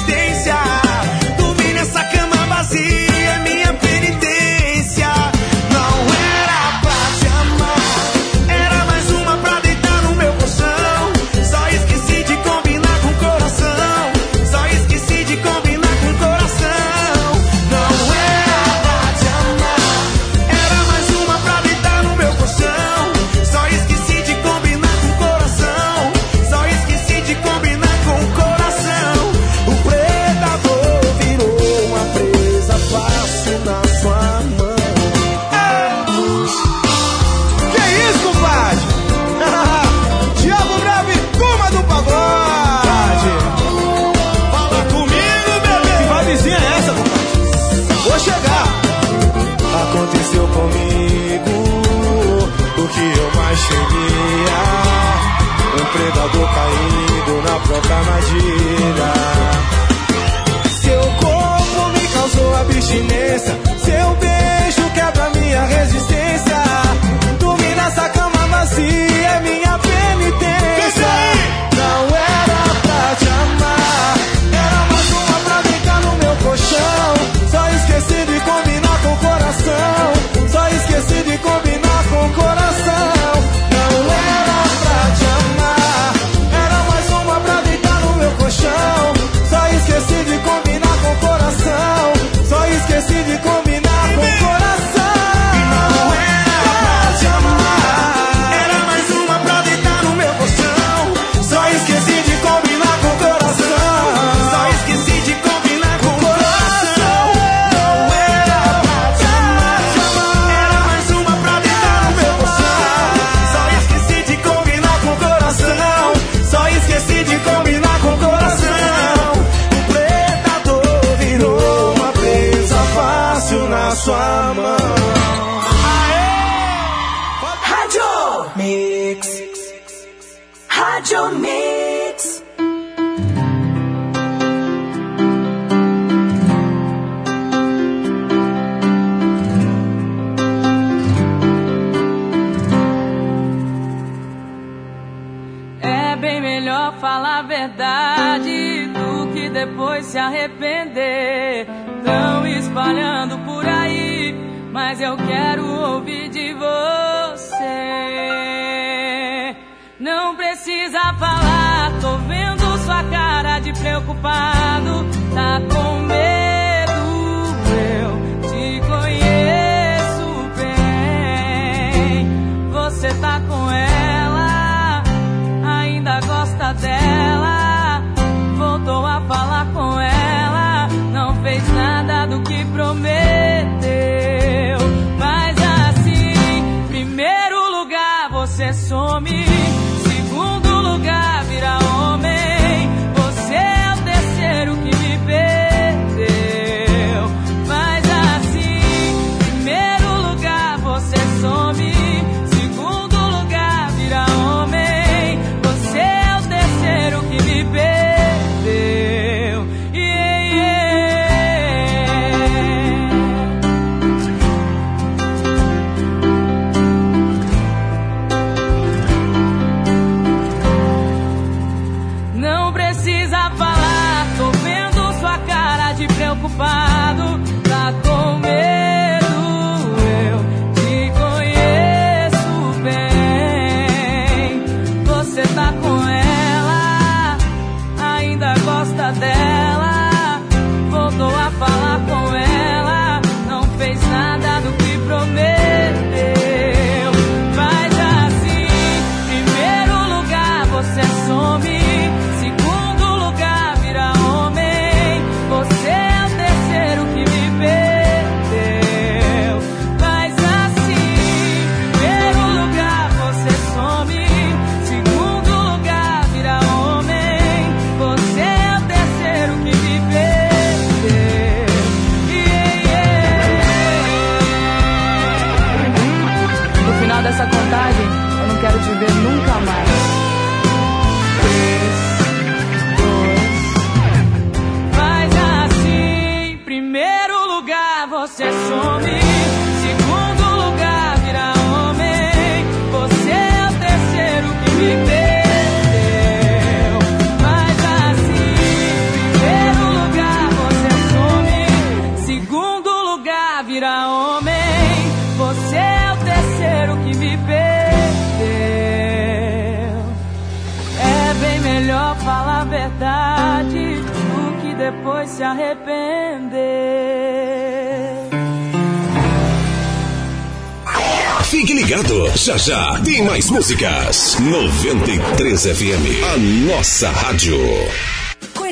músicas. 93 FM, a nossa rádio.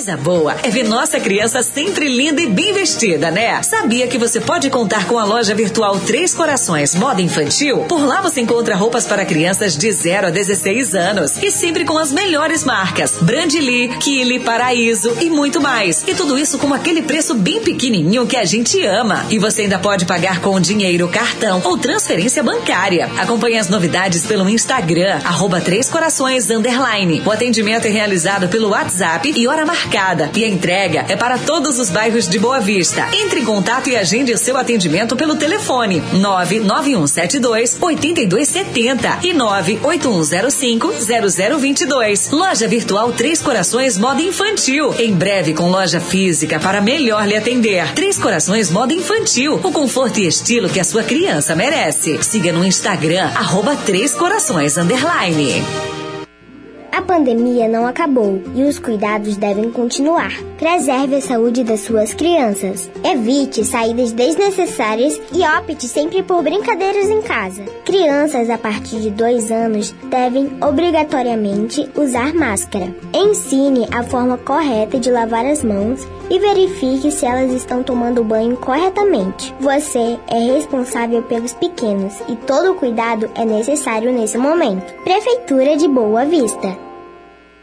Coisa boa é ver nossa criança sempre linda e bem vestida, né? Sabia que você pode contar com a loja virtual Três Corações Moda Infantil? Por lá você encontra roupas para crianças de 0 a 16 anos e sempre com as melhores marcas: Brandly, Kili, Paraíso e muito mais. E tudo isso com aquele preço bem pequenininho que a gente ama. E você ainda pode pagar com dinheiro, cartão ou transferência bancária. Acompanhe as novidades pelo Instagram, arroba Três Corações Underline. O atendimento é realizado pelo WhatsApp e hora marcada marcada. E a entrega é para todos os bairros de Boa Vista. Entre em contato e agende seu atendimento pelo telefone 99172 8270 e 98105 0022. Loja virtual Três Corações Moda Infantil. Em breve com loja física para melhor lhe atender. Três Corações Moda Infantil. O conforto e estilo que a sua criança merece. Siga no Instagram, arroba Três Corações Underline. Pandemia não acabou e os cuidados devem continuar. Preserve a saúde das suas crianças. Evite saídas desnecessárias e opte sempre por brincadeiras em casa. Crianças a partir de 2 anos devem obrigatoriamente usar máscara. Ensine a forma correta de lavar as mãos e verifique se elas estão tomando banho corretamente. Você é responsável pelos pequenos e todo cuidado é necessário nesse momento. Prefeitura de Boa Vista.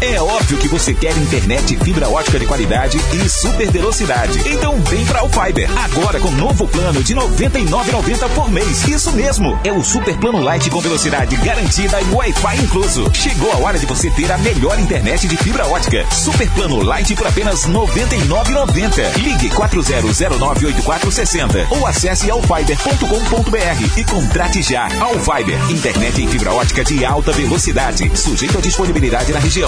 É óbvio que você quer internet fibra ótica de qualidade e super velocidade. Então vem pra o Fiber. Agora com novo plano de R$ 99,90 por mês. Isso mesmo. É o super plano light com velocidade garantida e Wi-Fi incluso. Chegou a hora de você ter a melhor internet de fibra ótica. Super plano light por apenas R$ 99,90. Ligue 40098460 ou acesse alfiber.com.br e contrate já. Alfiber, internet em fibra ótica de alta velocidade. Sujeito à disponibilidade na região.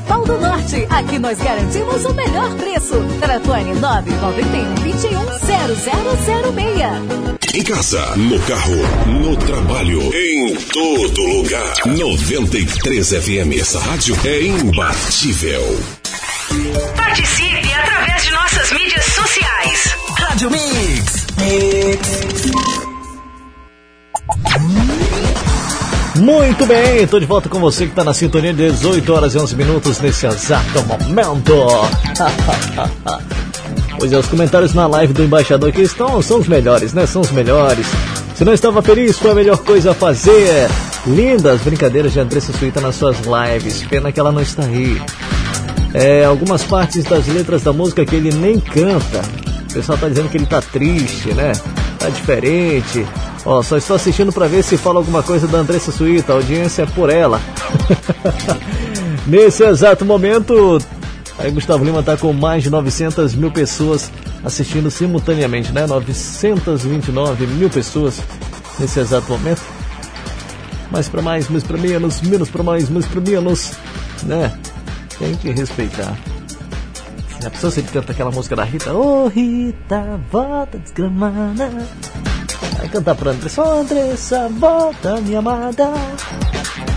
Pau do Norte. Aqui nós garantimos o melhor preço. Telefone 991 21 0006. Em casa, no carro, no trabalho, em todo lugar. 93 FM, essa rádio é imbatível. Participe através de nossas mídias sociais. Rádio Mix. Muito bem, estou de volta com você que está na sintonia de 18 horas e 11 minutos nesse exato momento. pois é, os comentários na live do embaixador aqui estão, são os melhores, né? São os melhores. Se não estava feliz, foi a melhor coisa a fazer. Lindas brincadeiras de Andressa Suíta nas suas lives. Pena que ela não está aí. É, algumas partes das letras da música que ele nem canta. O pessoal tá dizendo que ele tá triste, né? Tá diferente. Ó, só estou assistindo para ver se fala alguma coisa da Andressa Suíta. A audiência é por ela. Nesse exato momento, aí Gustavo Lima tá com mais de 900 mil pessoas assistindo simultaneamente, né? 929 mil pessoas nesse exato momento. Mais para mais, mais para menos, menos para mais, mais para menos, né? Tem que respeitar. Já pensou se ele canta aquela música da Rita? Ô oh, Rita, volta desgramada. Vai cantar pra Andressa, ô Andressa, volta minha amada.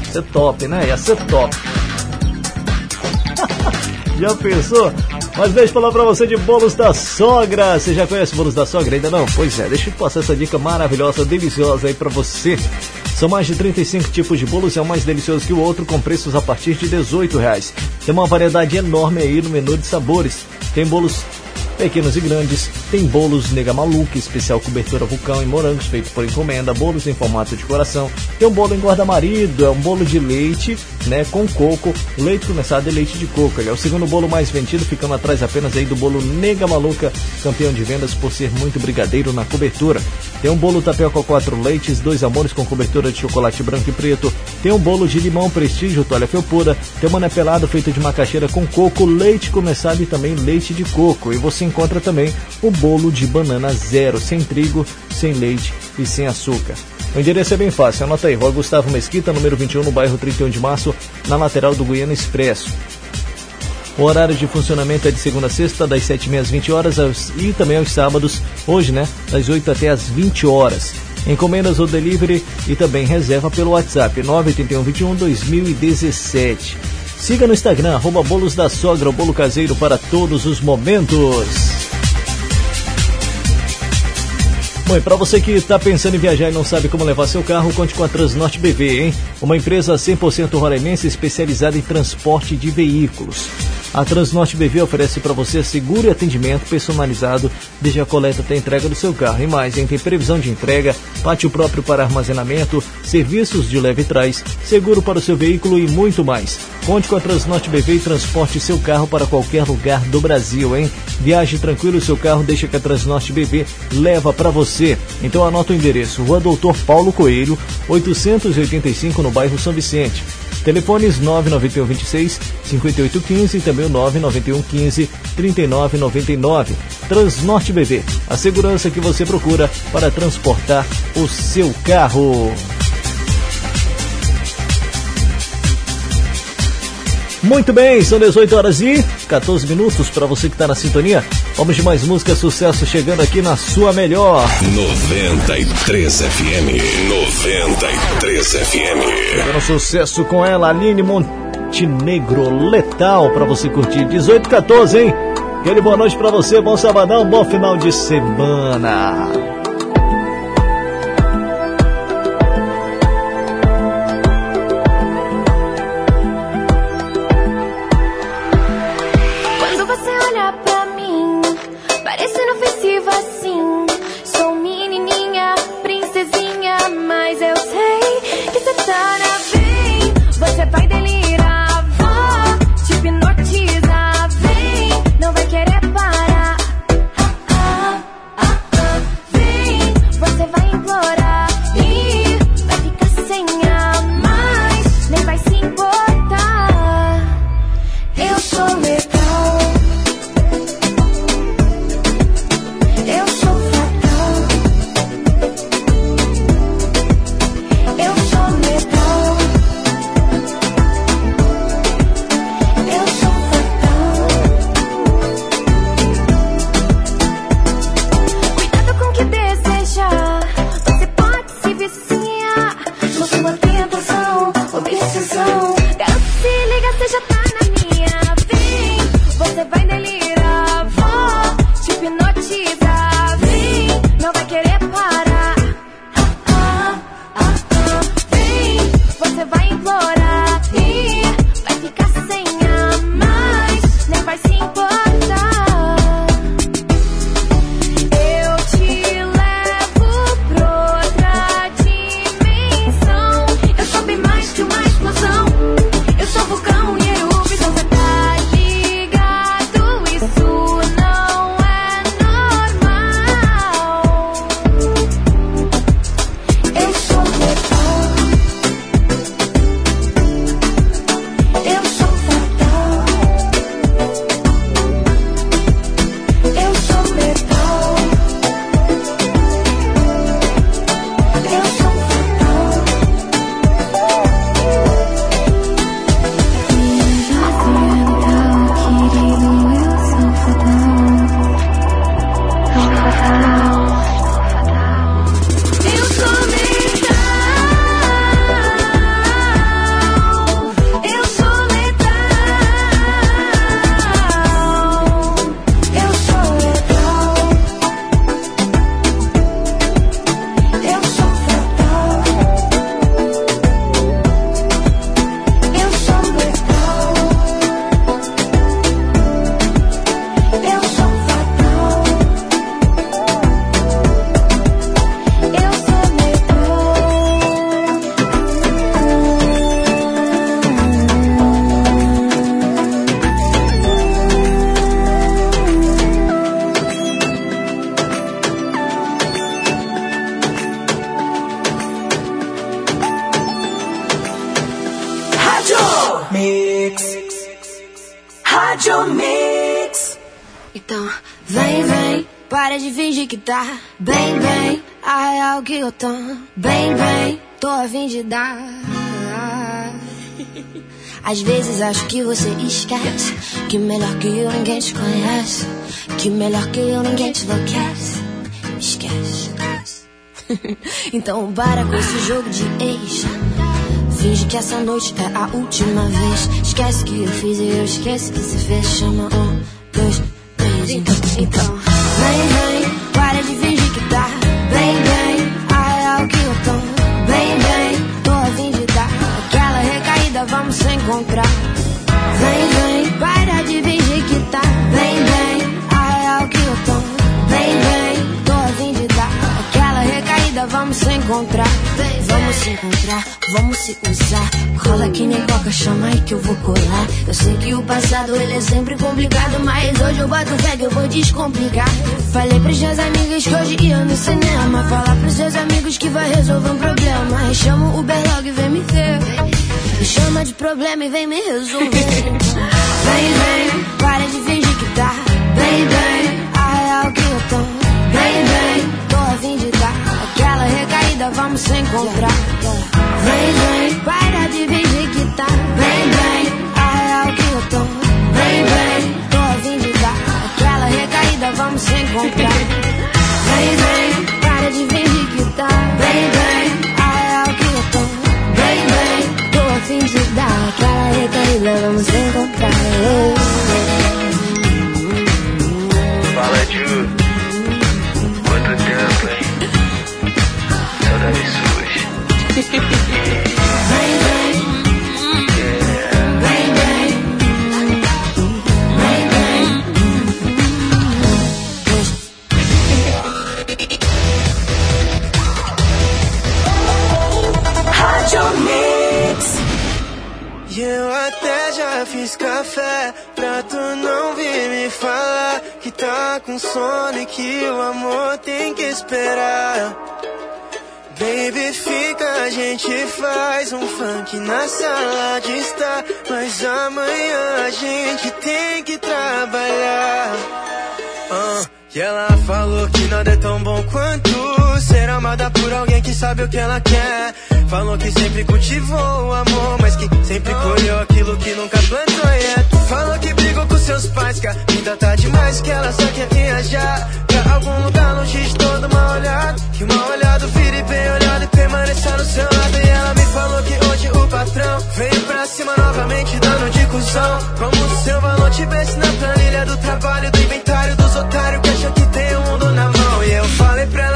Ia ser top, né? Ia ser top. já pensou? Mas deixa eu falar pra você de bolos da sogra. Você já conhece bolos da sogra? Ainda não? Pois é, deixa eu passar essa dica maravilhosa, deliciosa aí pra você. São mais de 35 tipos de bolos, é um mais delicioso que o outro, com preços a partir de 18 reais. Tem uma variedade enorme aí no menu de sabores. Tem bolos pequenos e grandes, tem bolos nega maluca, especial cobertura vulcão e morangos feito por encomenda, bolos em formato de coração, tem um bolo em guarda-marido, é um bolo de leite, né, com coco, leite condensado e leite de coco. Ele é o segundo bolo mais vendido, ficando atrás apenas aí do bolo nega maluca, campeão de vendas por ser muito brigadeiro na cobertura. Tem um bolo tapioca quatro leites, dois amores com cobertura de chocolate branco e preto. Tem um bolo de limão prestígio, toalha felpuda. Tem um mané pelado feito de macaxeira com coco, leite condensado e também leite de coco. E você encontra também o bolo de banana zero, sem trigo, sem leite e sem açúcar. O endereço é bem fácil, anota aí, Rua Gustavo Mesquita, número 21, no bairro 31 de março, na lateral do Guiana Expresso. O horário de funcionamento é de segunda a sexta, das 7h30 às 20 horas e também aos sábados, hoje, né, das 8 até às 20 horas. Encomendas ou delivery e também reserva pelo WhatsApp 98121 2017. Siga no Instagram, arroba Bolos da Sogra, o bolo caseiro para todos os momentos. Bom, e para você que está pensando em viajar e não sabe como levar seu carro, conte com a Transnorte BV, hein? Uma empresa 100% roraimense especializada em transporte de veículos. A Transnorte BV oferece para você seguro e atendimento personalizado desde a coleta até a entrega do seu carro. E mais, hein? tem previsão de entrega, pátio próprio para armazenamento, serviços de leve trás, seguro para o seu veículo e muito mais. Conte com a Transnorte BV e transporte seu carro para qualquer lugar do Brasil, hein? Viaje tranquilo, seu carro deixa que a Transnorte BV leva para você. Então anota o endereço: Rua Doutor Paulo Coelho, 885 no bairro São Vicente. Telefones 991 26 5815 e também o 991 15 3999. Transnorte BV, a segurança que você procura para transportar o seu carro. Muito bem, são 18 horas e 14 minutos para você que está na sintonia. Vamos de mais música sucesso chegando aqui na sua melhor. 93 FM. 93 FM. Chegando sucesso com ela, Aline Montenegro Letal para você curtir. 18 14, hein? Aquele boa noite para você, bom sabadão, bom final de semana. Acho que você esquece que melhor que eu ninguém te conhece, que melhor que eu ninguém te enlouquece. Esquece. então para com esse jogo de ex. Finge que essa noite é a última vez. Esquece que eu fiz e eu esqueço que se fez. Chama um, dois, três. Então, então. Encontrar, vamos se usar. Rola que nem coca, chama aí que eu vou colar. Eu sei que o passado ele é sempre complicado, mas hoje eu boto fé que eu vou descomplicar. Falei pros seus amigos que hoje ia no cinema. Falar pros seus amigos que vai resolver um problema. Chama o Uber logo e vem me ver. Me chama de problema e vem me resolver. Vem, vem, para de fingir que tá. Bem, bem, vamos se encontrar. Vem, vem, para de fingir que tá. Bem, bem, a real que eu tô. Bem, bem, tô a fim de dar. Aquela recaída, vamos se encontrar. Vem, vem, para de fingir que tá. Bem, bem, a real que eu tô. Bem, bem, tô a fim de dar. Aquela recaída, vamos se encontrar. Fala, Ju. Eu até já fiz café pra tu não vir me falar que tá com sono e que o amor tem que esperar. Baby, fica, gente faz um funk na sala de estar. Mas amanhã a gente tem que trabalhar. Ah, e ela falou que nada é tão bom quanto ser amada por alguém que sabe o que ela quer. Falou que sempre cultivou o amor, mas que sempre colheu aquilo que nunca plantou. Yeah. Falou que brigou com seus pais, que a vida tá demais, que ela só quer viajar pra algum lugar longe de todo mal olhado. Que mal olhado vire bem olhado e permaneça no seu lado. E ela me falou que hoje o patrão veio pra cima novamente, dando de cuzão. Como se seu valor tivesse na planilha do trabalho, do inventário dos otários que acham que tem o mundo na mão. E eu falei pra ela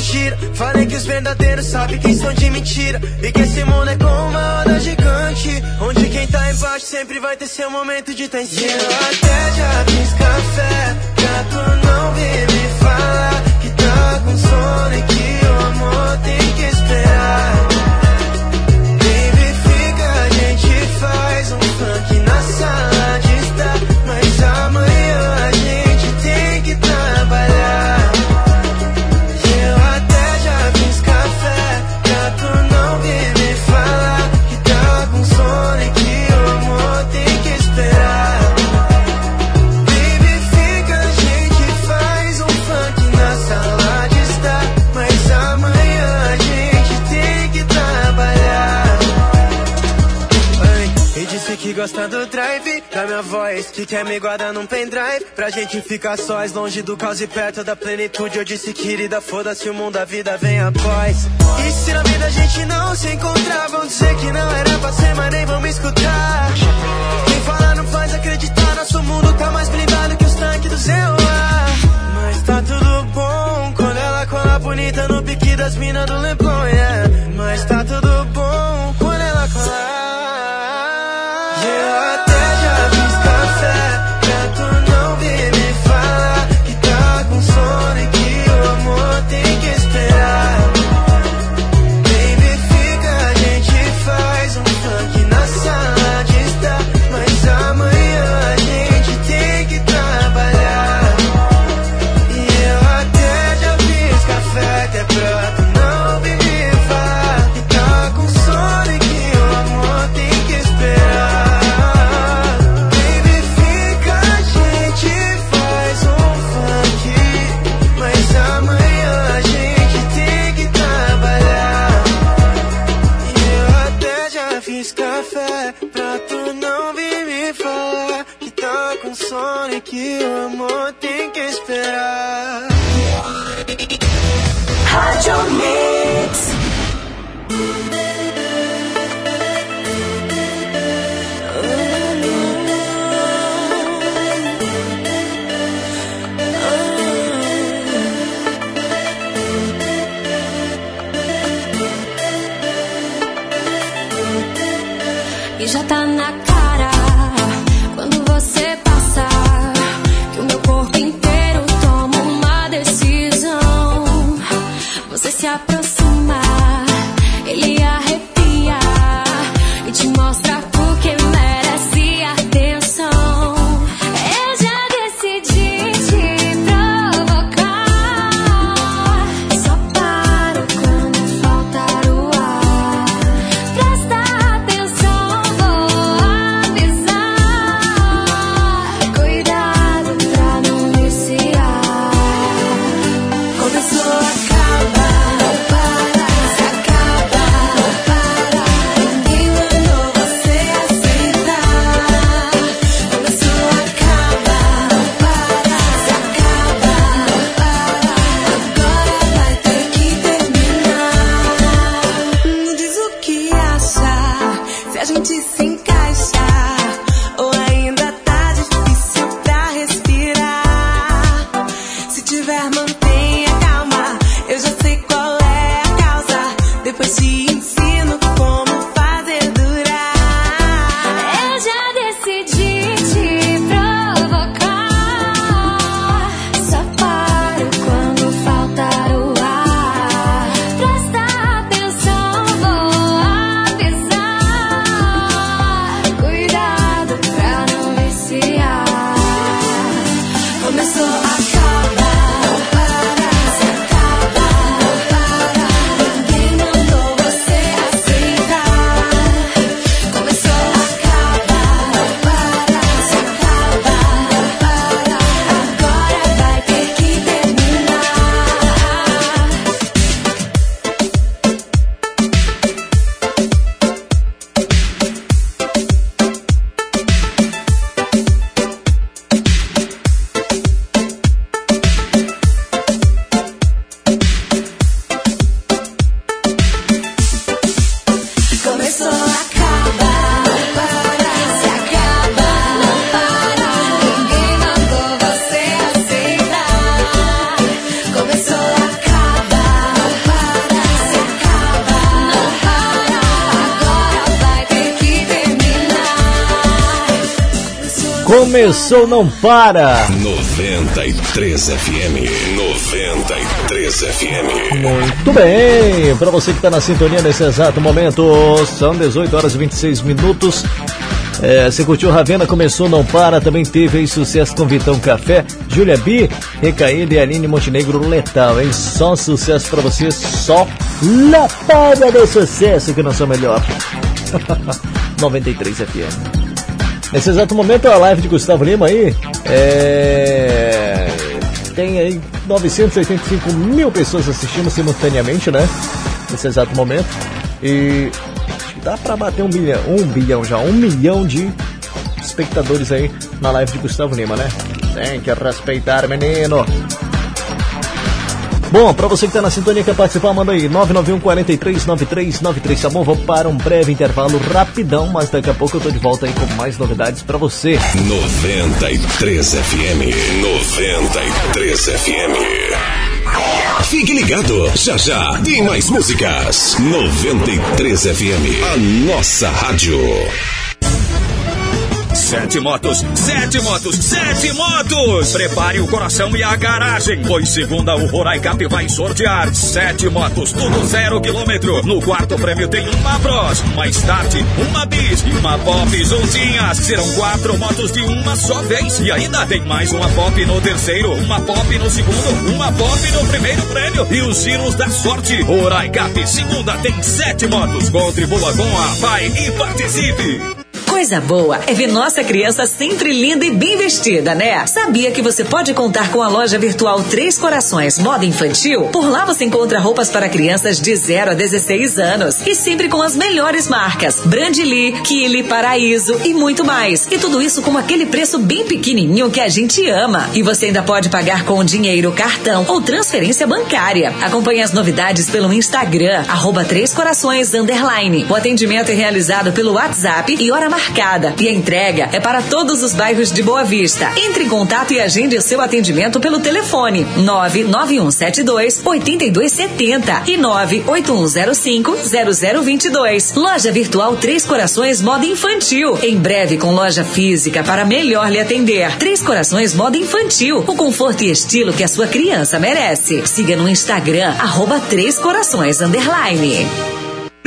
gira. Falei que os verdadeiros sabem quem são de mentira. E que esse mundo é como uma roda gigante. Onde quem tá embaixo sempre vai ter seu momento de ter em cima. E eu até já fiz café pra tu não vir me falar que tá com sono e que o amor tem que esperar. Que quer me guardar num pendrive Pra gente ficar sós, longe do caos e perto da plenitude. Eu disse querida, foda-se o mundo, a vida vem após. E se na vida a gente não se encontrar Vão dizer que não era pra ser, mas nem vão me escutar. Quem fala não faz acreditar Nosso mundo tá mais blindado que os tanques do Zewa Mas tá tudo bom Quando ela cola bonita no pique das minas do Leblon, yeah. Mas tá tudo bom Quando ela cola. E Começou, não para. 93 FM. 93 FM. Muito bem, para você que está na sintonia nesse exato momento, são 18 horas e 26 minutos. É, você curtiu Ravena, começou, não para, também teve aí sucesso com Vitão Café, Júlia B, Recaída e Aline Montenegro Letal, hein? Só sucesso para você, só lapada de sucesso que não sou melhor. 93 FM. Nesse exato momento, a live de Gustavo Lima aí é, tem aí 985 mil pessoas assistindo simultaneamente, né? Nesse exato momento. E dá pra bater um bilhão, um bilhão já, um milhão de espectadores aí na live de Gustavo Lima, né? Tem que respeitar, menino. Bom, pra você que tá na sintonia quer participar, manda aí 991 43 93 93, tá bom? Vamos para um breve intervalo rapidão, mas daqui a pouco eu tô de volta aí com mais novidades pra você. 93 FM. 93 FM. Fique ligado, já já tem mais músicas. 93 FM, a nossa rádio. Sete motos, sete motos, sete motos! Prepare o coração e a garagem, pois segunda o Roraicap vai sortear sete motos, tudo zero quilômetro. No quarto prêmio tem uma Bros, uma Start, uma Bis e uma Pop juntinhas. Serão quatro motos de uma só vez. E ainda tem mais uma Pop no terceiro, uma Pop no segundo, uma Pop no primeiro prêmio e os giros da sorte. Roraicap, segunda tem sete motos. Contribua com a Pai e participe! Coisa boa é ver nossa criança sempre linda e bem vestida, né? Sabia que você pode contar com a loja virtual Três Corações Moda Infantil? Por lá você encontra roupas para crianças de 0 a 16 anos e sempre com as melhores marcas: Brandly, Kili, Paraíso e muito mais. E tudo isso com aquele preço bem pequenininho que a gente ama. E você ainda pode pagar com dinheiro, cartão ou transferência bancária. Acompanhe as novidades pelo Instagram, arroba Três Corações Underline. O atendimento é realizado pelo WhatsApp e hora marcada E a entrega é para todos os bairros de Boa Vista. Entre em contato e agende o seu atendimento pelo telefone 99172 8270 e 98105 0022. Loja Virtual Três Corações Moda Infantil. Em breve com loja física para melhor lhe atender. Três Corações Moda Infantil. O conforto e estilo que a sua criança merece. Siga no Instagram, arroba Três Corações Underline.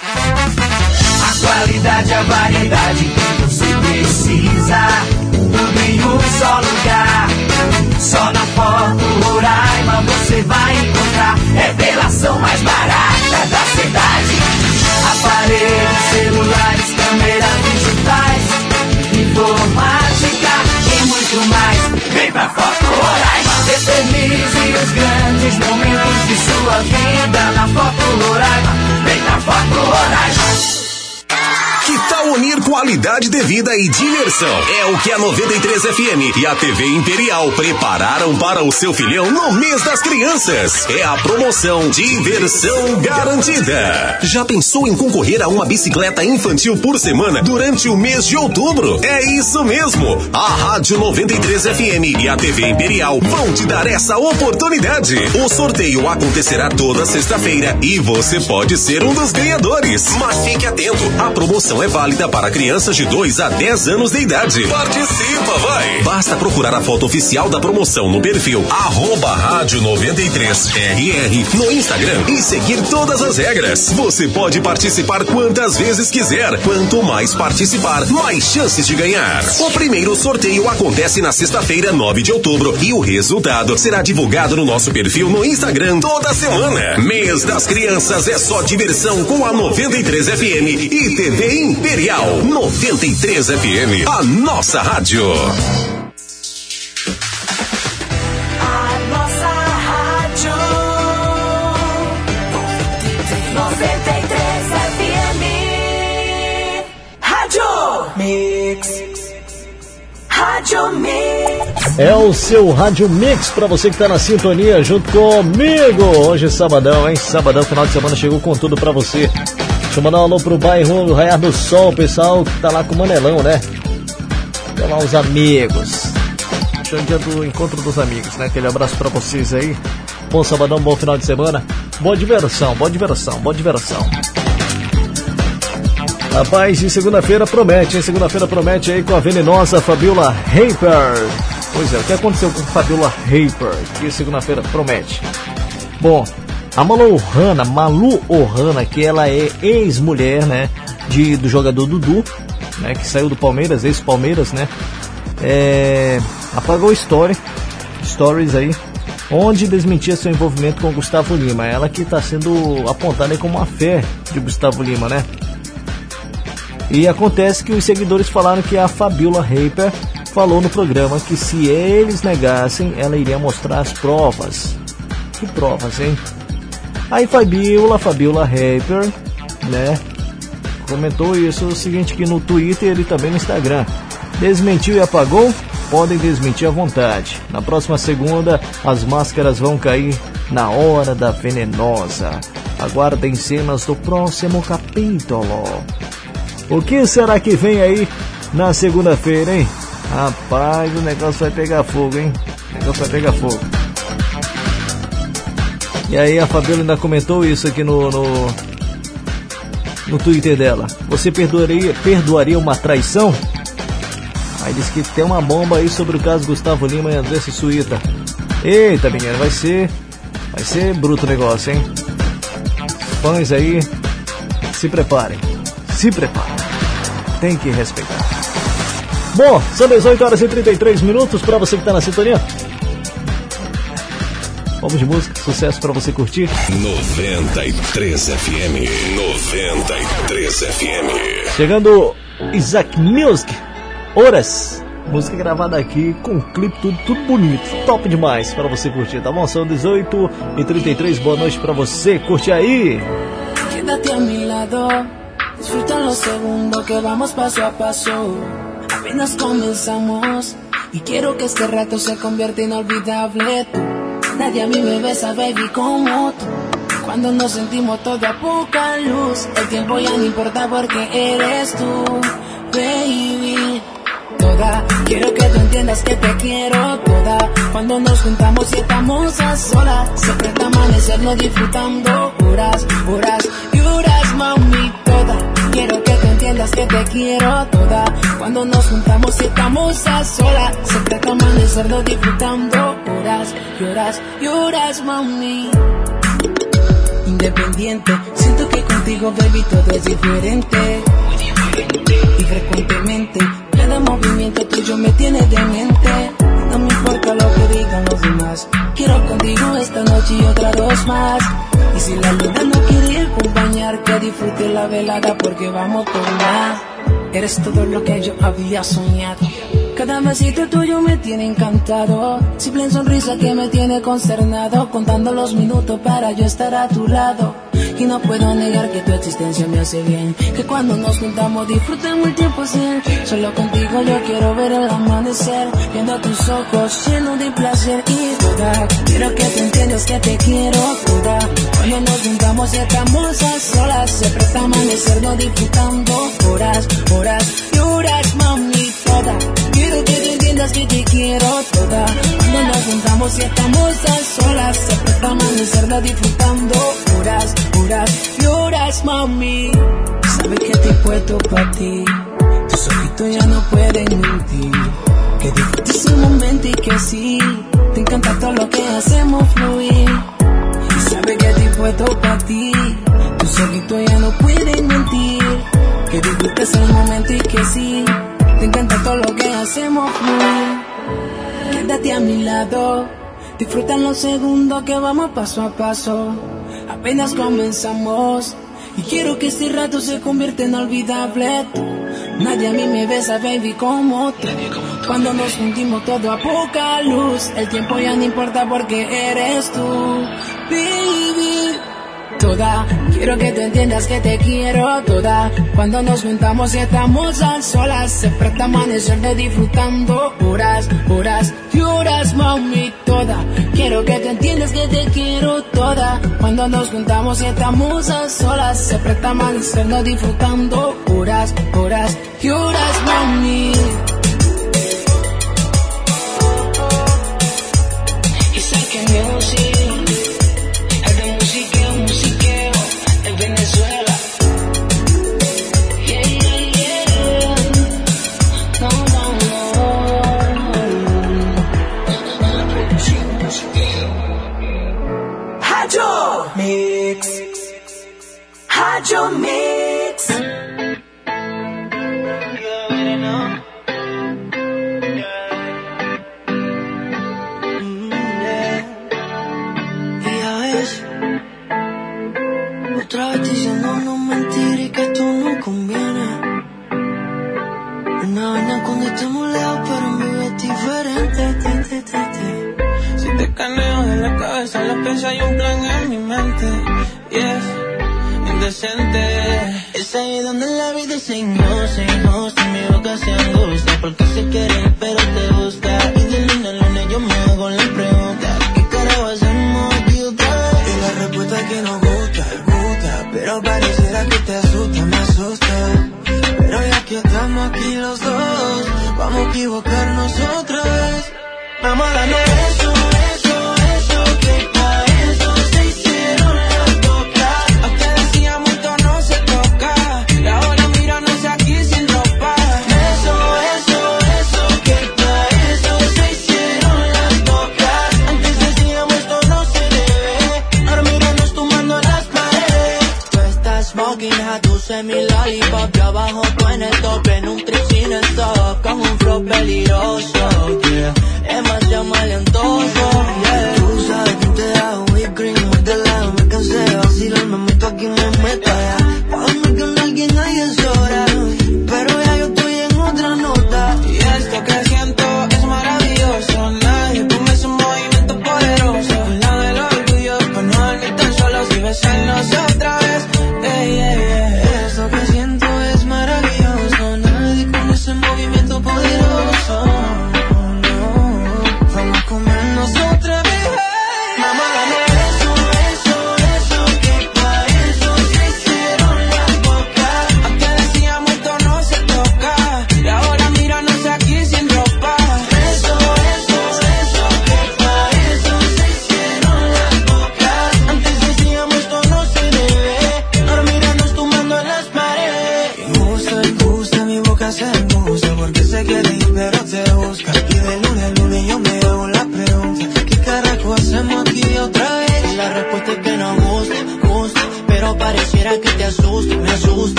A qualidade, a variedade que você precisa. Tudo em um só lugar. Só na Foto Roraima você vai encontrar. Revelação mais barata da cidade. Aparelhos, celulares, câmeras digitais. Informática e muito mais. Vem pra Foto Roraima. Eternize os grandes momentos de sua vida na Foto Roraima. Vem pra Foto Roraima. Que tal unir qualidade de vida e diversão? É o que a 93 FM e a TV Imperial prepararam para o seu filhão no mês das crianças. É a promoção Diversão Garantida. Já pensou em concorrer a uma bicicleta infantil por semana durante o mês de outubro? É isso mesmo. A Rádio 93 FM e a TV Imperial vão te dar essa oportunidade. O sorteio acontecerá toda sexta-feira e você pode ser um dos ganhadores. Mas fique atento, a promoção é válida para crianças de 2 a 10 anos de idade. Participa, vai! Basta procurar a foto oficial da promoção no perfil arroba rádio 93RR no Instagram e seguir todas as regras. Você pode participar quantas vezes quiser. Quanto mais participar, mais chances de ganhar. O primeiro sorteio acontece na sexta-feira, 9 de outubro, e o resultado será divulgado no nosso perfil no Instagram toda semana. Mês das Crianças é só diversão com a 93 FM e TV Imperial 93 FM, a nossa rádio. A nossa rádio 93 FM Rádio Mix Rádio Mix É o seu Rádio Mix pra você que tá na sintonia junto comigo. Hoje é sabadão, hein? Sabadão, final de semana chegou com tudo pra você. Deixa eu mandar um alô pro bairro Raiar do Sol, pessoal que tá lá com o Manelão, né? Tá lá os amigos. Hoje é o dia do encontro dos amigos, né? Aquele abraço pra vocês aí. Bom sabadão, bom final de semana. Boa diversão, boa diversão, boa diversão. Rapaz, e segunda-feira promete, hein? Segunda-feira promete aí com a venenosa Fabiola Raper. Pois é, o que aconteceu com Fabiola Raper? Que segunda-feira promete. Bom, a Malu Ohana, Malu Ohana, que ela é ex-mulher, né? De, do jogador Dudu, né? Que saiu do Palmeiras, ex-Palmeiras, né? É, apagou story, stories aí, onde desmentia seu envolvimento com Gustavo Lima. Ela que está sendo apontada como uma fé de Gustavo Lima, né? E acontece que os seguidores falaram que a Fabiola Raper falou no programa que se eles negassem, ela iria mostrar as provas. Que provas, hein? Aí Fabiola, Fabiola Raper, né? Comentou isso o seguinte que no Twitter e também no Instagram. Desmentiu e apagou? Podem desmentir à vontade. Na próxima segunda, as máscaras vão cair na hora da venenosa. Aguardem cenas do próximo capítulo. O que será que vem aí na segunda-feira, hein? Rapaz, o negócio vai pegar fogo, hein? O negócio vai pegar fogo. E aí a Fabiola ainda comentou isso aqui no, no, no Twitter dela. Você perdoaria, perdoaria uma traição? Aí diz que tem uma bomba aí sobre o caso Gustavo Lima e Andressa Suíta. Eita, menina, vai ser. Vai ser bruto o negócio, hein? Fãs aí, se preparem. Se preparem. Tem que respeitar. Bom, são 18 horas e 33 minutos para você que tá na sintonia. Vamos de música, sucesso para você curtir. 93 FM. 93 FM. Chegando Isaac Music, Horas. Música gravada aqui com clipe, tudo, tudo bonito, top demais para você curtir, tá bom? São 18 e 33, boa noite para você, curte aí! Quédate a mi lado, disfruta los segundos que vamos paso a paso. Apenas comenzamos y quiero que este rato se convierta inolvidable. Tú, nadie a mí me besa, baby, como tú. Cuando nos sentimos todo a poca luz, el tiempo ya no importa porque eres tú, baby. Toda, quiero que tú entiendas que te quiero toda. Cuando nos juntamos y estamos a solas, siempre te amanecernos disfrutando horas, horas y horas, mami, toda. Quiero que tú entiendas que te quiero toda. Cuando nos juntamos y estamos a solas, siempre te amanecernos disfrutando horas y horas, mami independiente. Siento que contigo, baby, todo es diferente. Y frecuentemente, cada movimiento tuyo me tiene demente. No me importa lo que digan los demás. Quiero contigo esta noche y otras dos más. Y si la luna no quiere acompañar, que disfrute la velada porque vamos por más. Eres todo lo que yo había soñado. Cada besito tuyo me tiene encantado. Simple sonrisa que me tiene consternado. Contando los minutos para yo estar a tu lado. Y no puedo negar que tu existencia me hace bien. Que cuando nos juntamos disfrutemos el tiempo sin. Solo contigo yo quiero ver el amanecer. Viendo tus ojos llenos de placer y toda. Quiero que tú entiendas que te quiero toda. Cuando nos juntamos estamos a solas. Se presta amanecernos disfrutando horas, horas y horas, mami, toda. Que tú entiendas que te quiero toda. Cuando nos juntamos y estamos a solas, se presta amanecerla disfrutando horas, horas y horas, mami. Sabes que te he puesto para ti. Tus ojitos ya no pueden mentir. Que disfrutes ese momento y que sí. Te encanta todo lo que hacemos fluir. Y sabes que te he puesto para ti. Tus ojitos ya no pueden mentir. Que disfrutes el momento y que sí. Te encanta todo lo que hacemos fluir. Quédate a mi lado. Disfruta los segundos que vamos paso a paso. Apenas comenzamos. Y quiero que este rato se convierta en olvidable. Nadie a mí me besa, baby, como tú. Cuando nos juntimos todo a poca luz. El tiempo ya no importa porque eres tú, baby toda. Quiero que tú entiendas que te quiero toda. Cuando nos juntamos y estamos a solas, se presta amanecer de disfrutando horas, horas y horas, mami, toda. Quiero que tú entiendas que te quiero toda. Cuando nos juntamos y estamos a solas, se presta amanecer de disfrutando horas, horas y horas, mami. Indecente. Es ahí donde la vida se ingoza, ingoza, mi boca se angustia Porque se quiere pero te gusta Y de lunes a lunes yo me hago la pregunta ¿Qué carajo hacemos aquí otra? Y la respuesta es que nos gusta, gusta. Pero pareciera que te asusta, me asusta. Pero ya que estamos aquí los dos Vamos a equivocarnos otra vez. Vamos a darle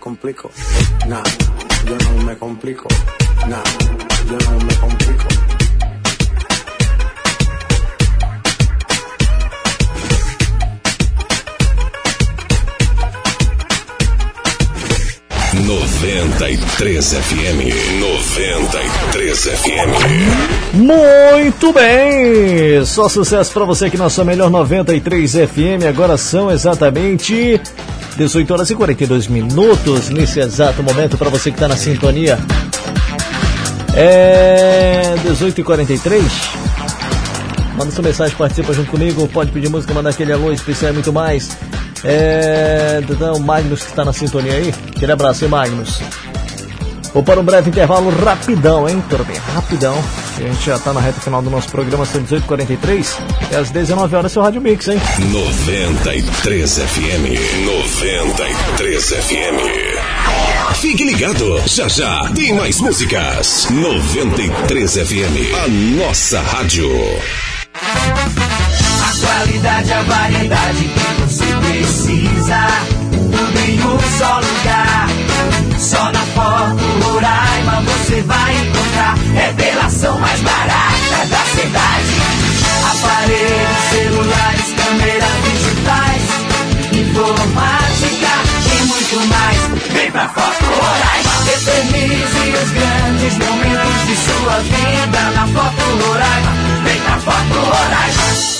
complico. Nah, yo no me complico. Nah, yo no me complico. Noventa e três FM, noventa e três FM. Muito bem! Só sucesso para você aqui na sua melhor noventa e três FM. Agora são exatamente 18 horas e 42 minutos nesse exato momento para você que está na sintonia. É 18 e 43 Manda sua mensagem, participa junto comigo. Pode pedir música, mandar aquele alô especial e muito mais. É, então, Magnus que está na sintonia aí. Aquele abraço, hein, Magnus. Vou para um breve intervalo rapidão, hein, Turbin? Rapidão. A gente já tá na reta final do nosso programa, são 18h43. E é às 19 horas seu Rádio Mix, hein? 93 FM. 93 FM. Fique ligado, já já tem mais músicas. 93 FM, a nossa rádio. A qualidade, a variedade que você precisa. Tudo em um só lugar. Só na foto Roraima você vai encontrar. É bem são mais baratas da cidade. Aparelhos, celulares, câmeras digitais, informática e muito mais. Vem pra Foto Rurais. Eternize os grandes momentos de sua vida na Foto Rurais. Vem pra Foto Rurais.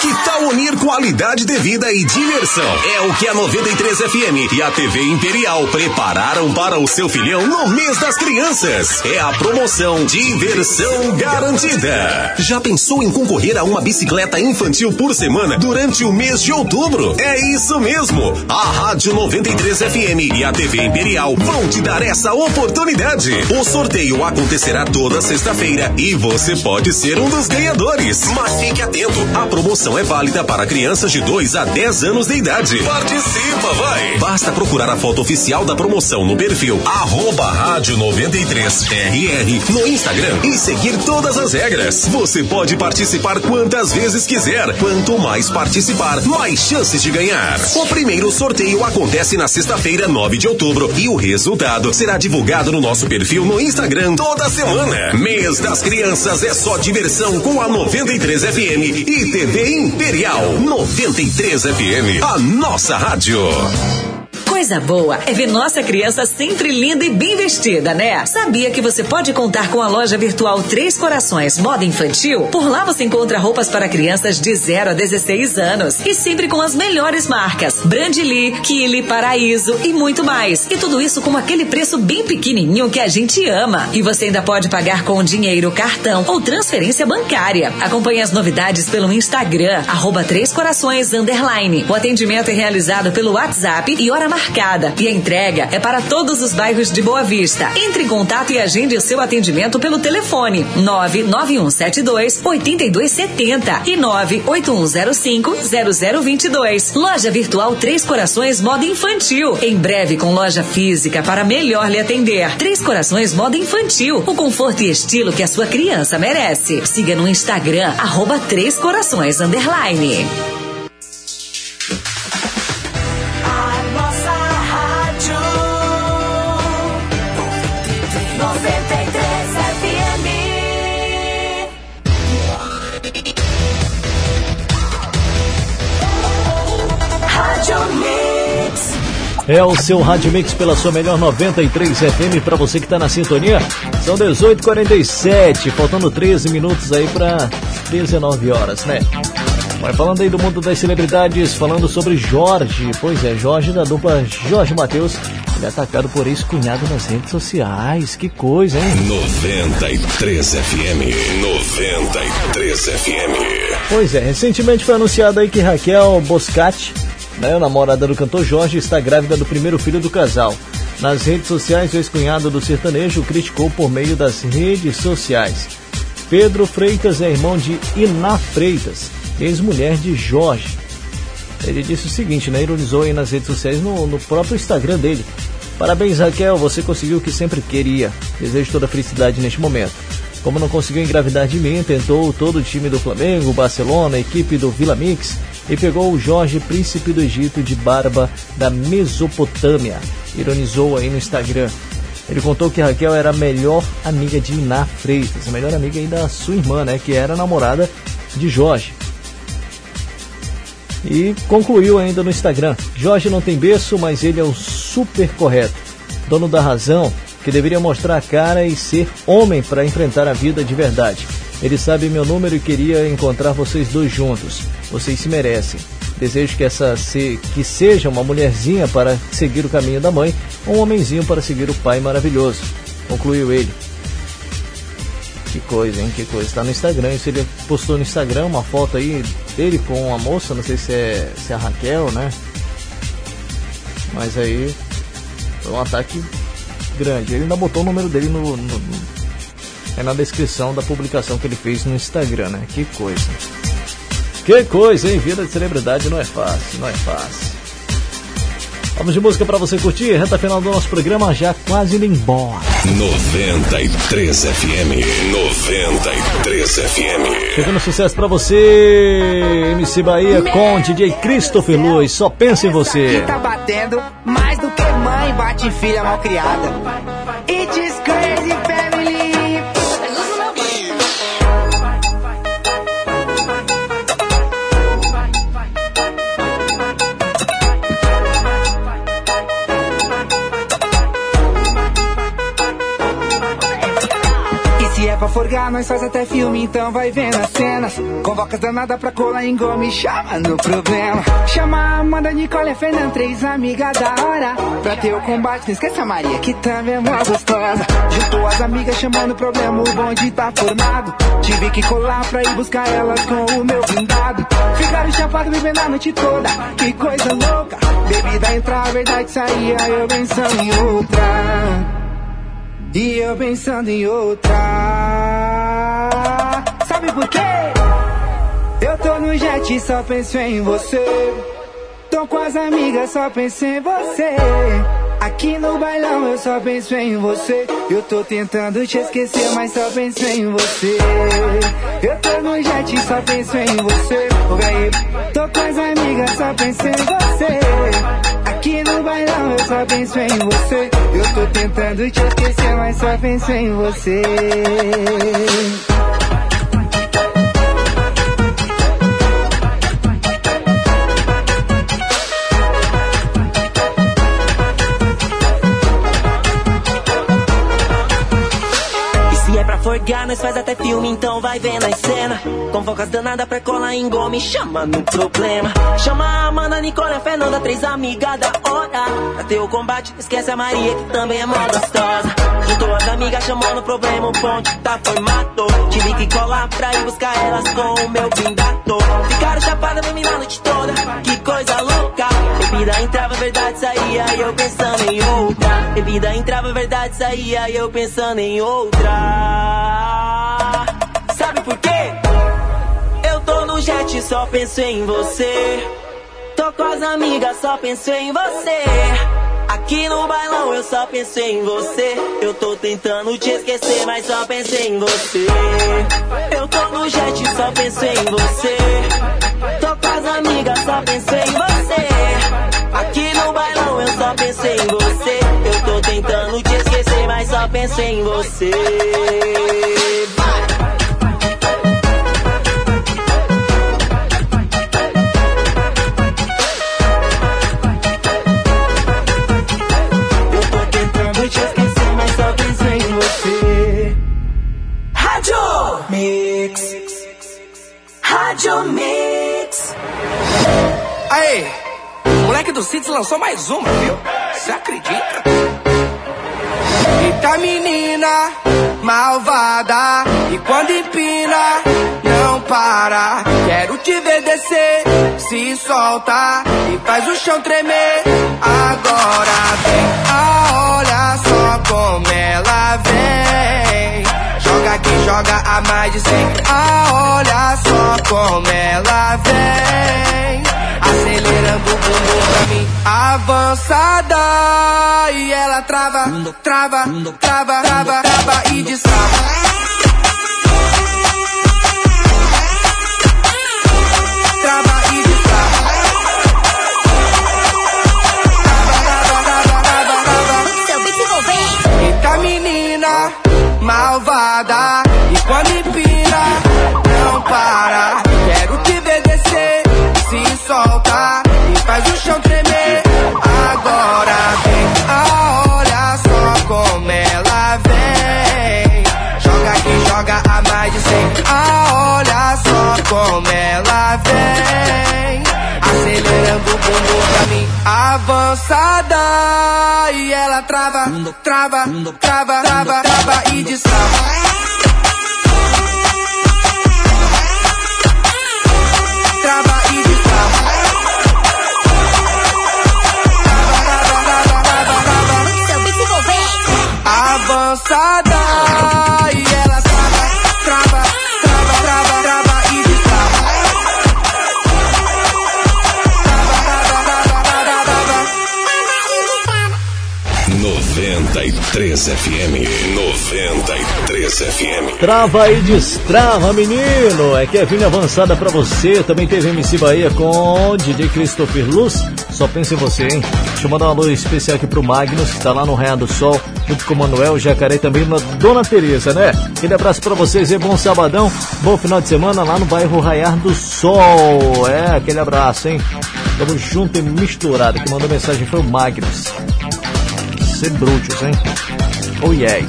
Que tal unir qualidade de vida e diversão? É o que a 93 FM e a TV Imperial prepararam para o seu filhão no mês das crianças. É a promoção Diversão Garantida. Já pensou em concorrer a uma bicicleta infantil por semana durante o mês de outubro? É isso mesmo. A Rádio 93 FM e a TV Imperial vão te dar essa oportunidade. O sorteio acontecerá toda sexta-feira e você pode ser um dos ganhadores. Mas fique atento, a promoção é válida para crianças de 2 a 10 anos de idade. Participa, vai! Basta procurar a foto oficial da promoção no perfil arroba rádio 93RR no Instagram e seguir todas as regras. Você pode participar quantas vezes quiser. Quanto mais participar, mais chances de ganhar. O primeiro sorteio acontece na sexta-feira, 9 de outubro, e o resultado será divulgado no nosso perfil no Instagram toda semana. Mês das Crianças é só diversão com a 93 FM e TV Imperial 93 FM, a nossa rádio. Coisa boa é ver nossa criança sempre linda e bem vestida, né? Sabia que você pode contar com a loja virtual Três Corações Moda Infantil? Por lá você encontra roupas para crianças de 0 a 16 anos e sempre com as melhores marcas: Brandly, Kili, Paraíso e muito mais. E tudo isso com aquele preço bem pequenininho que a gente ama. E você ainda pode pagar com dinheiro, cartão ou transferência bancária. Acompanhe as novidades pelo Instagram, arroba Três Corações Underline. O atendimento é realizado pelo WhatsApp e hora marcada. E a entrega é para todos os bairros de Boa Vista. Entre em contato e agende o seu atendimento pelo telefone 99172 8270 e 98105 0022. Loja Virtual Três Corações Moda Infantil. Em breve com loja física para melhor lhe atender. Três Corações Moda Infantil. O conforto e estilo que a sua criança merece. Siga no Instagram, arroba Três Corações Underline. A nossa rádio 93 FM. Rádio Mix. É o seu Rádio Mix pela sua melhor 93 FM para você que está na sintonia. São 18h47, faltando 13 minutos aí para 19 horas, né? Vai falando aí do mundo das celebridades, falando sobre Jorge. Pois é, Jorge da dupla Jorge Matheus. Ele é atacado por ex-cunhado nas redes sociais. Que coisa, hein? 93 FM. 93 FM. Pois é, recentemente foi anunciado aí que Raquel Boscati, né, a namorada do cantor Jorge, está grávida do primeiro filho do casal. Nas redes sociais, o ex-cunhado do sertanejo criticou por meio das redes sociais. Pedro Freitas é irmão de Iná Freitas, ex-mulher de Jorge. Ele disse o seguinte, né? Ironizou aí nas redes sociais, no, no próprio Instagram dele. Parabéns, Raquel, você conseguiu o que sempre queria. Desejo toda felicidade neste momento. Como não conseguiu engravidar de mim, tentou todo o time do Flamengo, Barcelona, equipe do Vila Mix e pegou o Jorge, príncipe do Egito de barba da Mesopotâmia. Ironizou aí no Instagram. Ele contou que Raquel era a melhor amiga de Iná Freitas, a melhor amiga aí da sua irmã, né? Que era namorada de Jorge. E concluiu ainda no Instagram: Jorge não tem berço, mas ele é o super correto, dono da razão, que deveria mostrar a cara e ser homem para enfrentar a vida de verdade. Ele sabe meu número e queria encontrar vocês dois juntos. Vocês se merecem. Desejo que essa se, que seja uma mulherzinha para seguir o caminho da mãe, um homenzinho para seguir o pai maravilhoso. Concluiu ele. Que coisa, hein? Que coisa. Está no Instagram. Isso ele postou no Instagram uma foto aí dele com a moça, não sei se é, se é a Raquel, né? Mas aí foi um ataque grande. Ele ainda botou o número dele no, no- no- é na descrição da publicação que ele fez no Instagram, né? Que coisa. Que coisa, hein? Vida de celebridade não é fácil, não é fácil. Vamos de música para você curtir. Reta final do nosso programa já quase indo embora. 93 FM. 93 FM. Chegando sucesso pra você, MC Bahia com DJ Christopher Luz. Só pensa em você. Tá batendo mais do que mãe bate filha mal criada. It is crazy family. Forgar, nós faz até filme, então vai vendo as cenas. Convoca as danadas pra colar em gome, chama no problema. Chama a Amanda, Nicole e a Fernanda, três amigas da hora. Pra ter o combate, não esquece a Maria, que também é mó gostosa. Juntou as amigas, chamando o problema, o bonde tá formado. Tive que colar pra ir buscar elas com o meu blindado. Ficaram chapados bebendo a noite toda, que coisa louca. Bebida entrar, verdade saía, eu pensando em outra. E eu pensando em outra. Sabe por quê? Eu tô no jet e só penso em você. Tô com as amigas, só penso em você. Aqui no bailão eu só penso em você. Eu tô tentando te esquecer, mas só penso em você. Eu tô no jet e só penso em você. Tô com as amigas, só penso em você. Aqui no bailão eu só penso em você. Eu tô tentando te esquecer, mas só penso em você. Forgar, nós faz até filme, então vai vendo a cena. Convoca as danadas pra colar em gome, chama no problema. Chama a Amanda, Nicole, a Fernanda, três amigas da hora. Pra ter o combate, esquece a Maria, que também é mó gostosa. Juntou as amigas, chamou no problema, o ponte tá formado. Tive que colar pra ir buscar elas com o meu blindado. Ficaram chapadas, dormindo a noite toda, que coisa louca. Bebida entrava, verdade saía, e eu pensando em outra. Bebida entrava, verdade saía, e eu pensando em outra. Sabe por quê? Eu tô no jet, só penso em você. Tô com as amigas, só penso em você. Aqui no bailão eu só penso em você. Eu tô tentando te esquecer, mas só penso em você. Eu tô no jet, só penso em você. Tô com as amigas, só penso em você. Aqui no bailão eu só penso em você. Só penso em você. Eu tô tentando te esquecer, mas só penso em você. Rádio Mix. Rádio Mix. Aí, o moleque do Cities lançou mais uma, viu? Você acredita? Eita menina malvada E quando empina não para. Quero te ver descer, se solta E faz o chão tremer. Agora vem, ah, olha só como ela vem. Joga aqui, joga a mais de cem. Ah, olha só como ela vem Bumbum pra mim Avançada E ela trava, trava, trava, trava, trava e destrava cem Ah, olha só como ela vem. Acelerando o bumbum pra mim Avançada. E ela trava, trava, trava, trava, trava e destrava 93 93 FM. 93 FM. Trava e destrava, menino. É Kevin avançada pra você. Também teve MC Bahia com DJ Christopher Luz. Só pensa em você, hein? Deixa eu mandar um alô especial aqui pro Magnus, que tá lá no Raia do Sol, junto com o Manuel Jacaré e também na Dona Tereza, né? Aquele abraço pra vocês e bom sabadão. Bom final de semana lá no bairro Raiar do Sol. É, aquele abraço, hein? Tamo junto e misturado. Que mandou mensagem foi o Magnus. Ser brutos, hein? Oh yes.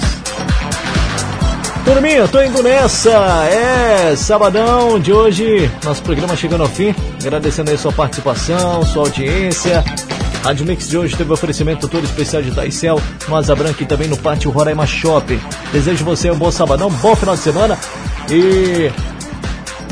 Turminha, tô indo nessa. É, sabadão de hoje, nosso programa chegando ao fim. Agradecendo aí sua participação, sua audiência. Rádio Mix de hoje teve oferecimento todo especial de Taicel, no Asa Branca e também no Pátio Roraima Shopping. Desejo você um bom sabadão, bom final de semana e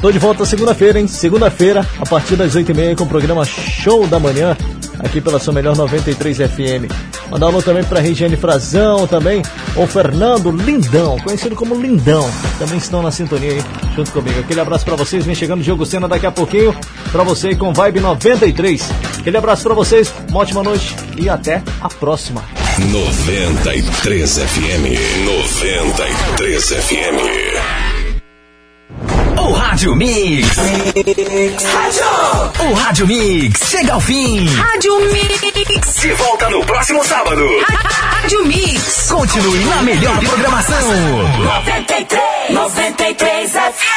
Tô de volta segunda-feira, hein? Segunda-feira, a partir das 8h30 com o programa Show da Manhã, aqui pela sua melhor 93 FM. Mandar alô também pra Regiane Frazão também, o Fernando Lindão, conhecido como Lindão, também estão na sintonia aí, junto comigo. Aquele abraço pra vocês, vem chegando o Diogo Sena daqui a pouquinho, pra você com Vibe 93. Aquele abraço pra vocês, uma ótima noite e até a próxima. 93 FM. 93 FM. O Rádio Mix. Rádio. O Rádio Mix chega ao fim. Rádio Mix. De volta no próximo sábado. Rádio Mix. Continue na melhor programação. 93, 93 FM.